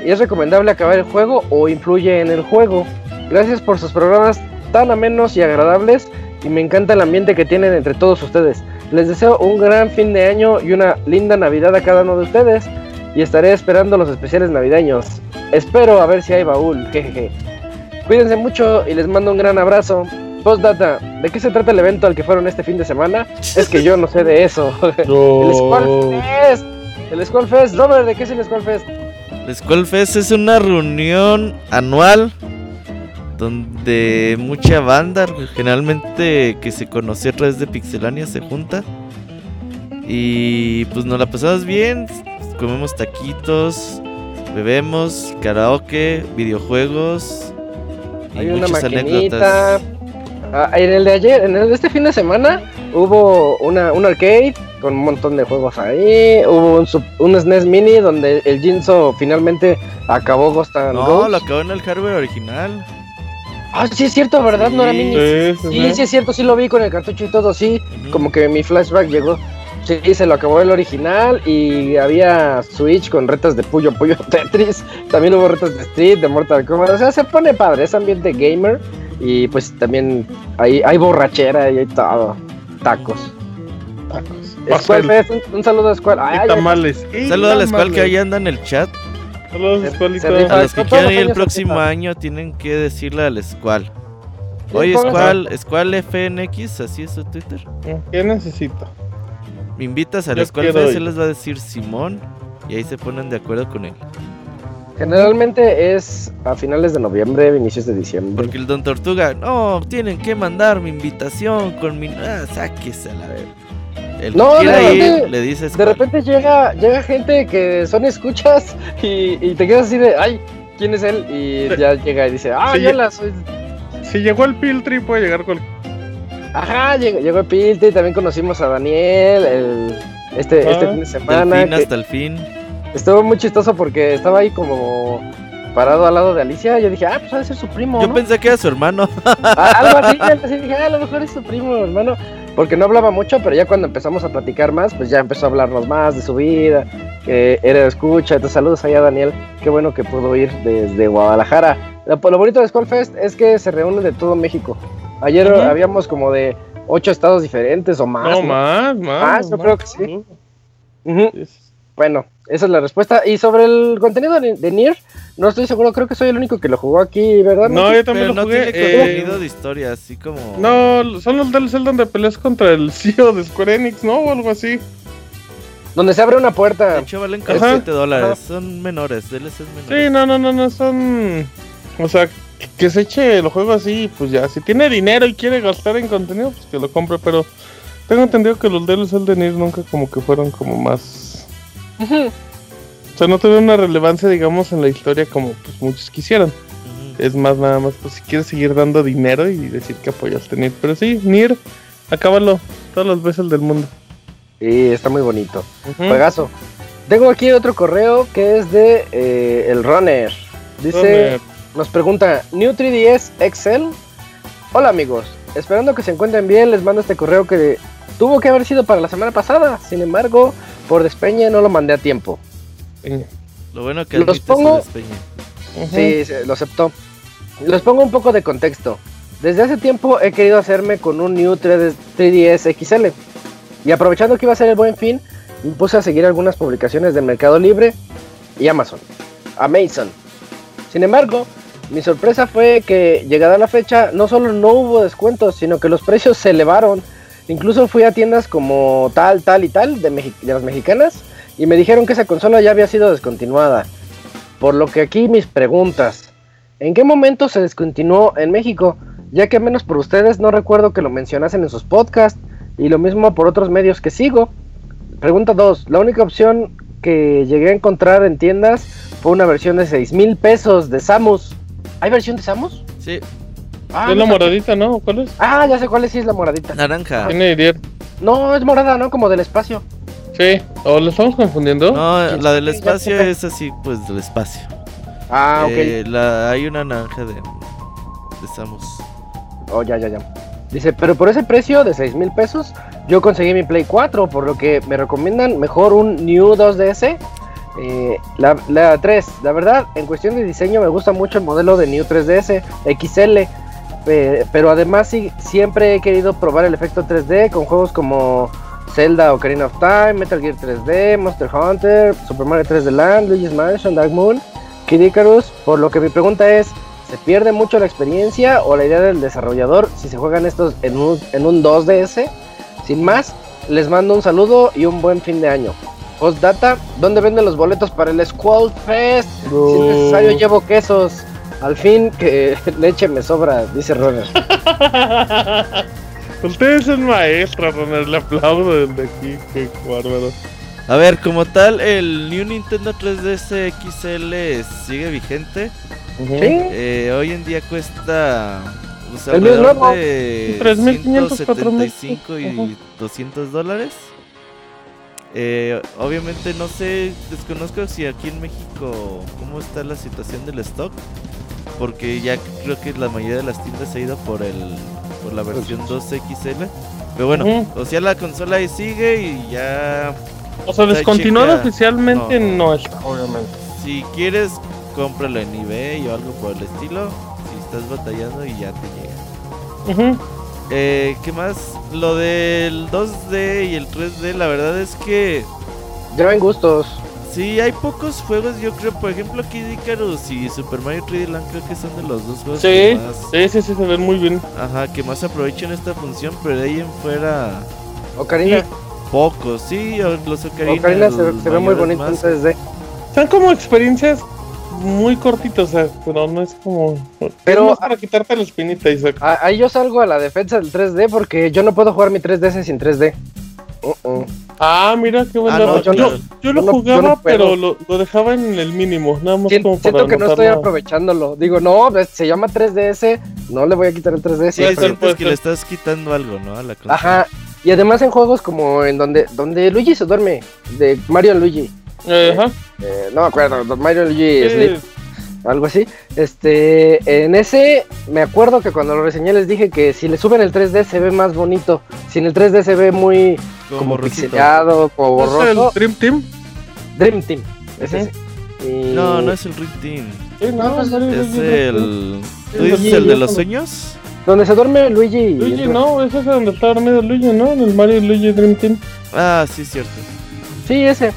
¿Y es recomendable acabar el juego o influye en el juego? Gracias por sus programas tan amenos y agradables y me encanta el ambiente que tienen entre todos ustedes. Les deseo un gran fin de año y una linda Navidad a cada uno de ustedes y estaré esperando los especiales navideños. Espero a ver si hay baúl, jejeje. Cuídense mucho y les mando un gran abrazo. Postdata, ¿de qué se trata el evento al que fueron este fin de semana? Es que yo no sé de eso. [laughs] el Squall Fest. El Squall Fest. Robert, ¿de qué es el Squall Fest? El Skull Fest es una reunión anual donde mucha banda, generalmente que se conoció a través de Pixelania, se junta. Y pues nos la pasamos bien, comemos taquitos, bebemos, karaoke, videojuegos y Hay una maquinita. anécdotas. Ah, en el de ayer, en el de este fin de semana, hubo una, un arcade con un montón de juegos ahí. Hubo un, sup- un SNES Mini donde el Jinzo finalmente acabó Ghost and No, lo acabó en el hardware original. Ah, sí es cierto, ¿verdad? No era Sí. Mini. Sí, sí, Sí, sí. sí es cierto, sí lo vi con el cartucho y todo, sí. Como que mi flashback llegó. Sí, se lo acabó el original y había Switch con retas de Puyo Puyo [laughs] Tetris. También hubo retas de Street, de Mortal Kombat. O sea, se pone padre, es ambiente gamer. Y pues también hay, hay borrachera y hay todo. Tacos. Tacos. Squall Pastel Fest, un, un saludo a Squall. Ay, y ay, tamales. y Saludos a la escuela que tamales. ahí anda en el chat. Saludos, rifa. A los que quieran ir el próximo año tienen que decirle al Squall. Oye, Squall, Squall FNX, así es su Twitter. ¿Qué necesito? Me invitas Yo quiero Fest, ir. él les va a decir Simón y ahí se ponen de acuerdo con él. Generalmente es a finales de noviembre, inicios de diciembre. Porque el Don Tortuga, no, tienen que mandar mi invitación con mi. Ah, sáquese a la vez. El No, que quiera ir, repente- le dice De repente llega, llega gente que son escuchas y, y te quedas así de, ay, ¿quién es él? Y ya llega y dice, ah, Sí, yo ya- la soy. Si llegó el Piltri, puede llegar con. Ajá, llegó, llegó Pilte y también conocimos a Daniel el, este, Ah, este fin de Del semana. fin que hasta el fin. Estuvo muy chistoso porque estaba ahí como parado al lado de Alicia. Yo dije, ah, pues ha de ser su primo. Yo ¿no? pensé que era su hermano. Ah, algo así, [laughs] algo así, dije, ah, a lo mejor es su primo, hermano. Porque no hablaba mucho, pero ya cuando empezamos a platicar más, pues ya empezó a hablarnos más de su vida, que era escucha. Entonces, saludos allá, Daniel. Qué bueno que pudo ir desde Guadalajara. Lo, lo bonito de Skullfest es que se reúnen de todo México. Ayer habíamos como de ocho estados diferentes o más. No, ¿no? más, más. Más, yo creo que sí. Bueno, Esa es la respuesta. Y sobre el contenido de, de Nier, no estoy seguro, creo que soy el único que lo jugó aquí, ¿verdad? No, yo también Pero lo no jugué. tiene eh, contenido de historia, así como. no, son los del Zelda donde peleas contra el [laughs] CEO de Square Enix, ¿no? O algo así. Donde se abre una De puerta. hecho, valen Ajá. 7 dólares. Ajá. Son menores, DLCs Sí, menores. no, no, no, no, son... O sea, que- se eche el juego así, pues ya. Si tiene dinero y quiere gastar en contenido, pues que lo compre, pero... Tengo entendido que los DLC de Nier nunca como que fueron como más... O sea, no tuvieron una relevancia, digamos, en la historia como pues muchos quisieran. Es más, nada más, pues si quieres seguir dando dinero y decir que apoyaste Nier. Pero sí, Nier, acábalo todas las veces del mundo. Sí, está muy bonito. Juegazo. Tengo aquí otro correo que es de eh, el Runner. Dice, Runner. Nos pregunta, New 3DS Excel. Hola amigos, esperando que se encuentren bien, les mando este correo que tuvo que haber sido para la semana pasada. Sin embargo, por despeñe no lo mandé a tiempo. Lo bueno que Los pongo-. Sí, lo aceptó. Les pongo un poco de contexto. Desde hace tiempo he querido hacerme con un New 3D 3DS XL. Y aprovechando que iba a ser el buen fin, me puse a seguir algunas publicaciones de Mercado Libre y Amazon. Amazon. Sin embargo, mi sorpresa fue que llegada la fecha no solo no hubo descuentos, sino que los precios se elevaron. Incluso fui a tiendas como tal, tal y tal de, las mexicanas y me dijeron que esa consola ya había sido descontinuada. Por lo que aquí mis preguntas. ¿En qué momento se descontinuó en México? Ya que menos por ustedes no recuerdo que lo mencionasen en sus podcasts y lo mismo por otros medios que sigo. Pregunta 2. La única opción que llegué a encontrar en tiendas fue una versión de 6 mil pesos de Samus. ¿Hay versión de Samus? Sí, Ah, es no la moradita, ¿no? ¿Cuál es? Ah, ya sé cuál es, sí es la moradita. naranja. Tiene Nier. No, es morada, ¿no? Como del espacio. Sí, o lo estamos confundiendo. No, la del espacio es así, pues del espacio. Ah, ok. Eh, la, hay una naranja de, de Samus. Oh, ya, ya, ya. Dice, pero por ese precio de 6 mil pesos, yo conseguí mi Play 4, por lo que me recomiendan mejor un New 2DS. Eh, la, la 3, la verdad, en cuestión de diseño me gusta mucho el modelo de New 3DS XL, pero además sí, siempre he querido probar el efecto 3D con juegos como Zelda Ocarina of Time, Metal Gear 3D, Monster Hunter, Super Mario 3D Land, Luigi's Mansion, Dark Moon, Kid Icarus, por lo que mi pregunta es, ¿se pierde mucho la experiencia o la idea del desarrollador si se juegan estos en un, en un 2DS? Sin más, les mando un saludo y un buen fin de año. Postdata, ¿dónde venden los boletos para el Squall Fest? Si es necesario llevo quesos. Al fin que [laughs] leche me sobra, dice Runner. [laughs] Usted es el maestro, Ronald. Le aplaudo desde aquí. Qué bárbaro. A ver, como tal, el New Nintendo 3DS XL sigue vigente. Eh, hoy en día cuesta pues, alrededor nuevo. de 3.500, 175 y Ujú. 200 dólares. Eh, obviamente no sé, desconozco si aquí en México cómo está la situación del stock, porque ya creo que la mayoría de las tiendas se ha ido por el por la versión 2XL. Pero bueno, o sea la consola ahí sigue y ya O sea, chica. oficialmente No. no, está, obviamente. si quieres cómpralo en eBay o algo por el estilo, si estás batallando y ya te llega. Ujú. Eh, ¿Qué más? Lo del 2D y el 3D, la verdad es que ven gustos. sí, hay pocos juegos, yo creo, por ejemplo, Kid Icarus y Super Mario 3D Land creo que son de los dos juegos que Sí, más, sí, sí, sí, se ven muy bien. ajá, que más aprovechan esta función, pero de ahí en fuera Ocarina, pocos, sí, o los Ocarina, Ocarina se, los se ve muy bonito en más. 3D. Son como experiencias muy cortitas, o sea, pero no es como. Pero- Pero. Es más para quitarte la espinita, Isaac. Ah, Ahí yo salgo a la defensa del 3D porque yo no puedo jugar mi 3DS sin 3D. Uh-uh. Ah, mira qué buen Ah, no, yo, yo lo yo jugaba, no pero lo, lo dejaba en el mínimo, nada más Sien- como para siento que no estoy nada. aprovechándolo. Digo, no, pues, se llama 3DS, no le voy a quitar el 3DS. Sí, ser, sientes que le estás quitando algo, ¿no? A la consola. Ajá. Y además en juegos como en donde donde Luigi se duerme, de Mario Luigi. Ajá. Eh, no me acuerdo, Mario Luigi Sí, Sleep, algo así. Este, en ese me acuerdo que cuando lo reseñé les dije que si le suben el 3D se ve más bonito. Sin el 3D se ve muy como, borrosito. pixeleado, como ¿Es el borroso. Dream Team? Dream Team. Es ese. Y- No, no es el Ring Team. Sí, no, No, pues, Mario Es el. ¿Tú dices el de los como- sueños? Donde se duerme Luigi. y Luigi, entra- no, ese es donde está dormido Luigi, ¿no? En el Mario Luigi Dream Team. Ah, sí, cierto. Sí, ese.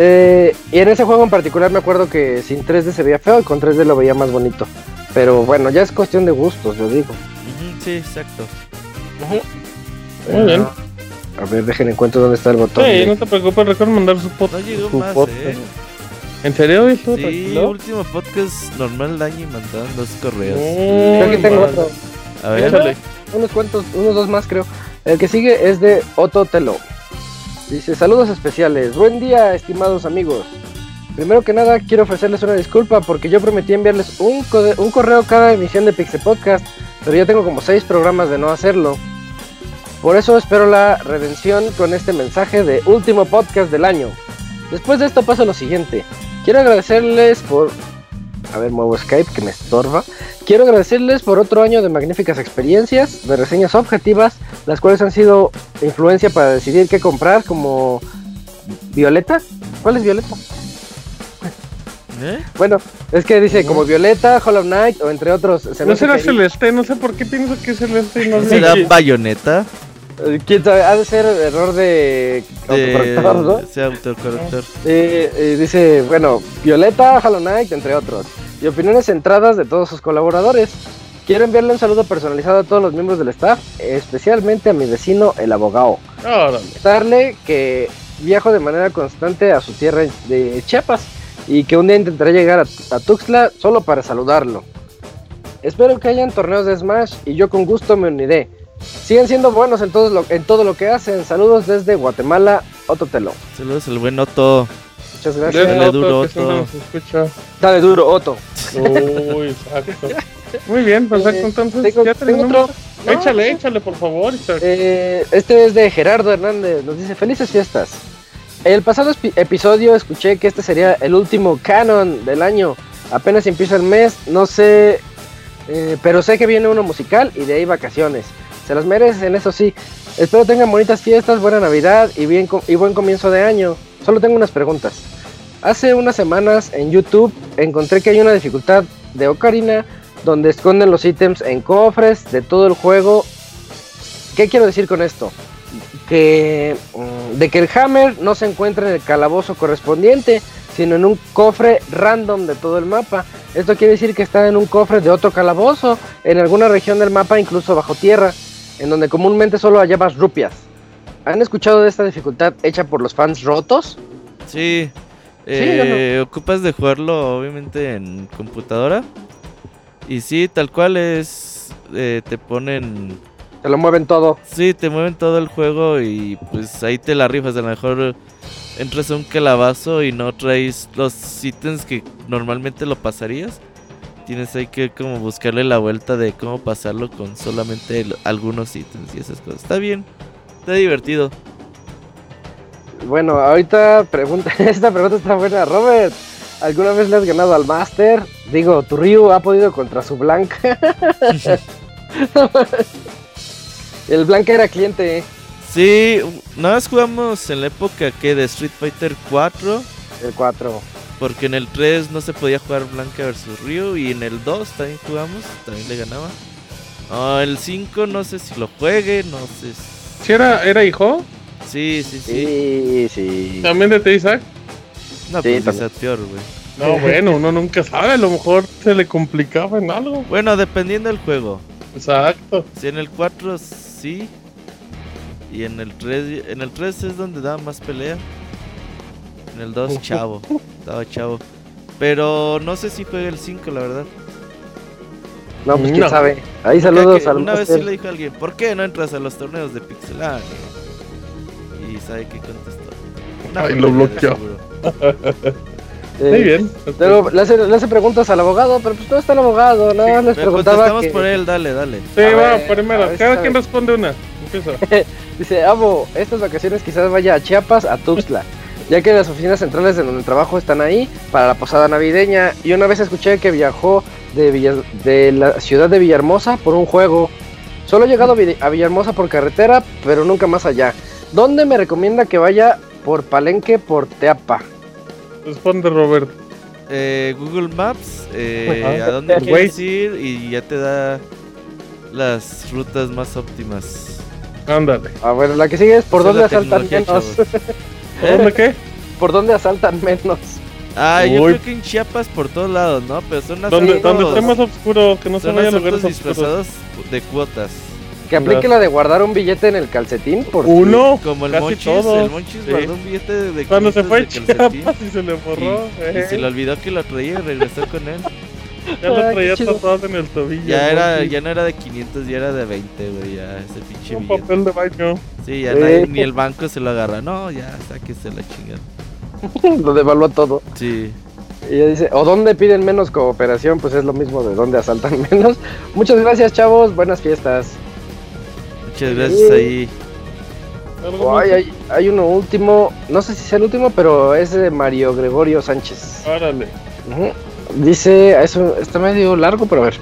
Eh, y en ese juego en particular me acuerdo que sin 3D se veía feo y con 3D lo veía más bonito. Pero bueno, ya es cuestión de gustos, lo digo. Sí, exacto. Muy bien. A ver, dejen en cuenta dónde está el botón. Sí, de- no te preocupes, recuerda mandar su, pod- No llegó su más, podcast. ¿eh? ¿En serio? ¿Esto Sí, tranquilo? último podcast normal y mandaron dos correos. Mm, Creo que tengo otro. A ver, Échale. Unos cuantos, unos dos más creo. El que sigue es de Otto Telo. Dice, saludos especiales. Buen día, estimados amigos. Primero que nada, quiero ofrecerles una disculpa porque yo prometí enviarles un, un correo cada emisión de Pixel Podcast, pero ya tengo como seis programas de no hacerlo. Por eso espero la redención con este mensaje de último podcast del año. Después de esto pasa lo siguiente. Quiero agradecerles por... A ver, muevo Skype que me estorba. Quiero agradecerles por otro año de magníficas experiencias, de reseñas objetivas, las cuales han sido influencia para decidir qué comprar, como Violeta. ¿Cuál es Violeta? ¿eh? Bueno, es que dice como Violeta, Hollow Knight o entre otros. Se No será celeste, no sé por qué pienso que es celeste no sé. ¿Será bayoneta? Eh, ¿Quién sabe? Ha de ser error de autocorrector, ¿no? Autocorrector. Eh, eh, dice, bueno, Violeta, Hollow Knight, entre otros. Y opiniones centradas de todos sus colaboradores. Quiero enviarle un saludo personalizado a todos los miembros del staff, especialmente a mi vecino, el abogado. Darle que viajo de manera constante a su tierra de Chiapas y que un día intentaré llegar a, a Tuxtla solo para saludarlo. Espero que hayan torneos de Smash y yo con gusto me uniré. Siguen siendo buenos en todo lo, en todo lo que hacen. Saludos desde Guatemala, Ototelo. Saludos al buen Otto. Muchas gracias. Dale duro, Otto. nos escucha. Dale duro, Otto. Uy, exacto. Muy bien, perfecto. Eh, Entonces, tengo- ya tengo otro. No, échale, échale, por favor. Isaac. Eh, este es de Gerardo Hernández. Nos dice felices fiestas. El pasado episodio escuché que este sería el último canon del año. Apenas empieza el mes, no sé, eh, pero sé que viene uno musical y de ahí vacaciones. Se las merecen, eso sí. Espero tengan bonitas fiestas, buena Navidad y, buen comienzo de año. Solo tengo unas preguntas. Hace unas semanas en YouTube encontré que hay una dificultad de Ocarina donde esconden los ítems en cofres de todo el juego. ¿Qué quiero decir con esto? Que mm, de que el Hammer no se encuentra en el calabozo correspondiente, sino en un cofre random de todo el mapa. Esto quiere decir que está en un cofre de otro calabozo, en alguna región del mapa, incluso bajo tierra, en donde comúnmente solo hallabas rupias. ¿Han escuchado de esta dificultad hecha por los fans rotos? Sí. Sí, Eh, Ocupas de jugarlo obviamente en computadora. Y sí, tal cual es... eh, te ponen... Se lo mueven todo. Sí, te mueven todo el juego y pues ahí te la rifas. A lo mejor entras a un calabazo y no traes los ítems que normalmente lo pasarías. Tienes ahí que como buscarle la vuelta de cómo pasarlo con solamente el- algunos ítems y esas cosas. Está bien, está divertido. Bueno, ahorita pregunta, [laughs] esta pregunta está buena. Robert, ¿alguna vez le has ganado al Master? Digo, tu Ryu ha podido contra su Blanca. [laughs] El Blanca era cliente, ¿eh? Sí, nada más jugamos en la época que de Street Fighter 4. el 4. Porque en el 3 no se podía jugar Blanca versus Ryu. Y en el 2 también jugamos, también le ganaba. Ah, el 5 no sé si lo juegue, no sé. si- ¿Sí era, era hijo? Sí, sí, sí. Sí, sí. ¿También de Isaac? No, Sí, pues es peor, güey. No, bueno, uno nunca sabe. A lo mejor se le complicaba en algo. Bueno, dependiendo del juego. Exacto. Si en el 4 sí. Y en el 3, en el 3 es donde daba más pelea. En el 2 chavo, estaba chavo. Pero no sé si juega el 5, la verdad. No, pues quién No. sabe. Ahí saludos que al Una vez sí le dijo a alguien, ¿por qué no entras a los torneos de Pixelar? Y sabe qué contestó. Una Ay, lo bloqueó. Eh, [laughs] Muy bien. Luego le hace, le hace preguntas al abogado, pero pues no está el abogado, nada más les Pero preguntaba contestamos que... por él, dale, dale. Sí, A va, ver, primero. ver Cada quien responde una. [laughs] Empieza. Dice, Abo, estas vacaciones quizás vaya a Chiapas, a Tuxtla, [laughs] ya que las oficinas centrales de donde trabajo están ahí para la posada navideña. Y una vez escuché que viajó de, Villa- de la ciudad de Villahermosa por un juego. Solo he llegado a Vi- a Villahermosa por carretera, pero nunca más allá. ¿Dónde me recomienda que vaya por Palenque, por Teapa? Responde Robert. Eh, Google Maps, eh, a dónde quieres ir y ya te da las rutas más óptimas. Ándale. A ver, la que sigue es por Esa dónde asaltan menos. [laughs] ¿Por dónde qué? ¿por dónde asaltan menos? Ah, yo creo que en Chiapas por todos lados, ¿no? Pero son asaltos, donde esté más oscuro, que no se son vaya a asaltos lugares oscuros. disfrazados de cuotas. Que aplique la de guardar un billete en el calcetín por si- Uno, Como el casi Monchis, todos. el Monchis Sí. guardó un billete de Cuando se 500 fue a de calcetín Chiapas y se le borró. y, eh. y se le olvidó que lo traía y regresó con él. [laughs] Ya lo Ah, traía tatuado en el tobillo. Ya era, ya no era de 500, ya era de 20, güey, ya ese pinche Un billete. papel de baño. Sí, ya Eh. nadie- ni el banco se lo agarra. No, ya, sáquese la chingada. [laughs] lo devalúa todo. Sí. Y ella dice, o dónde piden menos cooperación, pues es lo mismo de dónde asaltan [laughs] menos. Muchas gracias, chavos, buenas fiestas. Muchas gracias ahí. Algo Oh, más. hay, hay, hay uno último, no sé si sea el último, pero es de Mario Gregorio Sánchez. Órale. Ujú. Dice, eso está medio largo, pero a ver.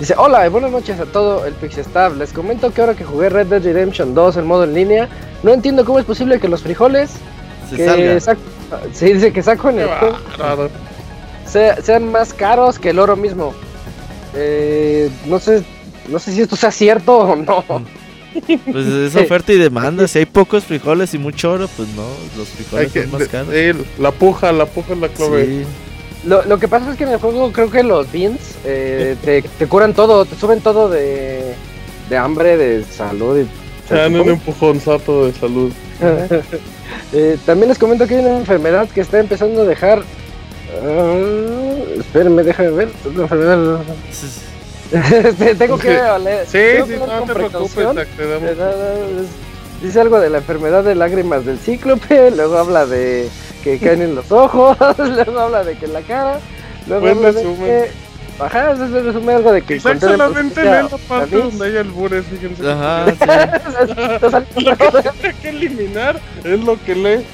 Dice, hola y buenas noches a todo el Pixestab. Les comento que ahora que jugué Red Dead Redemption 2 en modo en línea, no entiendo cómo es posible que los frijoles Se que salga. sac- sí, dice que saco en el juego bárbaro. sea- sean más caros que el oro mismo. Eh, no sé, no sé si esto sea cierto o no. Pues es oferta y demanda. Si hay pocos frijoles y mucho oro, pues no, los frijoles que, son más caros. eh, la puja, la puja es la clave. Sí. Lo, lo que pasa es que en el juego creo que los beans eh, te, te curan todo, te suben todo de, de hambre, de salud. Y, Se dan un empujonzato de salud. [laughs] Eh, también les comento que hay una enfermedad que está empezando a dejar. ah, espérenme, déjame ver. Enfermedad. [laughs] Tengo que [laughs] leer. Sí, tengo sí, que no te preocupes, precaución. accedemos. Eh, Dice algo de la enfermedad de lágrimas del cíclope, luego habla de que caen en los ojos, [laughs] luego habla de que en la cara, luego Buen habla de que... Ajá, eso es resume algo de que Quizás solamente procedencia leen la parte donde hay albures, fíjense. Ajá, [laughs] sí. Lo que tiene que eliminar es lo que lee.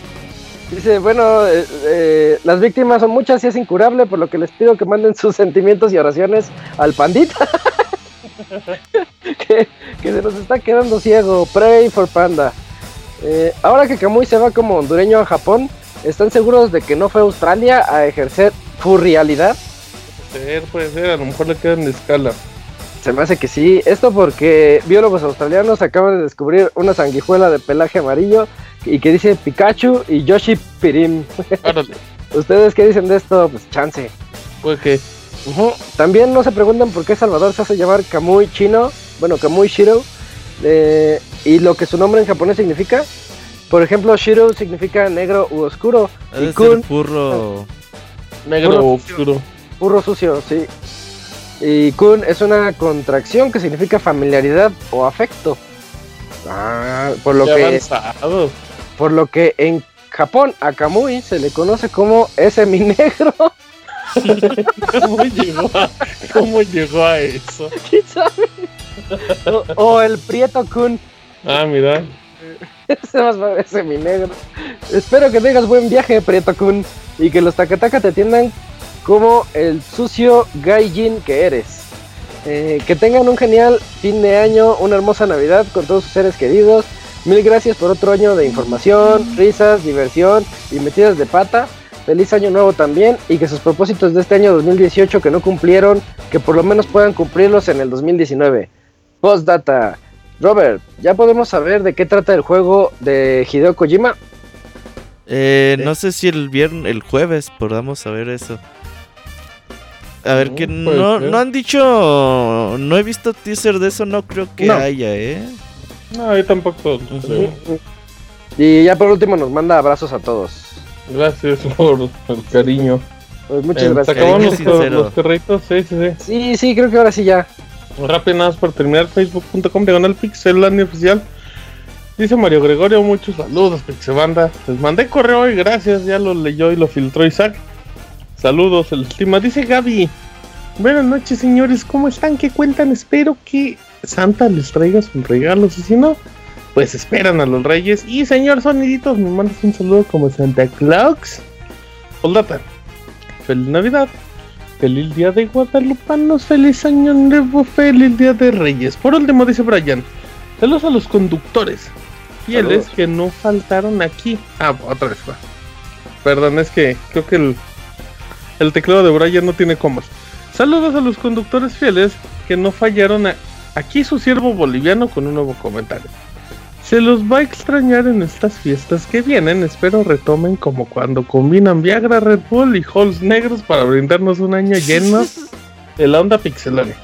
Dice, bueno, eh, eh, las víctimas son muchas y es incurable, por lo que les pido que manden sus sentimientos y oraciones al pandita. [laughs] que, que se nos está quedando ciego. Pray for panda. Eh, ahora que Kamui se va como hondureño a Japón, ¿están seguros de que no fue Australia a ejercer furrialidad? Puede ser, puede ser, a lo mejor le quedan de escala. Se me hace que sí. Esto porque biólogos australianos acaban de descubrir una sanguijuela de pelaje amarillo y que dice Pikachu y Yoshi Pirim. [laughs] ¿Ustedes qué dicen de esto? Pues chance. pues que Ujú. También no se preguntan por qué Salvador se hace llamar Kamui Chino, bueno, Kamui Shiro, eh, y lo que su nombre en japonés significa. Por ejemplo, Shiro significa negro u oscuro, Ha y Kun, furro. negro Puro oscuro. burro sucio, sí. Y Kun es una contracción que significa familiaridad o afecto. Ah, por lo Qué que avanzado. por lo que en Japón a Kamui se le conoce como ese mi negro. [laughs] ¿Cómo llegó a, cómo llegó a eso? ¿Quién sabe? o, o el Prieto Kun. Ah, mira. [laughs] Ese más parece mi negro. Espero que tengas buen viaje, Prieto Kun. Y que los Takataka te atiendan como el sucio gaijin que eres. Eh, que tengan un genial fin de año, una hermosa Navidad con todos sus seres queridos. Mil gracias por otro año de información, risas, diversión y metidas de pata. Feliz año nuevo también y que sus propósitos de este año 2018 que no cumplieron, que por lo menos puedan cumplirlos en el 2019. Postdata. Robert, ¿ya podemos saber de qué trata el juego de Hideo Kojima? Eh, no sé si el viernes, el jueves podamos saber eso. A ver, Mm, que no, no han dicho, no he visto teaser de eso, no creo que No. haya, ¿eh? No, yo tampoco. creo. Y ya por último nos manda abrazos a todos. Gracias por el cariño. Pues muchas Eh, ¿Se gracias. acabaron Cariño los, los perritos? Sí, sí, sí. Sí, sí, creo que ahora sí ya. Rápido nada más para terminar, facebook.com diagonal pixelania oficial. Dice Mario Gregorio, muchos saludos, Pixebanda. Les mandé correo y gracias, ya lo leyó y lo filtró Isaac. Saludos, el estima. Dice Gaby. Buenas noches, señores, ¿cómo están? ¿Qué cuentan? Espero que Santa les traiga sus regalos y si no, pues esperan a los reyes. Y señor Soniditos, me mandas un saludo como Santa Claus. Hola, Feliz Navidad. Feliz día de Guadalupanos, feliz año nuevo, feliz día de Reyes. Por último, dice Brian, saludos a los conductores fieles Saludos. que no faltaron aquí. Ah, otra vez va. Perdón, es que creo que el, el teclado de Brian no tiene comas. Saludos a los conductores fieles que no fallaron a- aquí su siervo boliviano con un nuevo comentario. Se los va a extrañar en estas fiestas que vienen. Espero retomen como cuando combinan Viagra, Red Bull y Halls negros para brindarnos un año lleno de la onda pixelánea.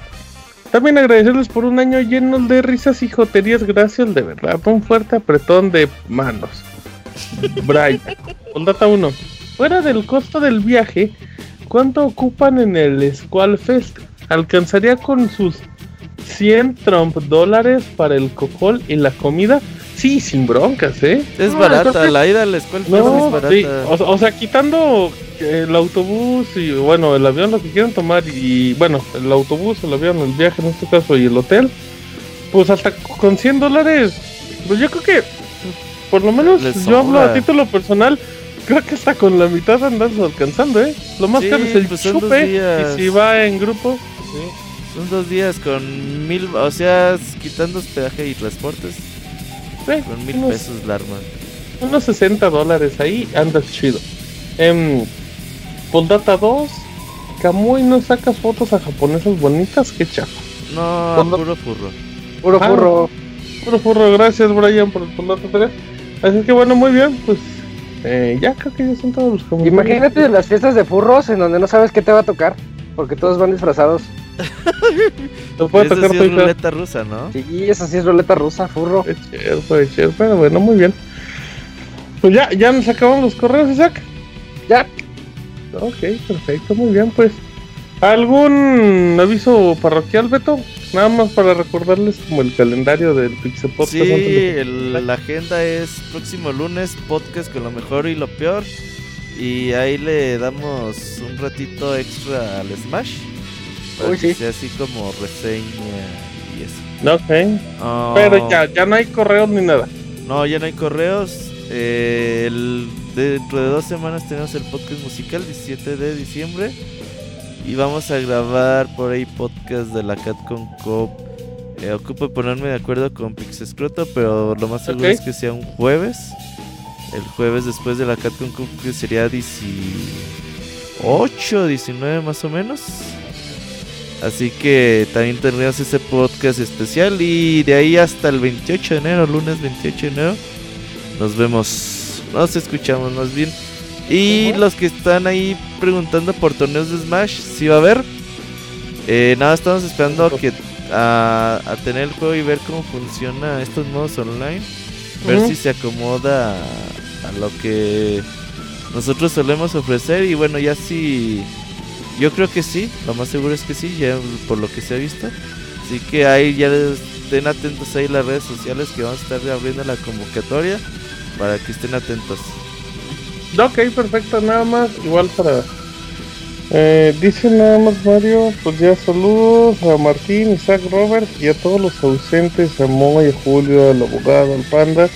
También agradecerles por un año lleno de risas y joterías. Gracias, de verdad. Un fuerte apretón de manos. Brian. Data 1. Fuera del costo del viaje, ¿cuánto ocupan en el Squall Fest? ¿Alcanzaría con sus 100 Trump dólares para el cocol y la comida? Sí, sin broncas, ¿eh? Es No, barata, entonces- la ida a la escuela No, es barata. sí, o, o sea, quitando el autobús y bueno, el avión, lo que quieran tomar y bueno, el autobús, el avión, el viaje en este caso y el hotel, pues hasta con 100 dólares, pues yo creo que por lo menos yo hablo a título personal, creo que hasta con la mitad andas alcanzando, ¿eh? Lo más Sí, caro es el pues chupe y si va en grupo, sí. Son dos días con mil, o sea, quitando hospedaje y transportes, Sí, con mil unos- pesos la arma. unos 60 dólares ahí, andas chido. Em, Poldata 2, Kamui no sacas fotos a japonesas bonitas, qué chafa. No, ¿Cuándo? puro furro. Puro Ah. furro. Puro furro, gracias Brian por el Poldata 3. Así que bueno, muy bien, pues eh, ya creo que ya son todos los comentarios. Imagínate las fiestas de furros en donde no sabes qué te va a tocar. Porque todos van disfrazados. [laughs] Te puede Eso tocar sí es ruleta rusa, ¿no? Sí, eso sí es ruleta rusa, furro. Fue chido, fue chido, pero bueno, muy bien. Pues ya, ya nos acabamos los correos, Isaac. Ya. Ok, perfecto, muy bien, pues. ¿Algún aviso parroquial, Beto? Nada más para recordarles como el calendario del Pixel Podcast. Sí, el- la agenda es próximo lunes, podcast con lo mejor y lo peor. Y ahí le damos un ratito extra al Smash. Para Uy, que sí. sea así como reseña y eso. Ok, Ah, pero ya, ya no hay correos ni nada. No, ya no hay correos. Eh, el- dentro de dos semanas tenemos el podcast musical, 17 de diciembre. Y vamos a grabar por ahí podcast de la Catcon Cop. Eh, ocupo ponerme de acuerdo con Pixescroto, pero lo más seguro es que sea un jueves. El jueves después de la Catcon Cup, que sería 18, 19 más o menos. Así que también tendríamos ese podcast especial. Y de ahí hasta el 28 de enero, lunes 28 de enero, nos vemos. Nos escuchamos más bien. Y los que están ahí preguntando por torneos de Smash, si va a haber. Eh, nada, estamos esperando a que a, a tener el juego y ver cómo funciona estos modos online. Ver si se acomoda a, a lo que nosotros solemos ofrecer. Y bueno, ya si. Yo creo que sí, lo más seguro es que sí, ya por lo que se ha visto. Así que ahí ya estén atentos ahí las redes sociales que vamos a estar abriendo la convocatoria para que estén atentos. Ok, perfecto, nada más, igual para... Eh, dice nada más Mario, pues ya saludos a Martín, Isaac, Robert y a todos los ausentes, a Moy, a Julio, al abogado, al panda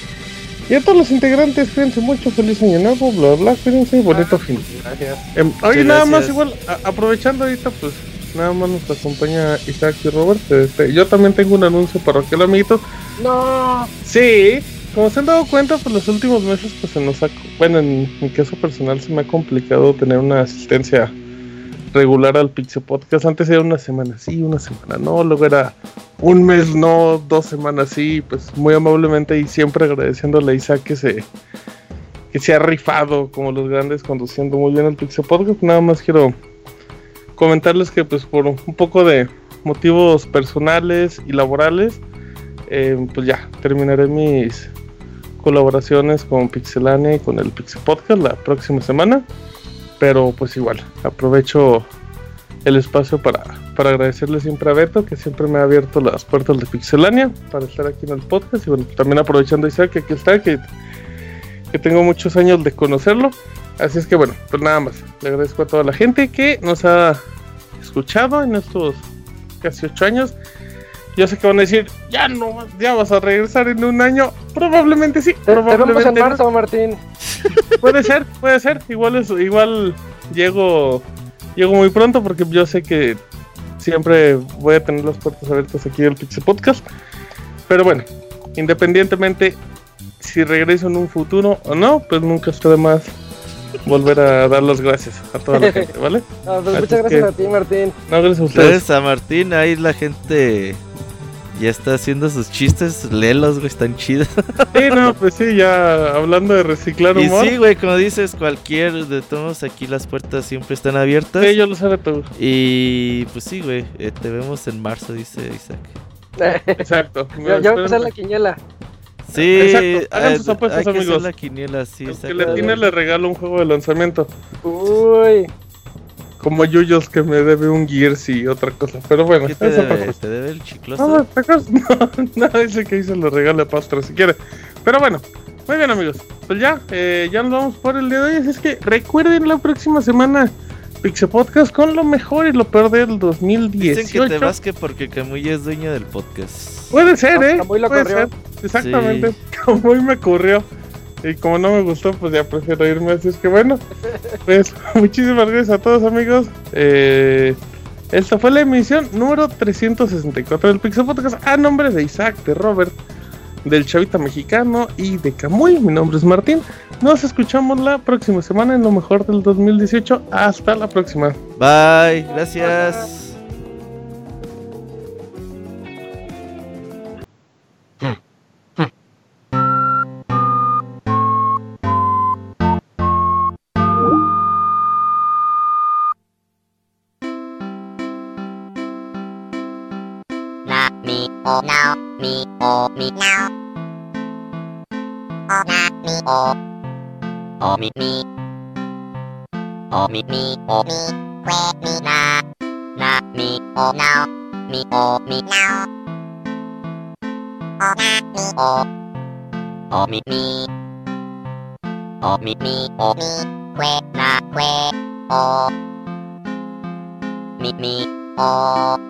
y a todos los integrantes, cuídense mucho, feliz año nuevo, bla bla, cuídense y bonito fin. Gracias. Oye, Muchas nada más igual, a- aprovechando ahorita, pues nada más nos acompaña Isaac y Robert, este, yo también tengo un anuncio parroquial, amiguitos, No. Sí, como se han dado cuenta, pues los últimos meses, pues se nos ha, bueno, en mi caso personal se me ha complicado tener una asistencia regular al Pixel Podcast. Antes era una semana sí, una semana no, luego era un mes no, dos semanas sí, pues muy amablemente y siempre agradeciéndole a Isaac que se, que se ha rifado como los grandes conduciendo muy bien el Pixel Podcast. Nada más quiero comentarles que pues por un poco de motivos personales y laborales, eh, pues ya terminaré mis colaboraciones con Pixelania y con el Pixel Podcast la próxima semana. Pero pues igual, aprovecho el espacio para, para agradecerle siempre a Beto, que siempre me ha abierto las puertas de Pixelania para estar aquí en el podcast. Y bueno, también aprovechando Isaac, que aquí está, que, que tengo muchos años de conocerlo. Así es que bueno, pues nada más. Le agradezco a toda la gente que nos ha escuchado en estos casi ocho años. Yo sé que van a decir, ya no, ya vas a regresar en un año. Probablemente sí, Te, en probablemente no. marzo, Martín. [laughs] Puede ser, puede ser. Igual es, igual llego, llego muy pronto porque yo sé que siempre voy a tener las puertas abiertas aquí del Pixel Podcast. Pero bueno, independientemente si regreso en un futuro o no, pues nunca está de más volver a dar las gracias a toda la gente, ¿vale? [laughs] No, pues muchas gracias que- a ti, Martín. No, gracias a ustedes. Gracias a Martín, ahí la gente Ya está haciendo sus chistes, léelos, güey, están chidos. [laughs] Sí, no, pues sí, ya hablando de reciclar Y humor. sí, güey, como dices, cualquier de todos aquí las puertas siempre están abiertas. Sí, yo lo sé de todo. Y pues sí, güey, eh, te vemos en marzo, dice Isaac. [laughs] Exacto. Yo, yo voy a empezar la quiniela. Sí, Exacto, hagan eh, sus apuestas, hay que hacer amigos. la quiniela, sí, El que le tiene le regalo un juego de lanzamiento. Uy. Como Yuyos que me debe un Gears y otra cosa. Pero bueno, ¿Qué te debe? cosa. ¿Te debe el chicloso? [laughs] No, no, no, dice que hice le regale a Pastra si quiere. Pero bueno, muy bien amigos. Pues ya, eh, ya nos vamos por el día de hoy. Así es que recuerden la próxima semana Pixel Podcast con lo mejor y lo peor del 2018. Dicen que te vas que porque Camuy es dueño del podcast. Puede ser, Como- ¿eh? hoy lo Puede corrió. ser. Exactamente. [laughs] Como hoy me corrió. Y como no me gustó, pues ya prefiero irme. Así es que bueno, pues [laughs] muchísimas gracias a todos, amigos. Eh, esta fue la emisión número 364 del Pixel Podcast. A nombre de Isaac, de Robert, del Chavita Mexicano y de Camuy. Mi nombre es Martín. Nos escuchamos la próxima semana en lo mejor del 2018. Hasta la próxima. Bye, gracias. Mi o mi now o na mi o o mi mi o mi mi o mi que mi na na mi o now mi o mi now o na mi o o mi mi o mi mi o mi que na que o mi mi o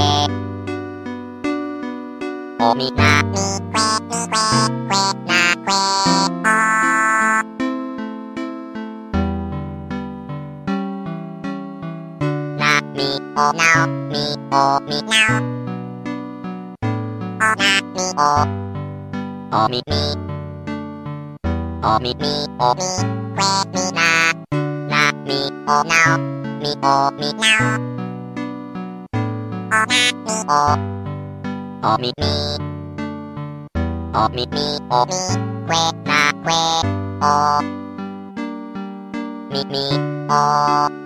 now, o mi na mi que que mi que now que. O mi na mi que mi que que na que o. Na mi o now mi o mi now. O na mi o o mi mi. O mi mi o mi que mi na na mi o now mi o mi now o na mi o o おみみおみくえなくえおみみお